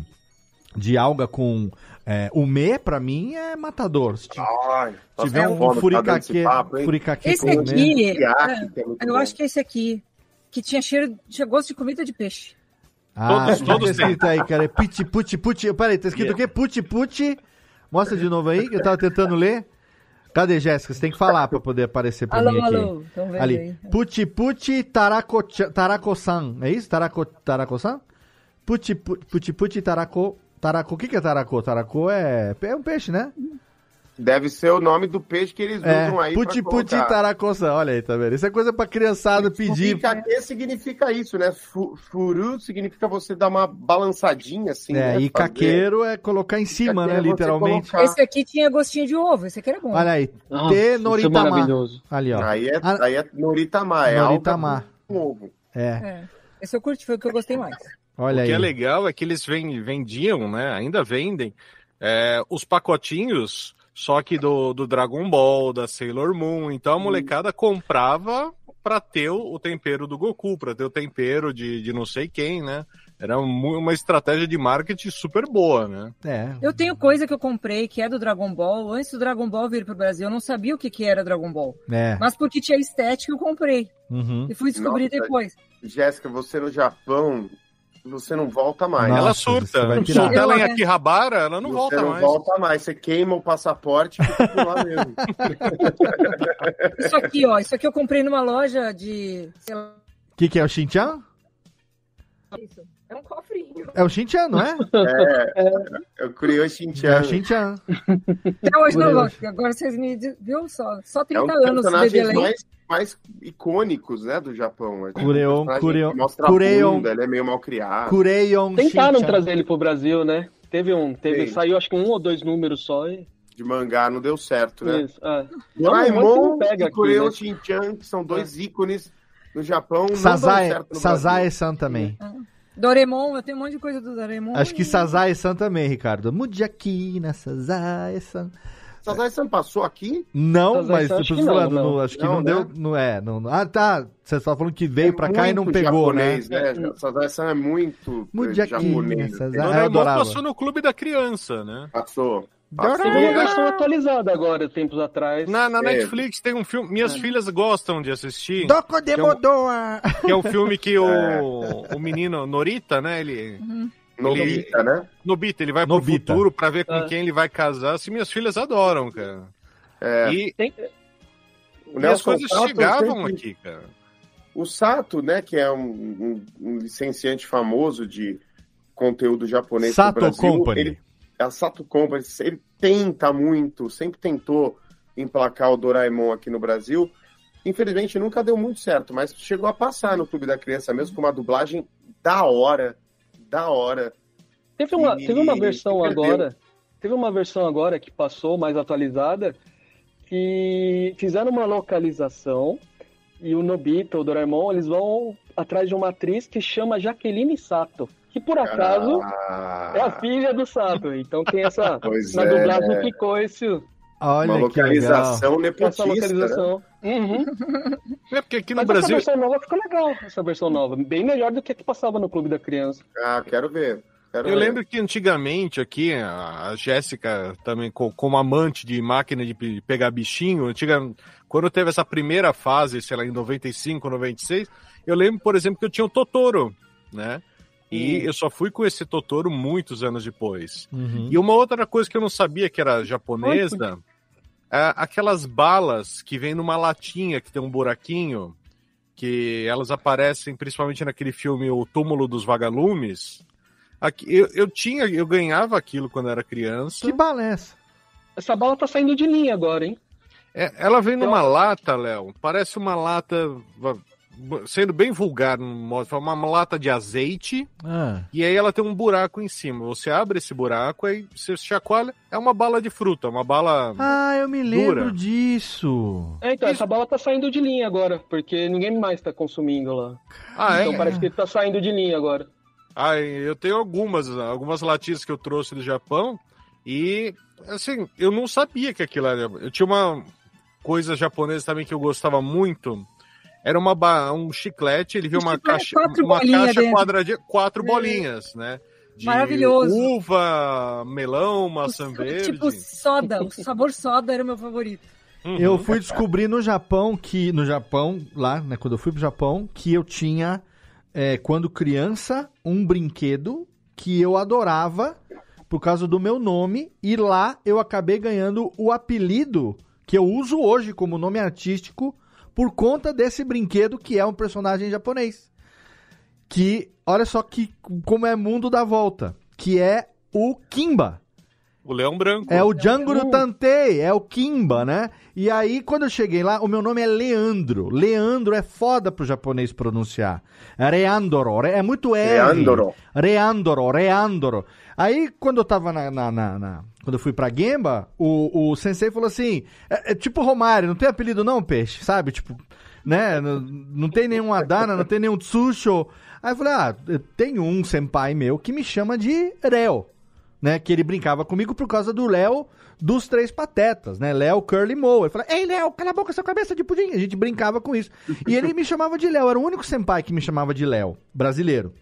de alga com é, umê, pra mim, é matador. Se Ai, tiver um fome tá furikake, esse com aqui, umê. Teriyaki, que é eu bom. acho que é esse aqui, que tinha cheiro, tinha gosto de comida de peixe. Ah, Todos- tá todos escrito aí, cara. É Puti, puti, puti. Peraí, tá escrito o quê? Puti, puti. Mostra de novo aí, que eu tava tentando ler. Cadê, Jéssica? Você tem que falar pra poder aparecer pra Alô, mim aqui. alô, tão vendo Ali. aí? Puti, puti, tarako, tarako-san. É isso? Tarako, tarako-san? Puti, pu- puti, puti, tarako, tarako. O que que é tarako? Tarako é, é um peixe, né? Deve ser o nome do peixe que eles É, usam aí puti, puti, tarako-san. Olha aí, tá vendo? Isso é coisa pra criançada pedir. Furikake significa isso, né? Fu- Furu significa você dar uma balançadinha assim, É, né? e Fazer- caqueiro é colocar em cima, Caqueiro né? é Literalmente. colocar- Esse aqui tinha gostinho de ovo, esse aqui era bom. Olha aí. Nossa, T isso é maravilhoso. Ali, ó. Aí é, Ah, aí é Noritama, é Noritama. com ovo. É. É. Esse eu curti, foi o que eu gostei mais. Olha o que aí. é legal é que eles ven- vendiam, né? Ainda vendem é, os pacotinhos, só que do, do Dragon Ball, da Sailor Moon. Então a molecada comprava pra ter o, o tempero do Goku, pra ter o tempero de, de não sei quem, né? Era uma estratégia de marketing super boa, né? É. Eu tenho coisa que eu comprei que é do Dragon Ball. Antes do Dragon Ball vir pro Brasil, eu não sabia o que, que era Dragon Ball. É. Mas porque tinha estética, eu comprei. Uhum. E fui descobrir Nossa, depois. Jéssica, você no Japão, você não volta mais. Nossa, ela você surta. Surta ela em né? Akihabara, ela não você volta não mais. volta mais. Você queima o passaporte e fica por lá mesmo. Isso aqui, ó. Isso aqui eu comprei numa loja de. O que, que é o Shinchan? Isso. É um cofrinho. É o Shinchan, não é? É, eu criei o É Shinchan. o Shinchan. Até hoje não. Agora vocês me viu só. Só É 30 um dos anos de delay. mais, mais icônicos, né, do Japão. É Cureon. a bunda, ele é meio mal criado. Kureion Tentaram Shinchan. trazer ele pro Brasil, né? Teve um, teve, Sim. saiu acho que um ou dois números só e. De mangá, não deu certo, né? Isso, é. Doraemon não pega e aqui, Kureon né? Shinchan, que são dois ícones no Japão, não Sazae, certo no Sazae-san também. Doraemon, eu tenho um monte de coisa do Doraemon. Acho que Sazae-san também, Ricardo. Mude aqui Sazae-san. Sazae-san passou aqui? Não, mas acho que não, não. acho que Não, não, né? deu. Não é, não, Ah, tá. Você só falando que veio É pra cá e não muito pegou, japonês, né? né? Sazae-san é muito Mude eh, aqui japonês. Sazae. Ah, eu Doraemon adorava. passou no clube da criança, né? Passou. Teve uma versão atualizada agora, tempos atrás. Na, na É. Netflix tem um filme. Minhas filhas gostam de assistir. Doko Que é um- Demodoa! Que é um filme que o, o menino Norita, né? Ele. Nobita, né? Nobita, ele vai Nobita. pro futuro pra ver com Ah. quem ele vai casar. Assim, minhas filhas adoram, cara. É, E, Tem- o e as coisas Sato chegavam sempre- aqui, cara. O Sato, né, que é um, um- um licenciante famoso de conteúdo japonês Sato Brasil, Company. Ele, a Sato Company, ele tenta muito, sempre tentou emplacar o Doraemon aqui no Brasil. Infelizmente nunca deu muito certo, mas chegou a passar no Clube da Criança mesmo com uma dublagem da hora, da hora. Teve uma, E- teve uma versão agora. Teve uma versão agora que passou, mais atualizada, que fizeram uma localização e o Nobita, o Doraemon, eles vão atrás de uma atriz que chama Jaqueline Sato, que por acaso Ah, é a filha do Sato. Então tem essa. Pois na é. dublagem ficou esse, Olha uma que legal. localização essa nepotista, né? localização. Uhum. É porque aqui no Mas Brasil. essa versão nova ficou legal, essa versão nova. Bem melhor do que a que passava no Clube da Criança. Ah, quero ver. Quero Eu ver. lembro que antigamente aqui, a Jéssica também, co- como amante de máquina de pe- pegar bichinho, antiga, quando teve essa primeira fase, sei lá, em 95, 96, eu lembro, por exemplo, que eu tinha o Totoro, né? E eu só fui com esse Totoro muitos anos depois. Uhum. E uma outra coisa que eu não sabia que era japonesa, é aquelas balas que vem numa latinha que tem um buraquinho, que elas aparecem principalmente naquele filme O Túmulo dos Vagalumes. Aqui, eu, eu tinha, eu ganhava aquilo quando era criança. Que bala é essa? Essa bala tá saindo de linha agora, hein? É, ela vem numa lata, Léo. Parece uma lata. Sendo bem vulgar, no modo, uma, uma lata de azeite Ah. e aí ela tem um buraco em cima. Você abre esse buraco, aí você chacoalha, é uma bala de fruta, uma bala. Ah, eu me lembro Dura. disso. É, então, essa bala tá saindo de linha agora, porque ninguém mais tá consumindo lá. Ah, é? Então parece que tá saindo de linha agora. Ah, eu tenho algumas, algumas latinhas que eu trouxe do Japão e, assim, eu não sabia que aquilo era. Eu tinha uma coisa japonesa também que eu gostava muito. Era uma ba- um chiclete, ele viu uma caixa, quatro uma bolinhas caixa quadradinha, quatro É. bolinhas, né? De Maravilhoso. Uva, melão, maçã verde. Tipo soda, o sabor soda era o meu favorito. Uhum. Eu fui descobrir no Japão que. No Japão, lá, né? Quando eu fui pro Japão, que eu tinha, é, quando criança, um brinquedo que eu adorava por causa do meu nome. E lá eu acabei ganhando o apelido que eu uso hoje como nome artístico por conta desse brinquedo que é um personagem japonês. Que, olha só que como é mundo da volta. Que é o Kimba. O leão branco. É o Djanguru Tantei, é o Kimba, né? E aí, quando eu cheguei lá, o meu nome é Leandro. Leandro é foda pro japonês pronunciar. É Reandoro, é muito R. Reandoro. Reandoro, Reandoro. Aí, quando eu tava na... na- na- na- quando eu fui pra Gemba, o, o sensei falou assim, é, é tipo Romário, não tem apelido não, peixe? Sabe? Tipo, né? Não, não tem nenhum Adana, não tem nenhum Tsusho. Aí eu falei, ah, tem um senpai meu que me chama de Reo né? Que ele brincava comigo por causa do Léo dos Três Patetas, né? Léo Curly Moe. Ele falava, ei, Léo, cala a boca, sua cabeça de pudim. A gente brincava com isso. E ele me chamava de Léo, era o único senpai que me chamava de Léo, brasileiro.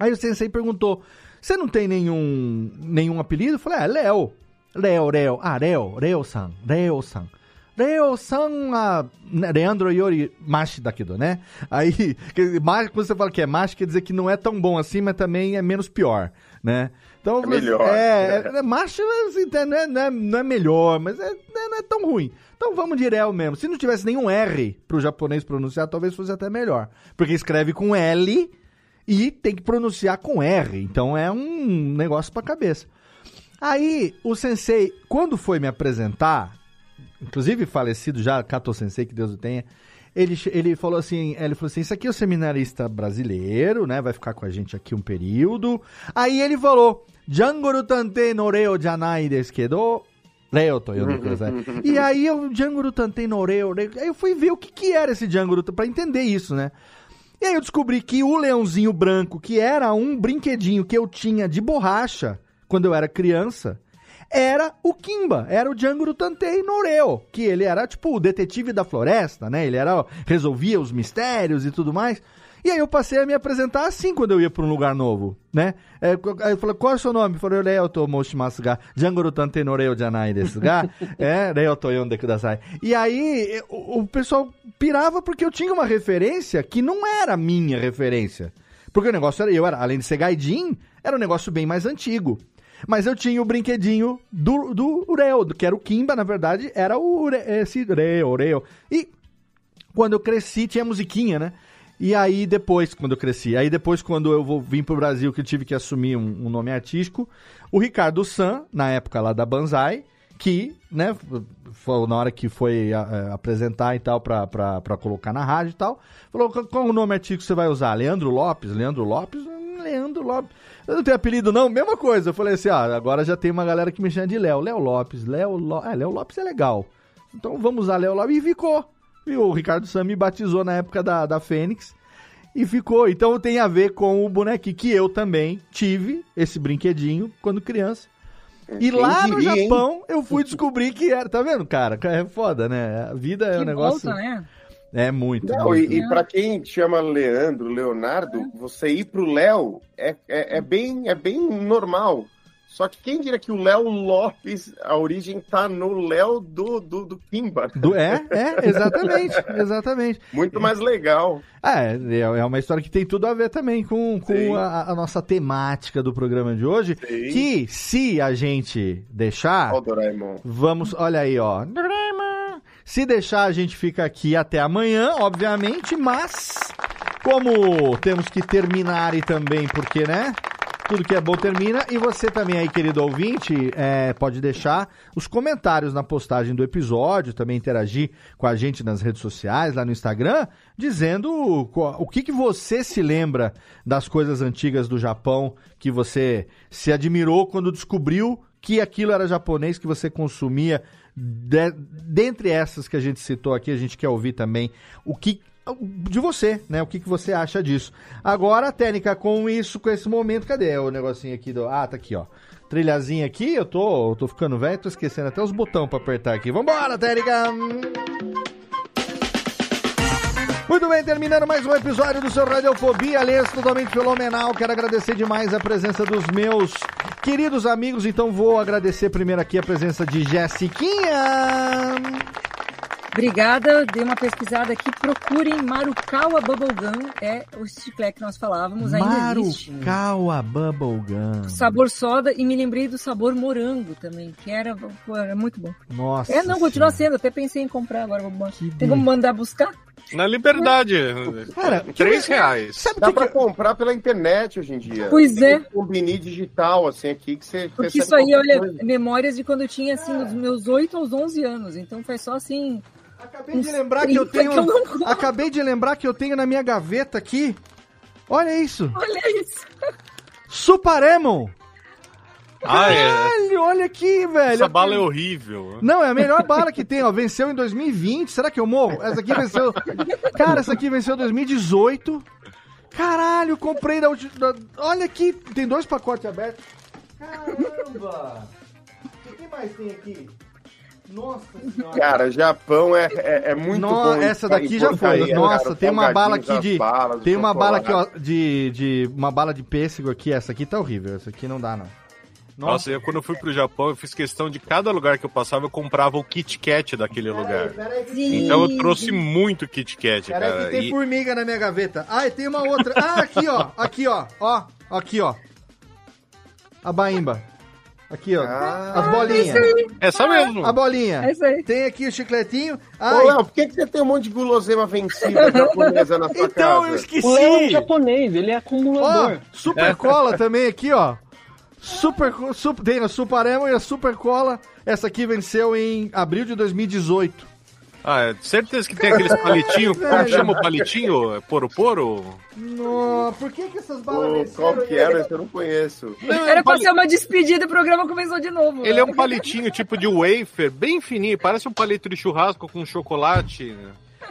Aí o sensei perguntou, você não tem nenhum, nenhum apelido? Eu falei, ah, Léo. Léo, Léo. Ah, Léo, Léo-san, Léo-san. Léo-san, ah, né, Leandro Yori Mashi daquilo, né? Aí, quando você fala que é Mashi, quer dizer que não é tão bom assim, mas também é menos pior, né? Então, É melhor. É, é, é Mashi assim, não, é, não, é, não é melhor, mas é, né, não é tão ruim. Então vamos de Léo mesmo. Se não tivesse nenhum R pro japonês pronunciar, talvez fosse até melhor. Porque escreve com L e tem que pronunciar com R. Então é um negócio pra cabeça. Aí, o sensei, quando foi me apresentar, inclusive falecido já, Kato Sensei, que Deus o tenha, ele, ele falou assim, ele falou assim, isso aqui é o seminarista brasileiro, né, vai ficar com a gente aqui um período. Aí ele falou, Django Tante no Reo Janai desu kedo, Reo to yondo kudasai. E aí eu, Django Tante no Reo, Reo, aí eu fui ver o que que era esse Django para entender isso, né. E aí eu descobri que o leãozinho branco, que era um brinquedinho que eu tinha de borracha quando eu era criança, era o Kimba, era o Django Tantei Noreo, que ele era tipo o detetive da floresta, né? Ele era resolvia os mistérios e tudo mais. E aí eu passei a me apresentar assim quando eu ia para um lugar novo, né? É, eu falei, qual é o seu nome? Falei, Leo to moshimasu ga, Django Tantei Noreo janai desu ga, é, Leo to yonde kudasai. E aí o, o pessoal pirava porque eu tinha uma referência que não era minha referência. Porque o negócio era, eu era, além de ser gaidin, era um negócio bem mais antigo. Mas eu tinha o brinquedinho do, do Ureo, que era o Kimba, na verdade, era o Ure, esse Ureo, Ureo. E quando eu cresci, tinha musiquinha, né? E aí depois, quando eu cresci, aí depois quando eu vou, vim pro Brasil, que eu tive que assumir um, um nome artístico, o Ricardo San, na época lá da Banzai, que, né, foi na hora que foi a- a- apresentar e tal, pra, pra, pra colocar na rádio e tal, falou, qual, o nome artístico você vai usar? Leandro Lopes? Leandro Lopes? Leandro Lopes. Eu não tenho apelido não? Mesma coisa. Eu falei assim, ah, agora já tem uma galera que me chama de Léo. Léo Lopes. Léo. É, Léo Lopes é legal. Então vamos usar Léo Lopes. E ficou. E o Ricardo Sam me batizou na época da, da Fênix. E ficou. Então tem a ver com o bonequinho que eu também tive, esse brinquedinho, quando criança. E Quem lá no hein? Japão eu fui descobrir que era. Tá vendo, cara? É foda, né? A vida é um negócio. volta, né? É muito. Não, muito. e, e para quem chama Leandro, Leonardo, você ir pro Léo é, é, é bem, é bem normal. Só que quem diria que o Léo Lopes, a origem tá no Léo do, do, do Kimba. Do- é, é, exatamente, exatamente. Muito mais legal. É, é uma história que tem tudo a ver também com, com a, a nossa temática do programa de hoje. Sim. Que, se a gente deixar, Ó, o Doraemon. vamos, olha aí, ó. Se deixar, a gente fica aqui até amanhã, obviamente, mas como temos que terminar e também, porque, né? Tudo que é bom termina. E você também aí, querido ouvinte, é, pode deixar os comentários na postagem do episódio, também interagir com a gente nas redes sociais, lá no Instagram, dizendo qual- o que, que você se lembra das coisas antigas do Japão, que você se admirou quando descobriu que aquilo era japonês, que você consumia. De- dentre essas que a gente citou aqui, a gente quer ouvir também o que de você, né? O que, que você acha disso? Agora, Técnica, com isso, com esse momento, cadê o negocinho aqui do. Ah, tá aqui, ó. Trilhazinha aqui, eu tô, eu tô ficando velho, tô esquecendo até os botões pra apertar aqui. Vambora, Técnica! Muito bem, terminando mais um episódio do seu Radiofobia, aliás, totalmente fenomenal. Quero agradecer demais a presença dos meus queridos amigos, então vou agradecer primeiro aqui a presença de Jessiquinha. Obrigada, dei uma pesquisada aqui. Procurem Marukawa Bubblegum, é o chiclete que nós falávamos, ainda existe. Marukawa Bubblegum. Sabor soda e me lembrei do sabor morango também, que era, era muito bom. Nossa. É, não, continua sendo, até pensei em comprar agora. vou- Tem como mandar buscar? Na Liberdade. Cara, Três reais. Dá pra comprar pela internet hoje em dia. Pois Tem é. um combini digital, assim, aqui, que você Porque isso aí, olha, coisa. memórias de quando eu tinha, assim, os meus 8 aos 11 anos. Então foi só assim... Acabei de lembrar que eu tenho. Acabei de lembrar que eu tenho na minha gaveta aqui. Olha isso. Olha isso. Suparemon. Ah, é. Caralho, olha aqui, velho. Essa Eu bala é horrível. Não, é a melhor bala que tem, ó. Venceu em 2020. Será que eu morro? Essa aqui venceu. Cara, essa aqui venceu em 2018. Caralho, comprei da última. Olha aqui, tem dois pacotes abertos. Caramba! O que mais tem aqui? Nossa senhora. Cara, Japão é, é, é muito Nossa, bom. essa daqui já foi. porcaria, Nossa, cara, tem uma bala aqui de. as balas, tem o uma bala aqui, ó, de, de. Uma bala de pêssego aqui. Essa aqui tá horrível. Essa aqui não dá, não. Nossa, eu, quando eu fui pro Japão, eu fiz questão de cada lugar que eu passava, eu comprava o Kit Kat daquele lugar. Então eu trouxe muito Kit Kat, Peraí cara. que tem E- formiga na minha gaveta. Ah, e tem uma outra. Ah, aqui, ó. Aqui, ó. Ó, aqui, ó. A baimba. Aqui, ó. As bolinhas. Essa mesmo. A bolinha. É isso aí. Tem aqui o chicletinho. Ô, Ai, Léo, por que, que você tem um monte de guloseima vencida japonesa na sua Então, casa? eu esqueci. O Léo é um japonês, ele é Ó, acumulador. super cola também aqui, ó. Super, co- sup- tem a Suparemo e a Super Cola. Essa aqui venceu em abril de 2018. Ah, é, certeza que tem aqueles palitinhos. Como Velho. chama o palitinho? É Poro Poro? No, por que que essas balas venceram? qual que era? Esse eu não conheço. Era pra ser uma despedida e o programa começou de novo. Ele é um palitinho tipo de wafer, bem fininho, parece um palito de churrasco com chocolate.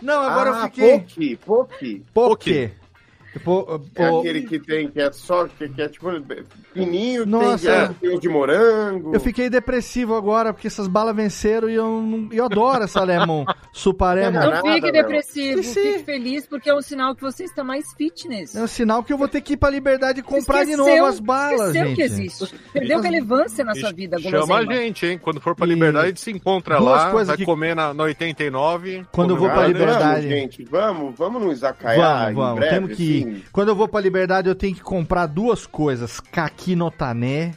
Não, agora ah, eu fiquei... Poke, Poke. Poké. Pô, É pô, aquele que tem, que é só, que, que é tipo fininho, Nossa. tem, é- de morango. Eu fiquei depressivo agora, porque essas balas venceram e eu, não- eu adoro essa Lemon Suparemo. Não Não fique depressivo, Esqueci. fique feliz, porque é um sinal que você está mais fitness. É um sinal que eu vou ter que ir pra liberdade e comprar de Esqueceu- novo as balas, esqueceu gente. que existe. Perdeu relevância na sua vida, Chama a gente, hein? Quando for pra E Liberdade, a gente se encontra duas lá, coisas vai que- comer na, na 89. Quando eu vou pra. Liberdade. Vamos, gente, vamos, vamos no izakaya Vamos, vamos, em breve, temos que ir. assim. Quando eu vou pra Liberdade, eu tenho que comprar duas coisas: Kaki no Tané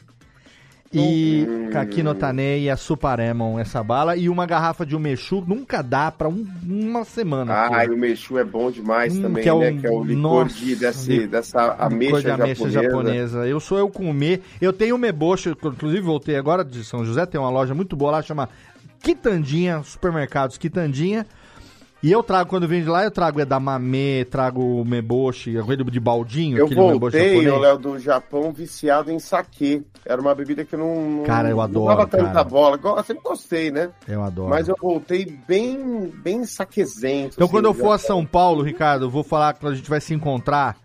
e Hum. Kaki no Tané e a Suparemon, essa bala, e uma garrafa de Umechu, nunca dá pra um- uma semana. Ah, e o Mechu é bom demais Hum, também, que é né? um- Que é o licor nossa, de, desse, dessa ameixa, de ameixa japonesa. japonesa. Eu sou eu com o me. Eu tenho o mebocho, inclusive voltei agora de São José, tem uma loja muito boa lá, chama Quitandinha, supermercados Quitandinha. E eu trago, quando vem de lá, eu trago edamame, trago o meboshi, coisa de baldinho, Eu voltei, o Léo, do Japão viciado em saquê. Era uma bebida que eu não, não, Cara, eu não adoro, dava tanta bola. Eu sempre gostei, né? Eu adoro. Mas eu voltei bem, bem saquezento. Então, assim, quando eu for a. São Paulo, Ricardo, eu vou falar que a gente vai se encontrar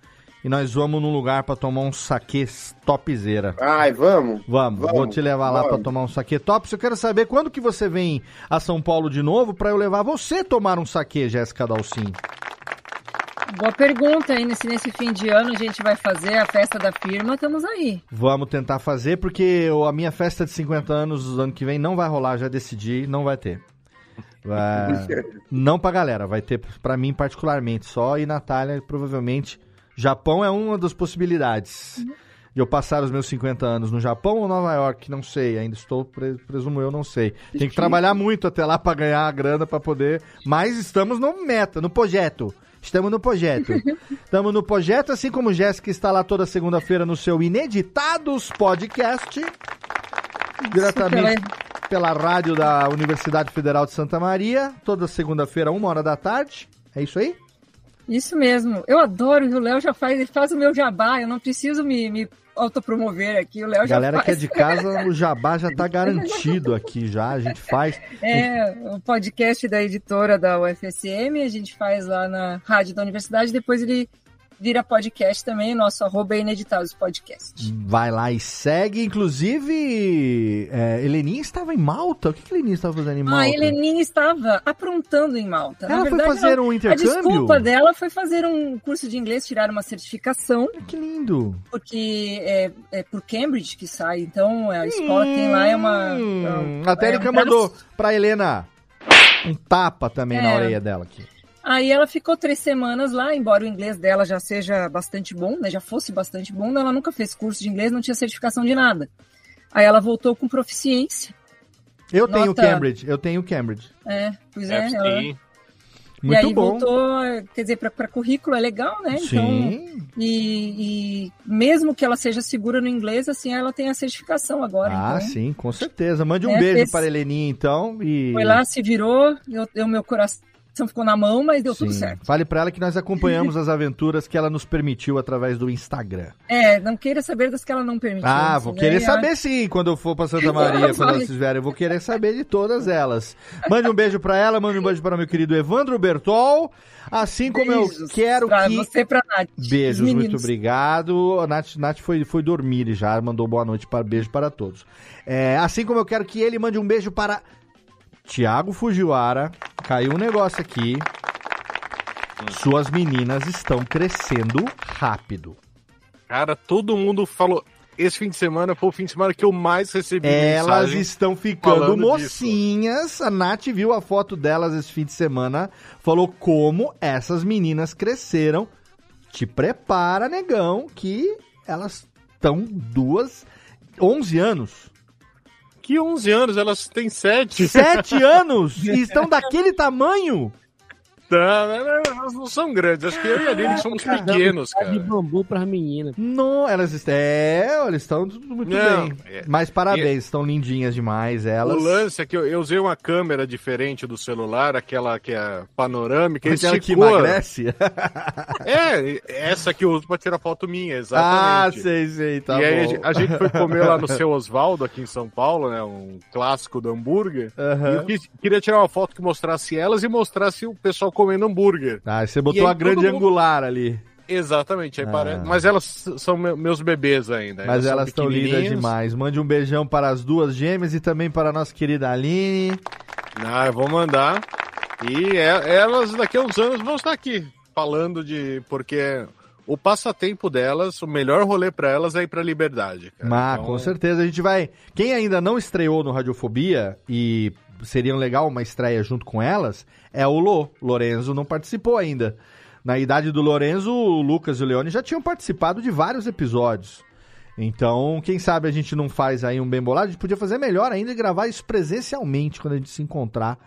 e nós vamos num lugar pra tomar um saque topzera. Ai, vamos? Vamos, Vamos, vou te levar lá vamos. pra tomar um saque top. Eu quero saber quando que você vem a São Paulo de novo pra eu levar você tomar um saque, Jéssica Dalcin. Boa pergunta aí, nesse, nesse fim de ano a gente vai fazer a festa da firma, estamos aí. Vamos tentar fazer, porque eu- a minha festa de 50 anos do ano que vem não vai rolar, já decidi, não vai ter. Vai- não pra galera, vai ter pra mim particularmente só e Natália provavelmente. Japão é uma das possibilidades. De eu passar os meus 50 anos no Japão ou Nova York, não sei, ainda estou, pre- presumo eu, não sei. Tem que trabalhar muito até lá pra ganhar a grana pra poder, mas estamos no meta, no projeto. Estamos no projeto. Estamos no projeto, assim como Jéssica está lá toda segunda-feira no seu Ineditados Podcast. Diretamente pela rádio da Universidade Federal de Santa Maria, toda segunda-feira, uma hora da tarde. É isso aí? Isso mesmo. Eu adoro, o Léo já faz, ele faz o meu jabá, eu não preciso me, me autopromover aqui, o Léo já Galera faz. que é de casa, o jabá já tá garantido aqui já, a gente faz. É, o podcast da editora da UFSM, a gente faz lá na rádio da universidade, depois ele vira podcast também, nosso arroba é Ineditados Podcast. Vai lá e segue. Inclusive, é, Heleninha estava em Malta. O que, que Heleninha estava fazendo em Malta? A Heleninha estava aprontando em Malta. Ela Na foi verdade, fazer ela- um intercâmbio? A desculpa dela foi fazer um curso de inglês, tirar uma certificação. Que lindo! Porque é, é por Cambridge que sai, então a escola tem lá é uma... Hum, é a Térica um mandou pra Helena um tapa também na É. orelha dela aqui. Aí ela ficou três semanas lá, embora o inglês dela já seja bastante bom, né? Já fosse bastante bom, ela nunca fez curso de inglês, não tinha certificação de nada. Aí ela voltou com proficiência. Eu tenho Nota- Cambridge, eu tenho Cambridge. É, pois é. Ela- sim. e Muito aí bom. voltou, quer dizer, para currículo é legal, né? Sim. Então, e, e mesmo que ela seja segura no inglês, assim, ela tem a certificação agora. Ah, então, sim, com certeza. Mande um É, beijo fez- para a Heleninha, então. E... Foi lá, se virou, eu, eu- meu coração ficou na mão, mas deu tudo Sim. certo. Fale pra ela que nós acompanhamos as aventuras que ela nos permitiu através do Instagram. É, não queira saber das que ela não permitiu. Ah, assim, vou né? querer a- saber sim, quando eu for pra Santa Maria, quando elas estiverem. Eu vou querer saber de todas elas. Mande um beijo pra ela, mande um beijo para meu querido Evandro Bertol. Assim como eu Beijos quero pra que. você pra Nath. Beijos, Os muito meninos. obrigado. A Nath, Nath foi, foi dormir já mandou boa noite para beijo para todos. É, assim como eu quero que ele mande um beijo para Tiago Fujiwara. Caiu um negócio aqui. Suas meninas estão crescendo rápido. Cara, todo mundo falou. Esse fim de semana foi o fim de semana que eu mais recebi Elas estão ficando falando disso. mocinhas. A Nath viu a foto delas esse fim de semana. Falou como essas meninas cresceram. Te prepara, negão, que elas estão duas. 11 anos. Que 11 anos? Elas têm 7. 7 anos! E estão daquele tamanho? Elas não são grandes. Acho que eu e a Aline somos pequenos, Dá de cara. bambu pras meninas. Não, elas estão. É, elas estão tudo muito Não, bem. é- Mas parabéns, estão lindinhas demais elas. O lance é que eu, eu usei uma câmera diferente do celular, aquela que é panorâmica, Aquela que esticou. emagrece? É, essa que eu uso pra tirar foto minha, Ah, exatamente. sei, sei, tá e aí a bom. gente- a gente foi comer lá no seu Osvaldo, aqui em São Paulo, né? Um clássico do hambúrguer. Aham. E eu quis- queria tirar uma foto que mostrasse elas e mostrasse o pessoal comendo hambúrguer. Ah, você botou a grande mundo- angular ali. Exatamente, aí Ah. pare- mas elas são me- meus bebês ainda. Mas elas estão lindas demais. Mande um beijão para as duas gêmeas e também para a nossa querida Aline. Ah, eu vou mandar. E é- elas daqui a uns anos vão estar aqui falando de. Porque o passatempo delas, o melhor rolê pra elas é ir pra liberdade. cara. Ah, Então, com certeza. A gente vai. Quem ainda não estreou no Radiofobia e seria legal uma estreia junto com elas é o Lô. Lorenzo não participou ainda. Na idade do Lorenzo, o Lucas e o Leone já tinham participado de vários episódios. Então, quem sabe a gente não faz aí um bem bolado? A gente podia fazer melhor ainda e gravar isso presencialmente quando a gente se encontrar,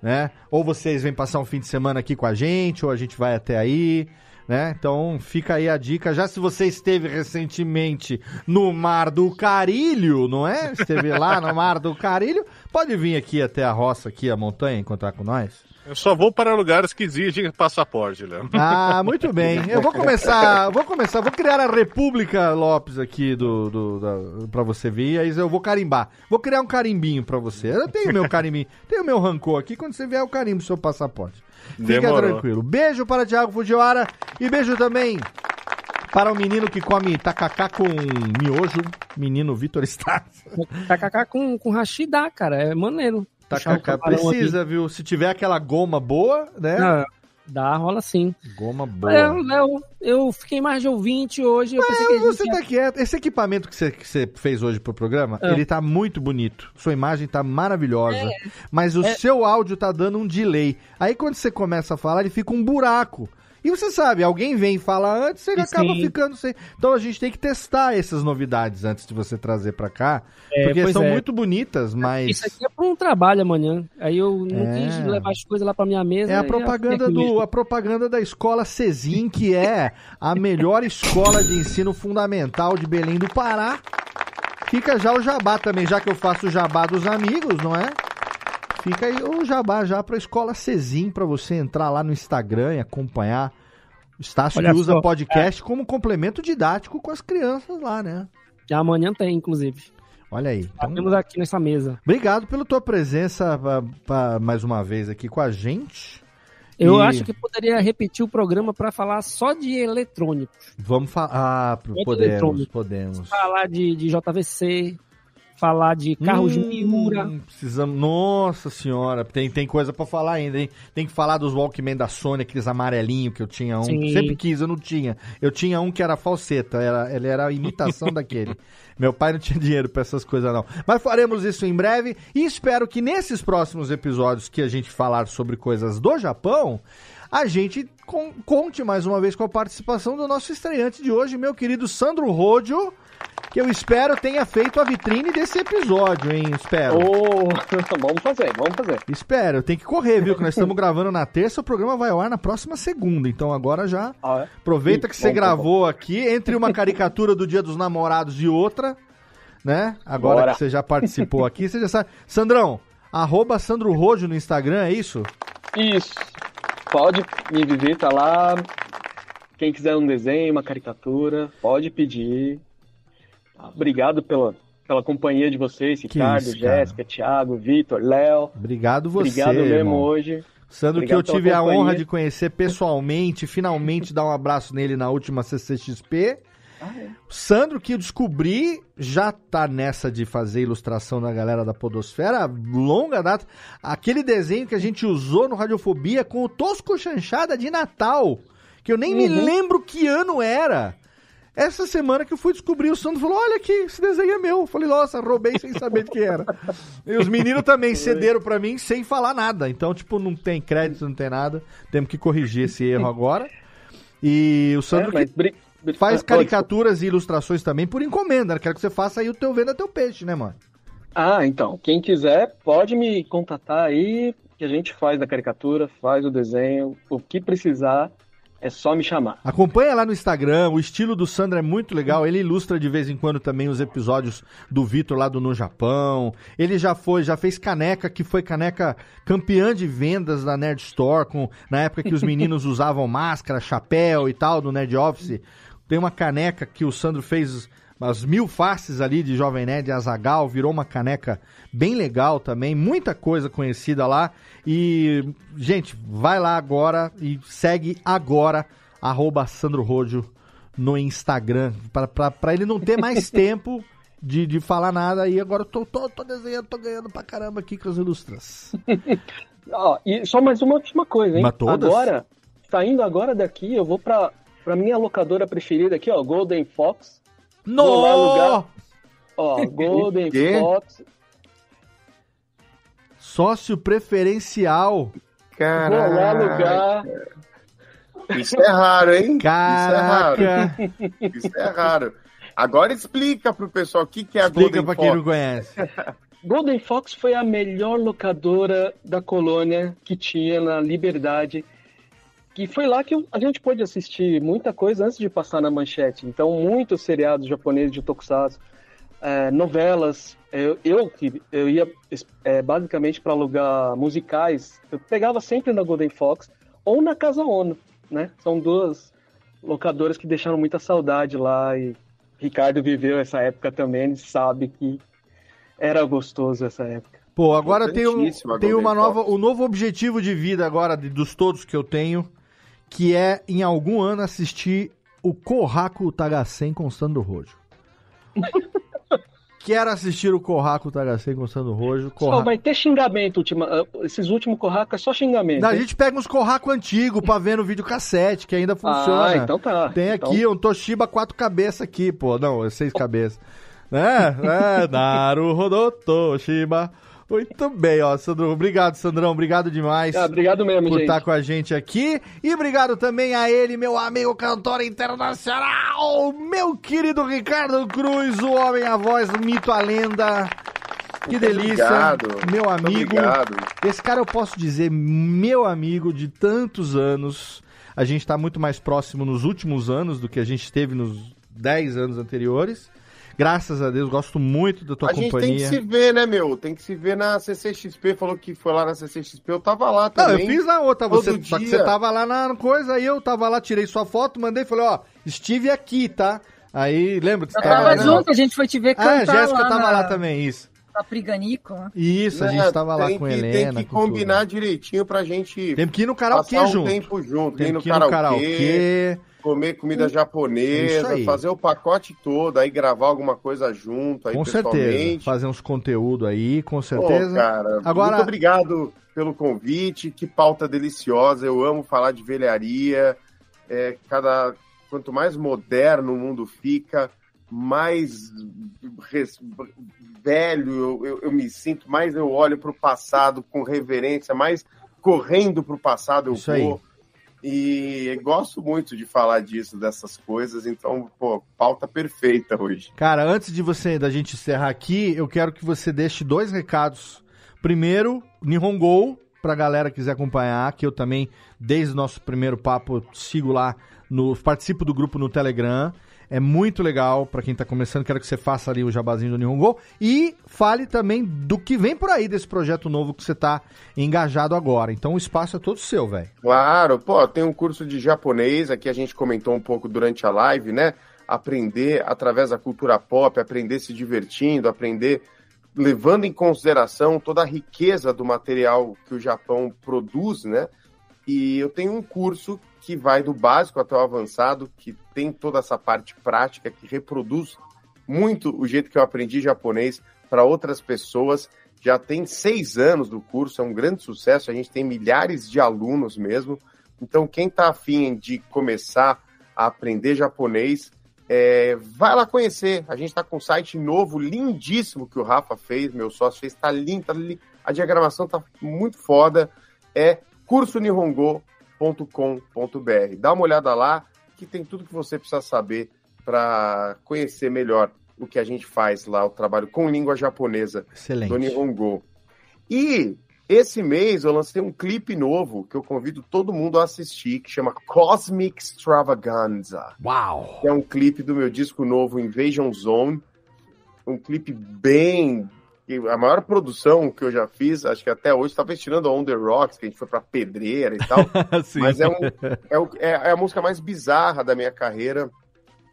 né? Ou vocês vêm passar um fim de semana aqui com a gente, ou a gente vai até aí, né? Então, fica aí a dica. Já se você esteve recentemente no Mar do Carilho, não é? Esteve lá no Mar do Carilho, pode vir aqui até a roça, aqui, a montanha, encontrar com nós. Eu só vou para lugares que exigem passaporte, Léo. Ah, muito bem. Eu vou começar, vou começar, vou criar a República Lopes aqui do, do da, pra você vir, aí eu vou carimbar. Vou criar um carimbinho pra você. Eu tenho meu carimbinho, tenho meu rancor aqui, quando você vier eu carimbo seu passaporte. Fica Demorou. tranquilo. Beijo para Thiago Fujiwara e beijo também para o menino que come tacacá com miojo, menino Vitor Stars. Tacacá com, com hashi dá, cara. É maneiro. Tacacá precisa, aqui. viu? Se tiver aquela goma boa, né? Ah, dá, rola sim. Goma boa. É, Léo, eu fiquei mais de ouvinte hoje. Eu pensei que Você ia- tá quieto. Esse equipamento que você, que você fez hoje pro programa, Ah. ele tá muito bonito. Sua imagem tá maravilhosa. Mas o É. seu áudio tá dando um delay. Aí quando você começa a falar, ele fica um buraco. E você sabe, alguém vem e fala antes, você acaba Sim. ficando sem. Então a gente tem que testar essas novidades antes de você trazer pra cá, É, porque são é. muito bonitas, mas Isso aqui é pra um trabalho amanhã. Aí eu não É. quis levar as coisas lá pra minha mesa. É a propaganda do a propaganda da escola Cezim, que é a melhor escola de ensino fundamental de Belém do Pará. Fica já o jabá também, já que eu faço o jabá dos amigos, não é? Fica aí o jabá já pra escola Cezim pra você entrar lá no Instagram e acompanhar. O Estácio que usa só, é. podcast como complemento didático com as crianças lá, né? mesmo. Amanhã tem, inclusive. Olha aí. Então, Temos aqui nessa mesa. obrigado pela tua presença pra- pra- mais uma vez aqui com a gente. Eu E- acho que poderia repetir o programa pra falar só de eletrônicos. Vamos falar. Ah, podemos, podemos. Falar de, de JVC, falar de carros Hum, Miura. Precisamos. Nossa senhora, tem, tem coisa pra falar ainda, hein? Tem que falar dos Walkman da Sony, aqueles amarelinhos que eu tinha um. Sim. Sempre quis, eu não tinha. Eu tinha um que era falseta, era, ele era a imitação daquele. Meu pai não tinha dinheiro pra essas coisas, não. Mas faremos isso em breve e espero que nesses próximos episódios que a gente falar sobre coisas do Japão. A gente con- conte mais uma vez com a participação do nosso estreante de hoje, meu querido Sandro Rodio, que eu espero tenha feito a vitrine desse episódio, hein? Espero. Ô, vamos fazer, vamos fazer. Espero, tem que correr, viu? Que nós estamos gravando na terça, o programa vai ao ar na próxima segunda. Então agora já Ah, é? aproveita Ih, que você bom, tá gravou aqui, entre uma caricatura do Dia dos Namorados e outra, né? Agora Bora. que você já participou aqui, você já sabe. Sandrão, arroba Sandro Rojo no Instagram, é isso? Isso. Pode me visitar lá. Quem quiser um desenho, uma caricatura, pode pedir. Obrigado pela, pela companhia de vocês, Ricardo, isso. Jéssica, Thiago, Vitor, Léo. Obrigado você, Obrigado mesmo irmão. hoje. Sandro, Obrigado que eu tive a companhia. honra de conhecer pessoalmente, finalmente dar um abraço nele na última CCXP. O Sandro, que eu descobri, já tá nessa de fazer ilustração da galera da Podosfera, longa data. Aquele desenho que a gente usou no Radiofobia com o Tosco Chanchada de Natal, que eu nem me Uhum. lembro que ano era. Essa semana que eu fui descobrir, o Sandro falou: Olha aqui, esse desenho é meu. Eu falei: Nossa, roubei sem saber de que era. E os meninos também cederam pra mim sem falar nada. Então, tipo, não tem crédito, não tem nada. Temos que corrigir esse erro agora. E o Sandro É, que faz ah, caricaturas e ilustrações também por encomenda. Quero que você faça aí o teu venda teu peixe, né, mano? Ah, então, quem quiser pode me contatar aí, que a gente faz da caricatura, faz o desenho, o que precisar, é só me chamar. Acompanha lá no Instagram, o estilo do Sandro é muito legal. Ele ilustra de vez em quando também os episódios do Vitor lá do No Japão. Ele já foi, já fez caneca, que foi caneca campeã de vendas da Nerd Store, com, na época que os meninos usavam máscara, chapéu e tal, do Nerd Office. Tem uma caneca que o Sandro fez as mil faces ali de Jovem Nerd Azagal, virou uma caneca bem legal também, muita coisa conhecida lá. E, gente, vai lá agora e segue agora, arroba Sandro Rojo no Instagram, pra ele não ter mais tempo de, de falar nada. E agora eu tô, tô, tô desenhando, tô ganhando pra caramba aqui com as ilustras. Ó, e só mais uma última coisa, hein? Agora, saindo agora daqui, eu vou pra, pra minha locadora preferida aqui, ó, Golden Fox. Vou lá alugar. Ó, Golden? Fox. Sócio preferencial. Vou lá alugar. Isso é raro, hein? Caraca. Isso é raro. Isso é raro. Agora explica pro pessoal o que, que é a Explica Golden pra quem não Fox. conhece. Golden Fox foi a melhor locadora da colônia que tinha na Liberdade. Que foi lá que a gente pôde assistir muita coisa antes de passar na manchete. Então, muitos seriados japoneses de tokusatsu, eh, novelas. Eu, eu, que- eu ia eh, basicamente para alugar musicais. Eu pegava sempre na Golden Fox ou na Casa Ono, né? São duas locadoras que deixaram muita saudade lá. E Ricardo viveu essa época também, ele sabe que era gostoso essa época. Pô, agora tem, um, tem uma nova, um novo objetivo de vida agora, de- dos todos que eu tenho, que é, em algum ano, assistir o Kohaku Tagasen com Sandro Rojo. Quero assistir o Kohaku Tagasen com Sandro Rojo. Só Kohaku... vai ter xingamento, ultima, ah, esses últimos corracos é só xingamento. Não, a gente pega uns Kohaku antigo pra ver no videocassete, que ainda funciona. Ah, então tá. Tem Então- aqui um Toshiba quatro cabeças aqui, pô. Não, é seis cabeças. Né? É, Naruhodo Toshiba. Muito bem, ó, Sandrão. Obrigado, Sandrão. Obrigado demais. Ah, obrigado mesmo, por gente. estar com a gente aqui. E obrigado também a ele, meu amigo cantor internacional, meu querido Ricardo Cruz, o homem, a voz, o mito, a lenda. Que delícia. obrigado. Meu Muito amigo. obrigado. Esse cara eu posso dizer, meu amigo de tantos anos. A gente tá muito mais próximo nos últimos anos do que a gente esteve nos 10 anos anteriores. Graças a Deus, gosto muito da tua a gente companhia. tem que se ver, né, meu? Tem que se ver na CCXP. Falou que foi lá na CCXP. Eu tava lá Não, também. eu fiz na outra, você, só que dia. você tava lá na coisa, aí eu tava lá, tirei sua foto, mandei, falei, ó, estive aqui, tá? Aí, lembra que você Eu tava lá? junto, a gente foi te ver Ah, cantar a Jéssica tava na- lá também, isso. Na Priganico. né? Isso, a Né, gente tava lá com que- Helena. Tem que com tudo. combinar direitinho pra gente. Tem que ir no karaokê passar um junto. tempo junto. Tem ir no que ir no karaokê, karaokê. Comer comida É japonesa, fazer o pacote todo, aí gravar alguma coisa junto, aí Com certeza. Fazer uns conteúdo aí, com Pô, certeza. cara, Agora, muito obrigado pelo convite, que pauta deliciosa. Eu amo falar de velharia. É, cada quanto mais moderno o mundo fica, mais res- velho eu, eu- me sinto, mais eu olho para o passado com reverência, mais correndo para o passado eu Isso aí. E gosto muito de falar disso, dessas coisas. Então, pô, pauta perfeita hoje. cara, antes de você da gente encerrar aqui, eu quero que você deixe dois recados. Primeiro, Nihongo, pra galera que quiser acompanhar, que eu também, desde o nosso primeiro papo, sigo lá, no, participo do grupo no Telegram. É muito legal pra quem tá começando, quero que você faça ali o jabazinho do Nihongo. E fale também do que vem por aí desse projeto novo que você tá engajado agora. Então o espaço é todo seu, velho. Claro, pô, tem um curso de japonês, aqui a gente comentou um pouco durante a live, né? Aprender através da cultura pop, aprender se divertindo, aprender levando em consideração toda a riqueza do material que o Japão produz, né? E eu tenho um curso que vai do básico até o avançado, que tem toda essa parte prática, que reproduz muito o jeito que eu aprendi japonês para outras pessoas. Já tem seis anos do curso, é um grande sucesso. A gente tem milhares de alunos mesmo. Então, quem está afim de começar a aprender japonês, é, vai lá conhecer. A gente está com um site novo, lindíssimo, que o Rafa fez, meu sócio fez, tá lindo, tá li- a diagramação tá muito foda. É cursonihongo.com.br. Dá uma olhada lá, que tem tudo que você precisa saber para conhecer melhor o que a gente faz lá, o trabalho com língua japonesa Excelente. do Nihongo. E esse mês eu lancei um clipe novo que eu convido todo mundo a assistir, que chama Cosmic Extravaganza. Uau! É um clipe do meu disco novo Invasion Zone. Um clipe bem. A maior produção que eu já fiz, acho que até hoje, talvez tirando a On The Rocks, que a gente foi pra pedreira e tal. Mas é, um, é, é- é a música mais bizarra da minha carreira.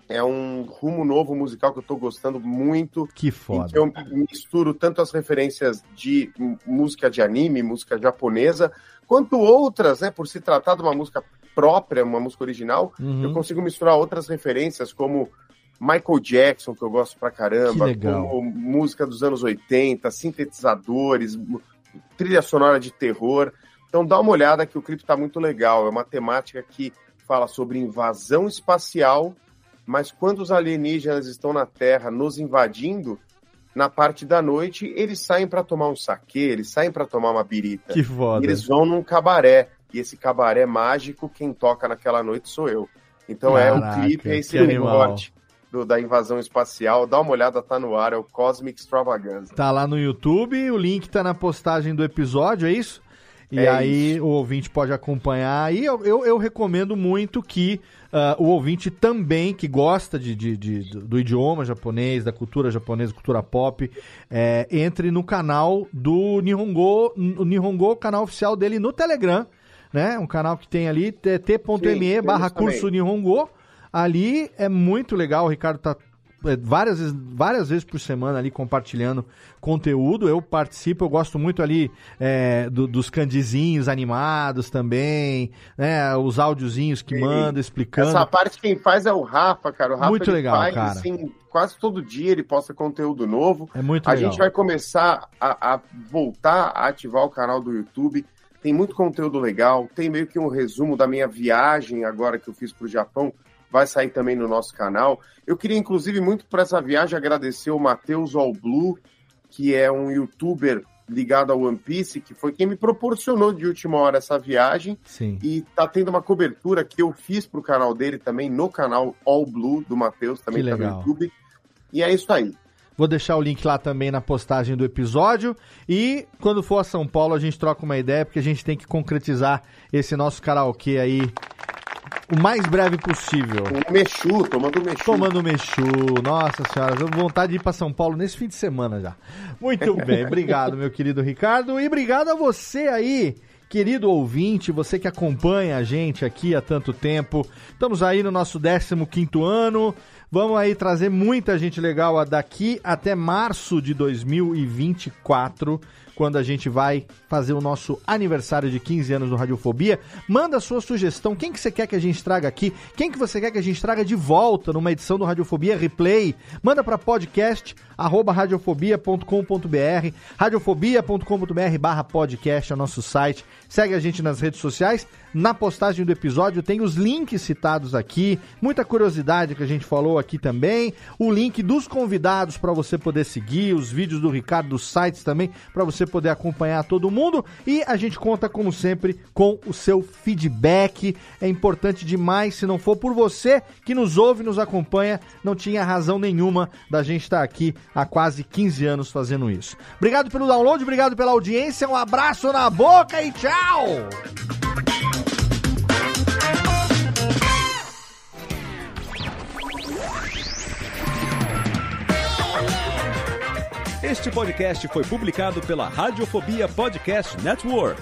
É um rumo novo musical que eu tô gostando muito. Que foda. que eu misturo tanto as referências de música de anime, música japonesa, quanto outras, né? Por se tratar de uma música própria, uma música original, Uhum. eu consigo misturar outras referências, como Michael Jackson, que eu gosto pra caramba, como música dos anos 80, sintetizadores, trilha sonora de terror. Então dá uma olhada que o clipe tá muito legal. É uma temática que fala sobre invasão espacial, mas quando os alienígenas estão na Terra nos invadindo, na parte da noite, eles saem para tomar um saquê, eles saem para tomar uma birita. Que foda. Eles vão num cabaré. E esse cabaré mágico, quem toca naquela noite sou eu. Então é Caraca, o clipe, é esse recorte do- da invasão espacial. Dá uma olhada, tá no ar, é o Cosmic Extravaganza. Tá lá no YouTube, o link tá na postagem do episódio, é isso? E É aí o ouvinte pode acompanhar. E eu, eu, eu recomendo muito que ah, o ouvinte também, que gosta de, de- de- do, idioma japonês, da cultura japonesa, cultura pop, é, entre no canal do Nihongo, o Nihongo, canal oficial dele no Telegram, né? Um canal que tem ali, t.me barra curso. Nihongo. Ali é muito legal, o Ricardo tá é, várias, vezes- várias vezes por semana ali compartilhando conteúdo. Eu participo, eu gosto muito ali é, do- dos candizinhos animados também, né? Os áudiozinhos que manda explicando. Essa parte quem faz é o Rafa, cara. O Rafa Muito legal, faz, cara. assim, quase todo dia ele posta conteúdo novo. É muito a legal. gente vai começar a, a voltar a ativar o canal do YouTube. Tem muito conteúdo legal. Tem meio que um resumo da minha viagem agora que eu fiz para o Japão. Vai sair também no nosso canal. Eu queria, inclusive, muito por essa viagem agradecer o Matheus All Blue, que é um youtuber ligado ao One Piece, que foi quem me proporcionou de última hora essa viagem. Sim. E tá tendo uma cobertura que eu fiz pro canal dele também, no canal All Blue do Matheus, também Que tá no legal. YouTube. E é isso aí. Vou deixar o link lá também na postagem do episódio. E quando for a São Paulo, a gente troca uma ideia, porque a gente tem que concretizar esse nosso karaokê aí o mais breve possível. O Mexu, tomando Mexu. Tomando Mexu. Nossa senhora, eu vontade de ir para São Paulo nesse fim de semana já. Muito bem, obrigado, meu querido Ricardo. E obrigado a você aí. Querido ouvinte, você que acompanha a gente aqui há tanto tempo, estamos aí no nosso 15º ano, vamos aí trazer muita gente legal daqui até março de 2024, quando a gente vai fazer o nosso aniversário de 15 anos do Radiofobia. Manda a sua sugestão, quem que você quer que a gente traga aqui? Quem que você quer que a gente traga de volta numa edição do Radiofobia Replay? Manda para podcast arroba radiofobia.com.br radiofobia.com.br barra podcast é o nosso site. Segue a gente nas redes sociais. Na postagem do episódio tem os links citados aqui, muita curiosidade que a gente falou aqui também, o link dos convidados para você poder seguir, os vídeos do Ricardo, dos sites também, para você poder acompanhar todo mundo. E a gente conta, como sempre, com o seu feedback. É importante demais, se não for por você que nos ouve, nos acompanha, não tinha razão nenhuma da gente estar aqui há quase 15 anos fazendo isso. Obrigado pelo download, obrigado pela audiência, um abraço na boca e tchau! Este podcast foi publicado pela Radiofobia Podcast Network.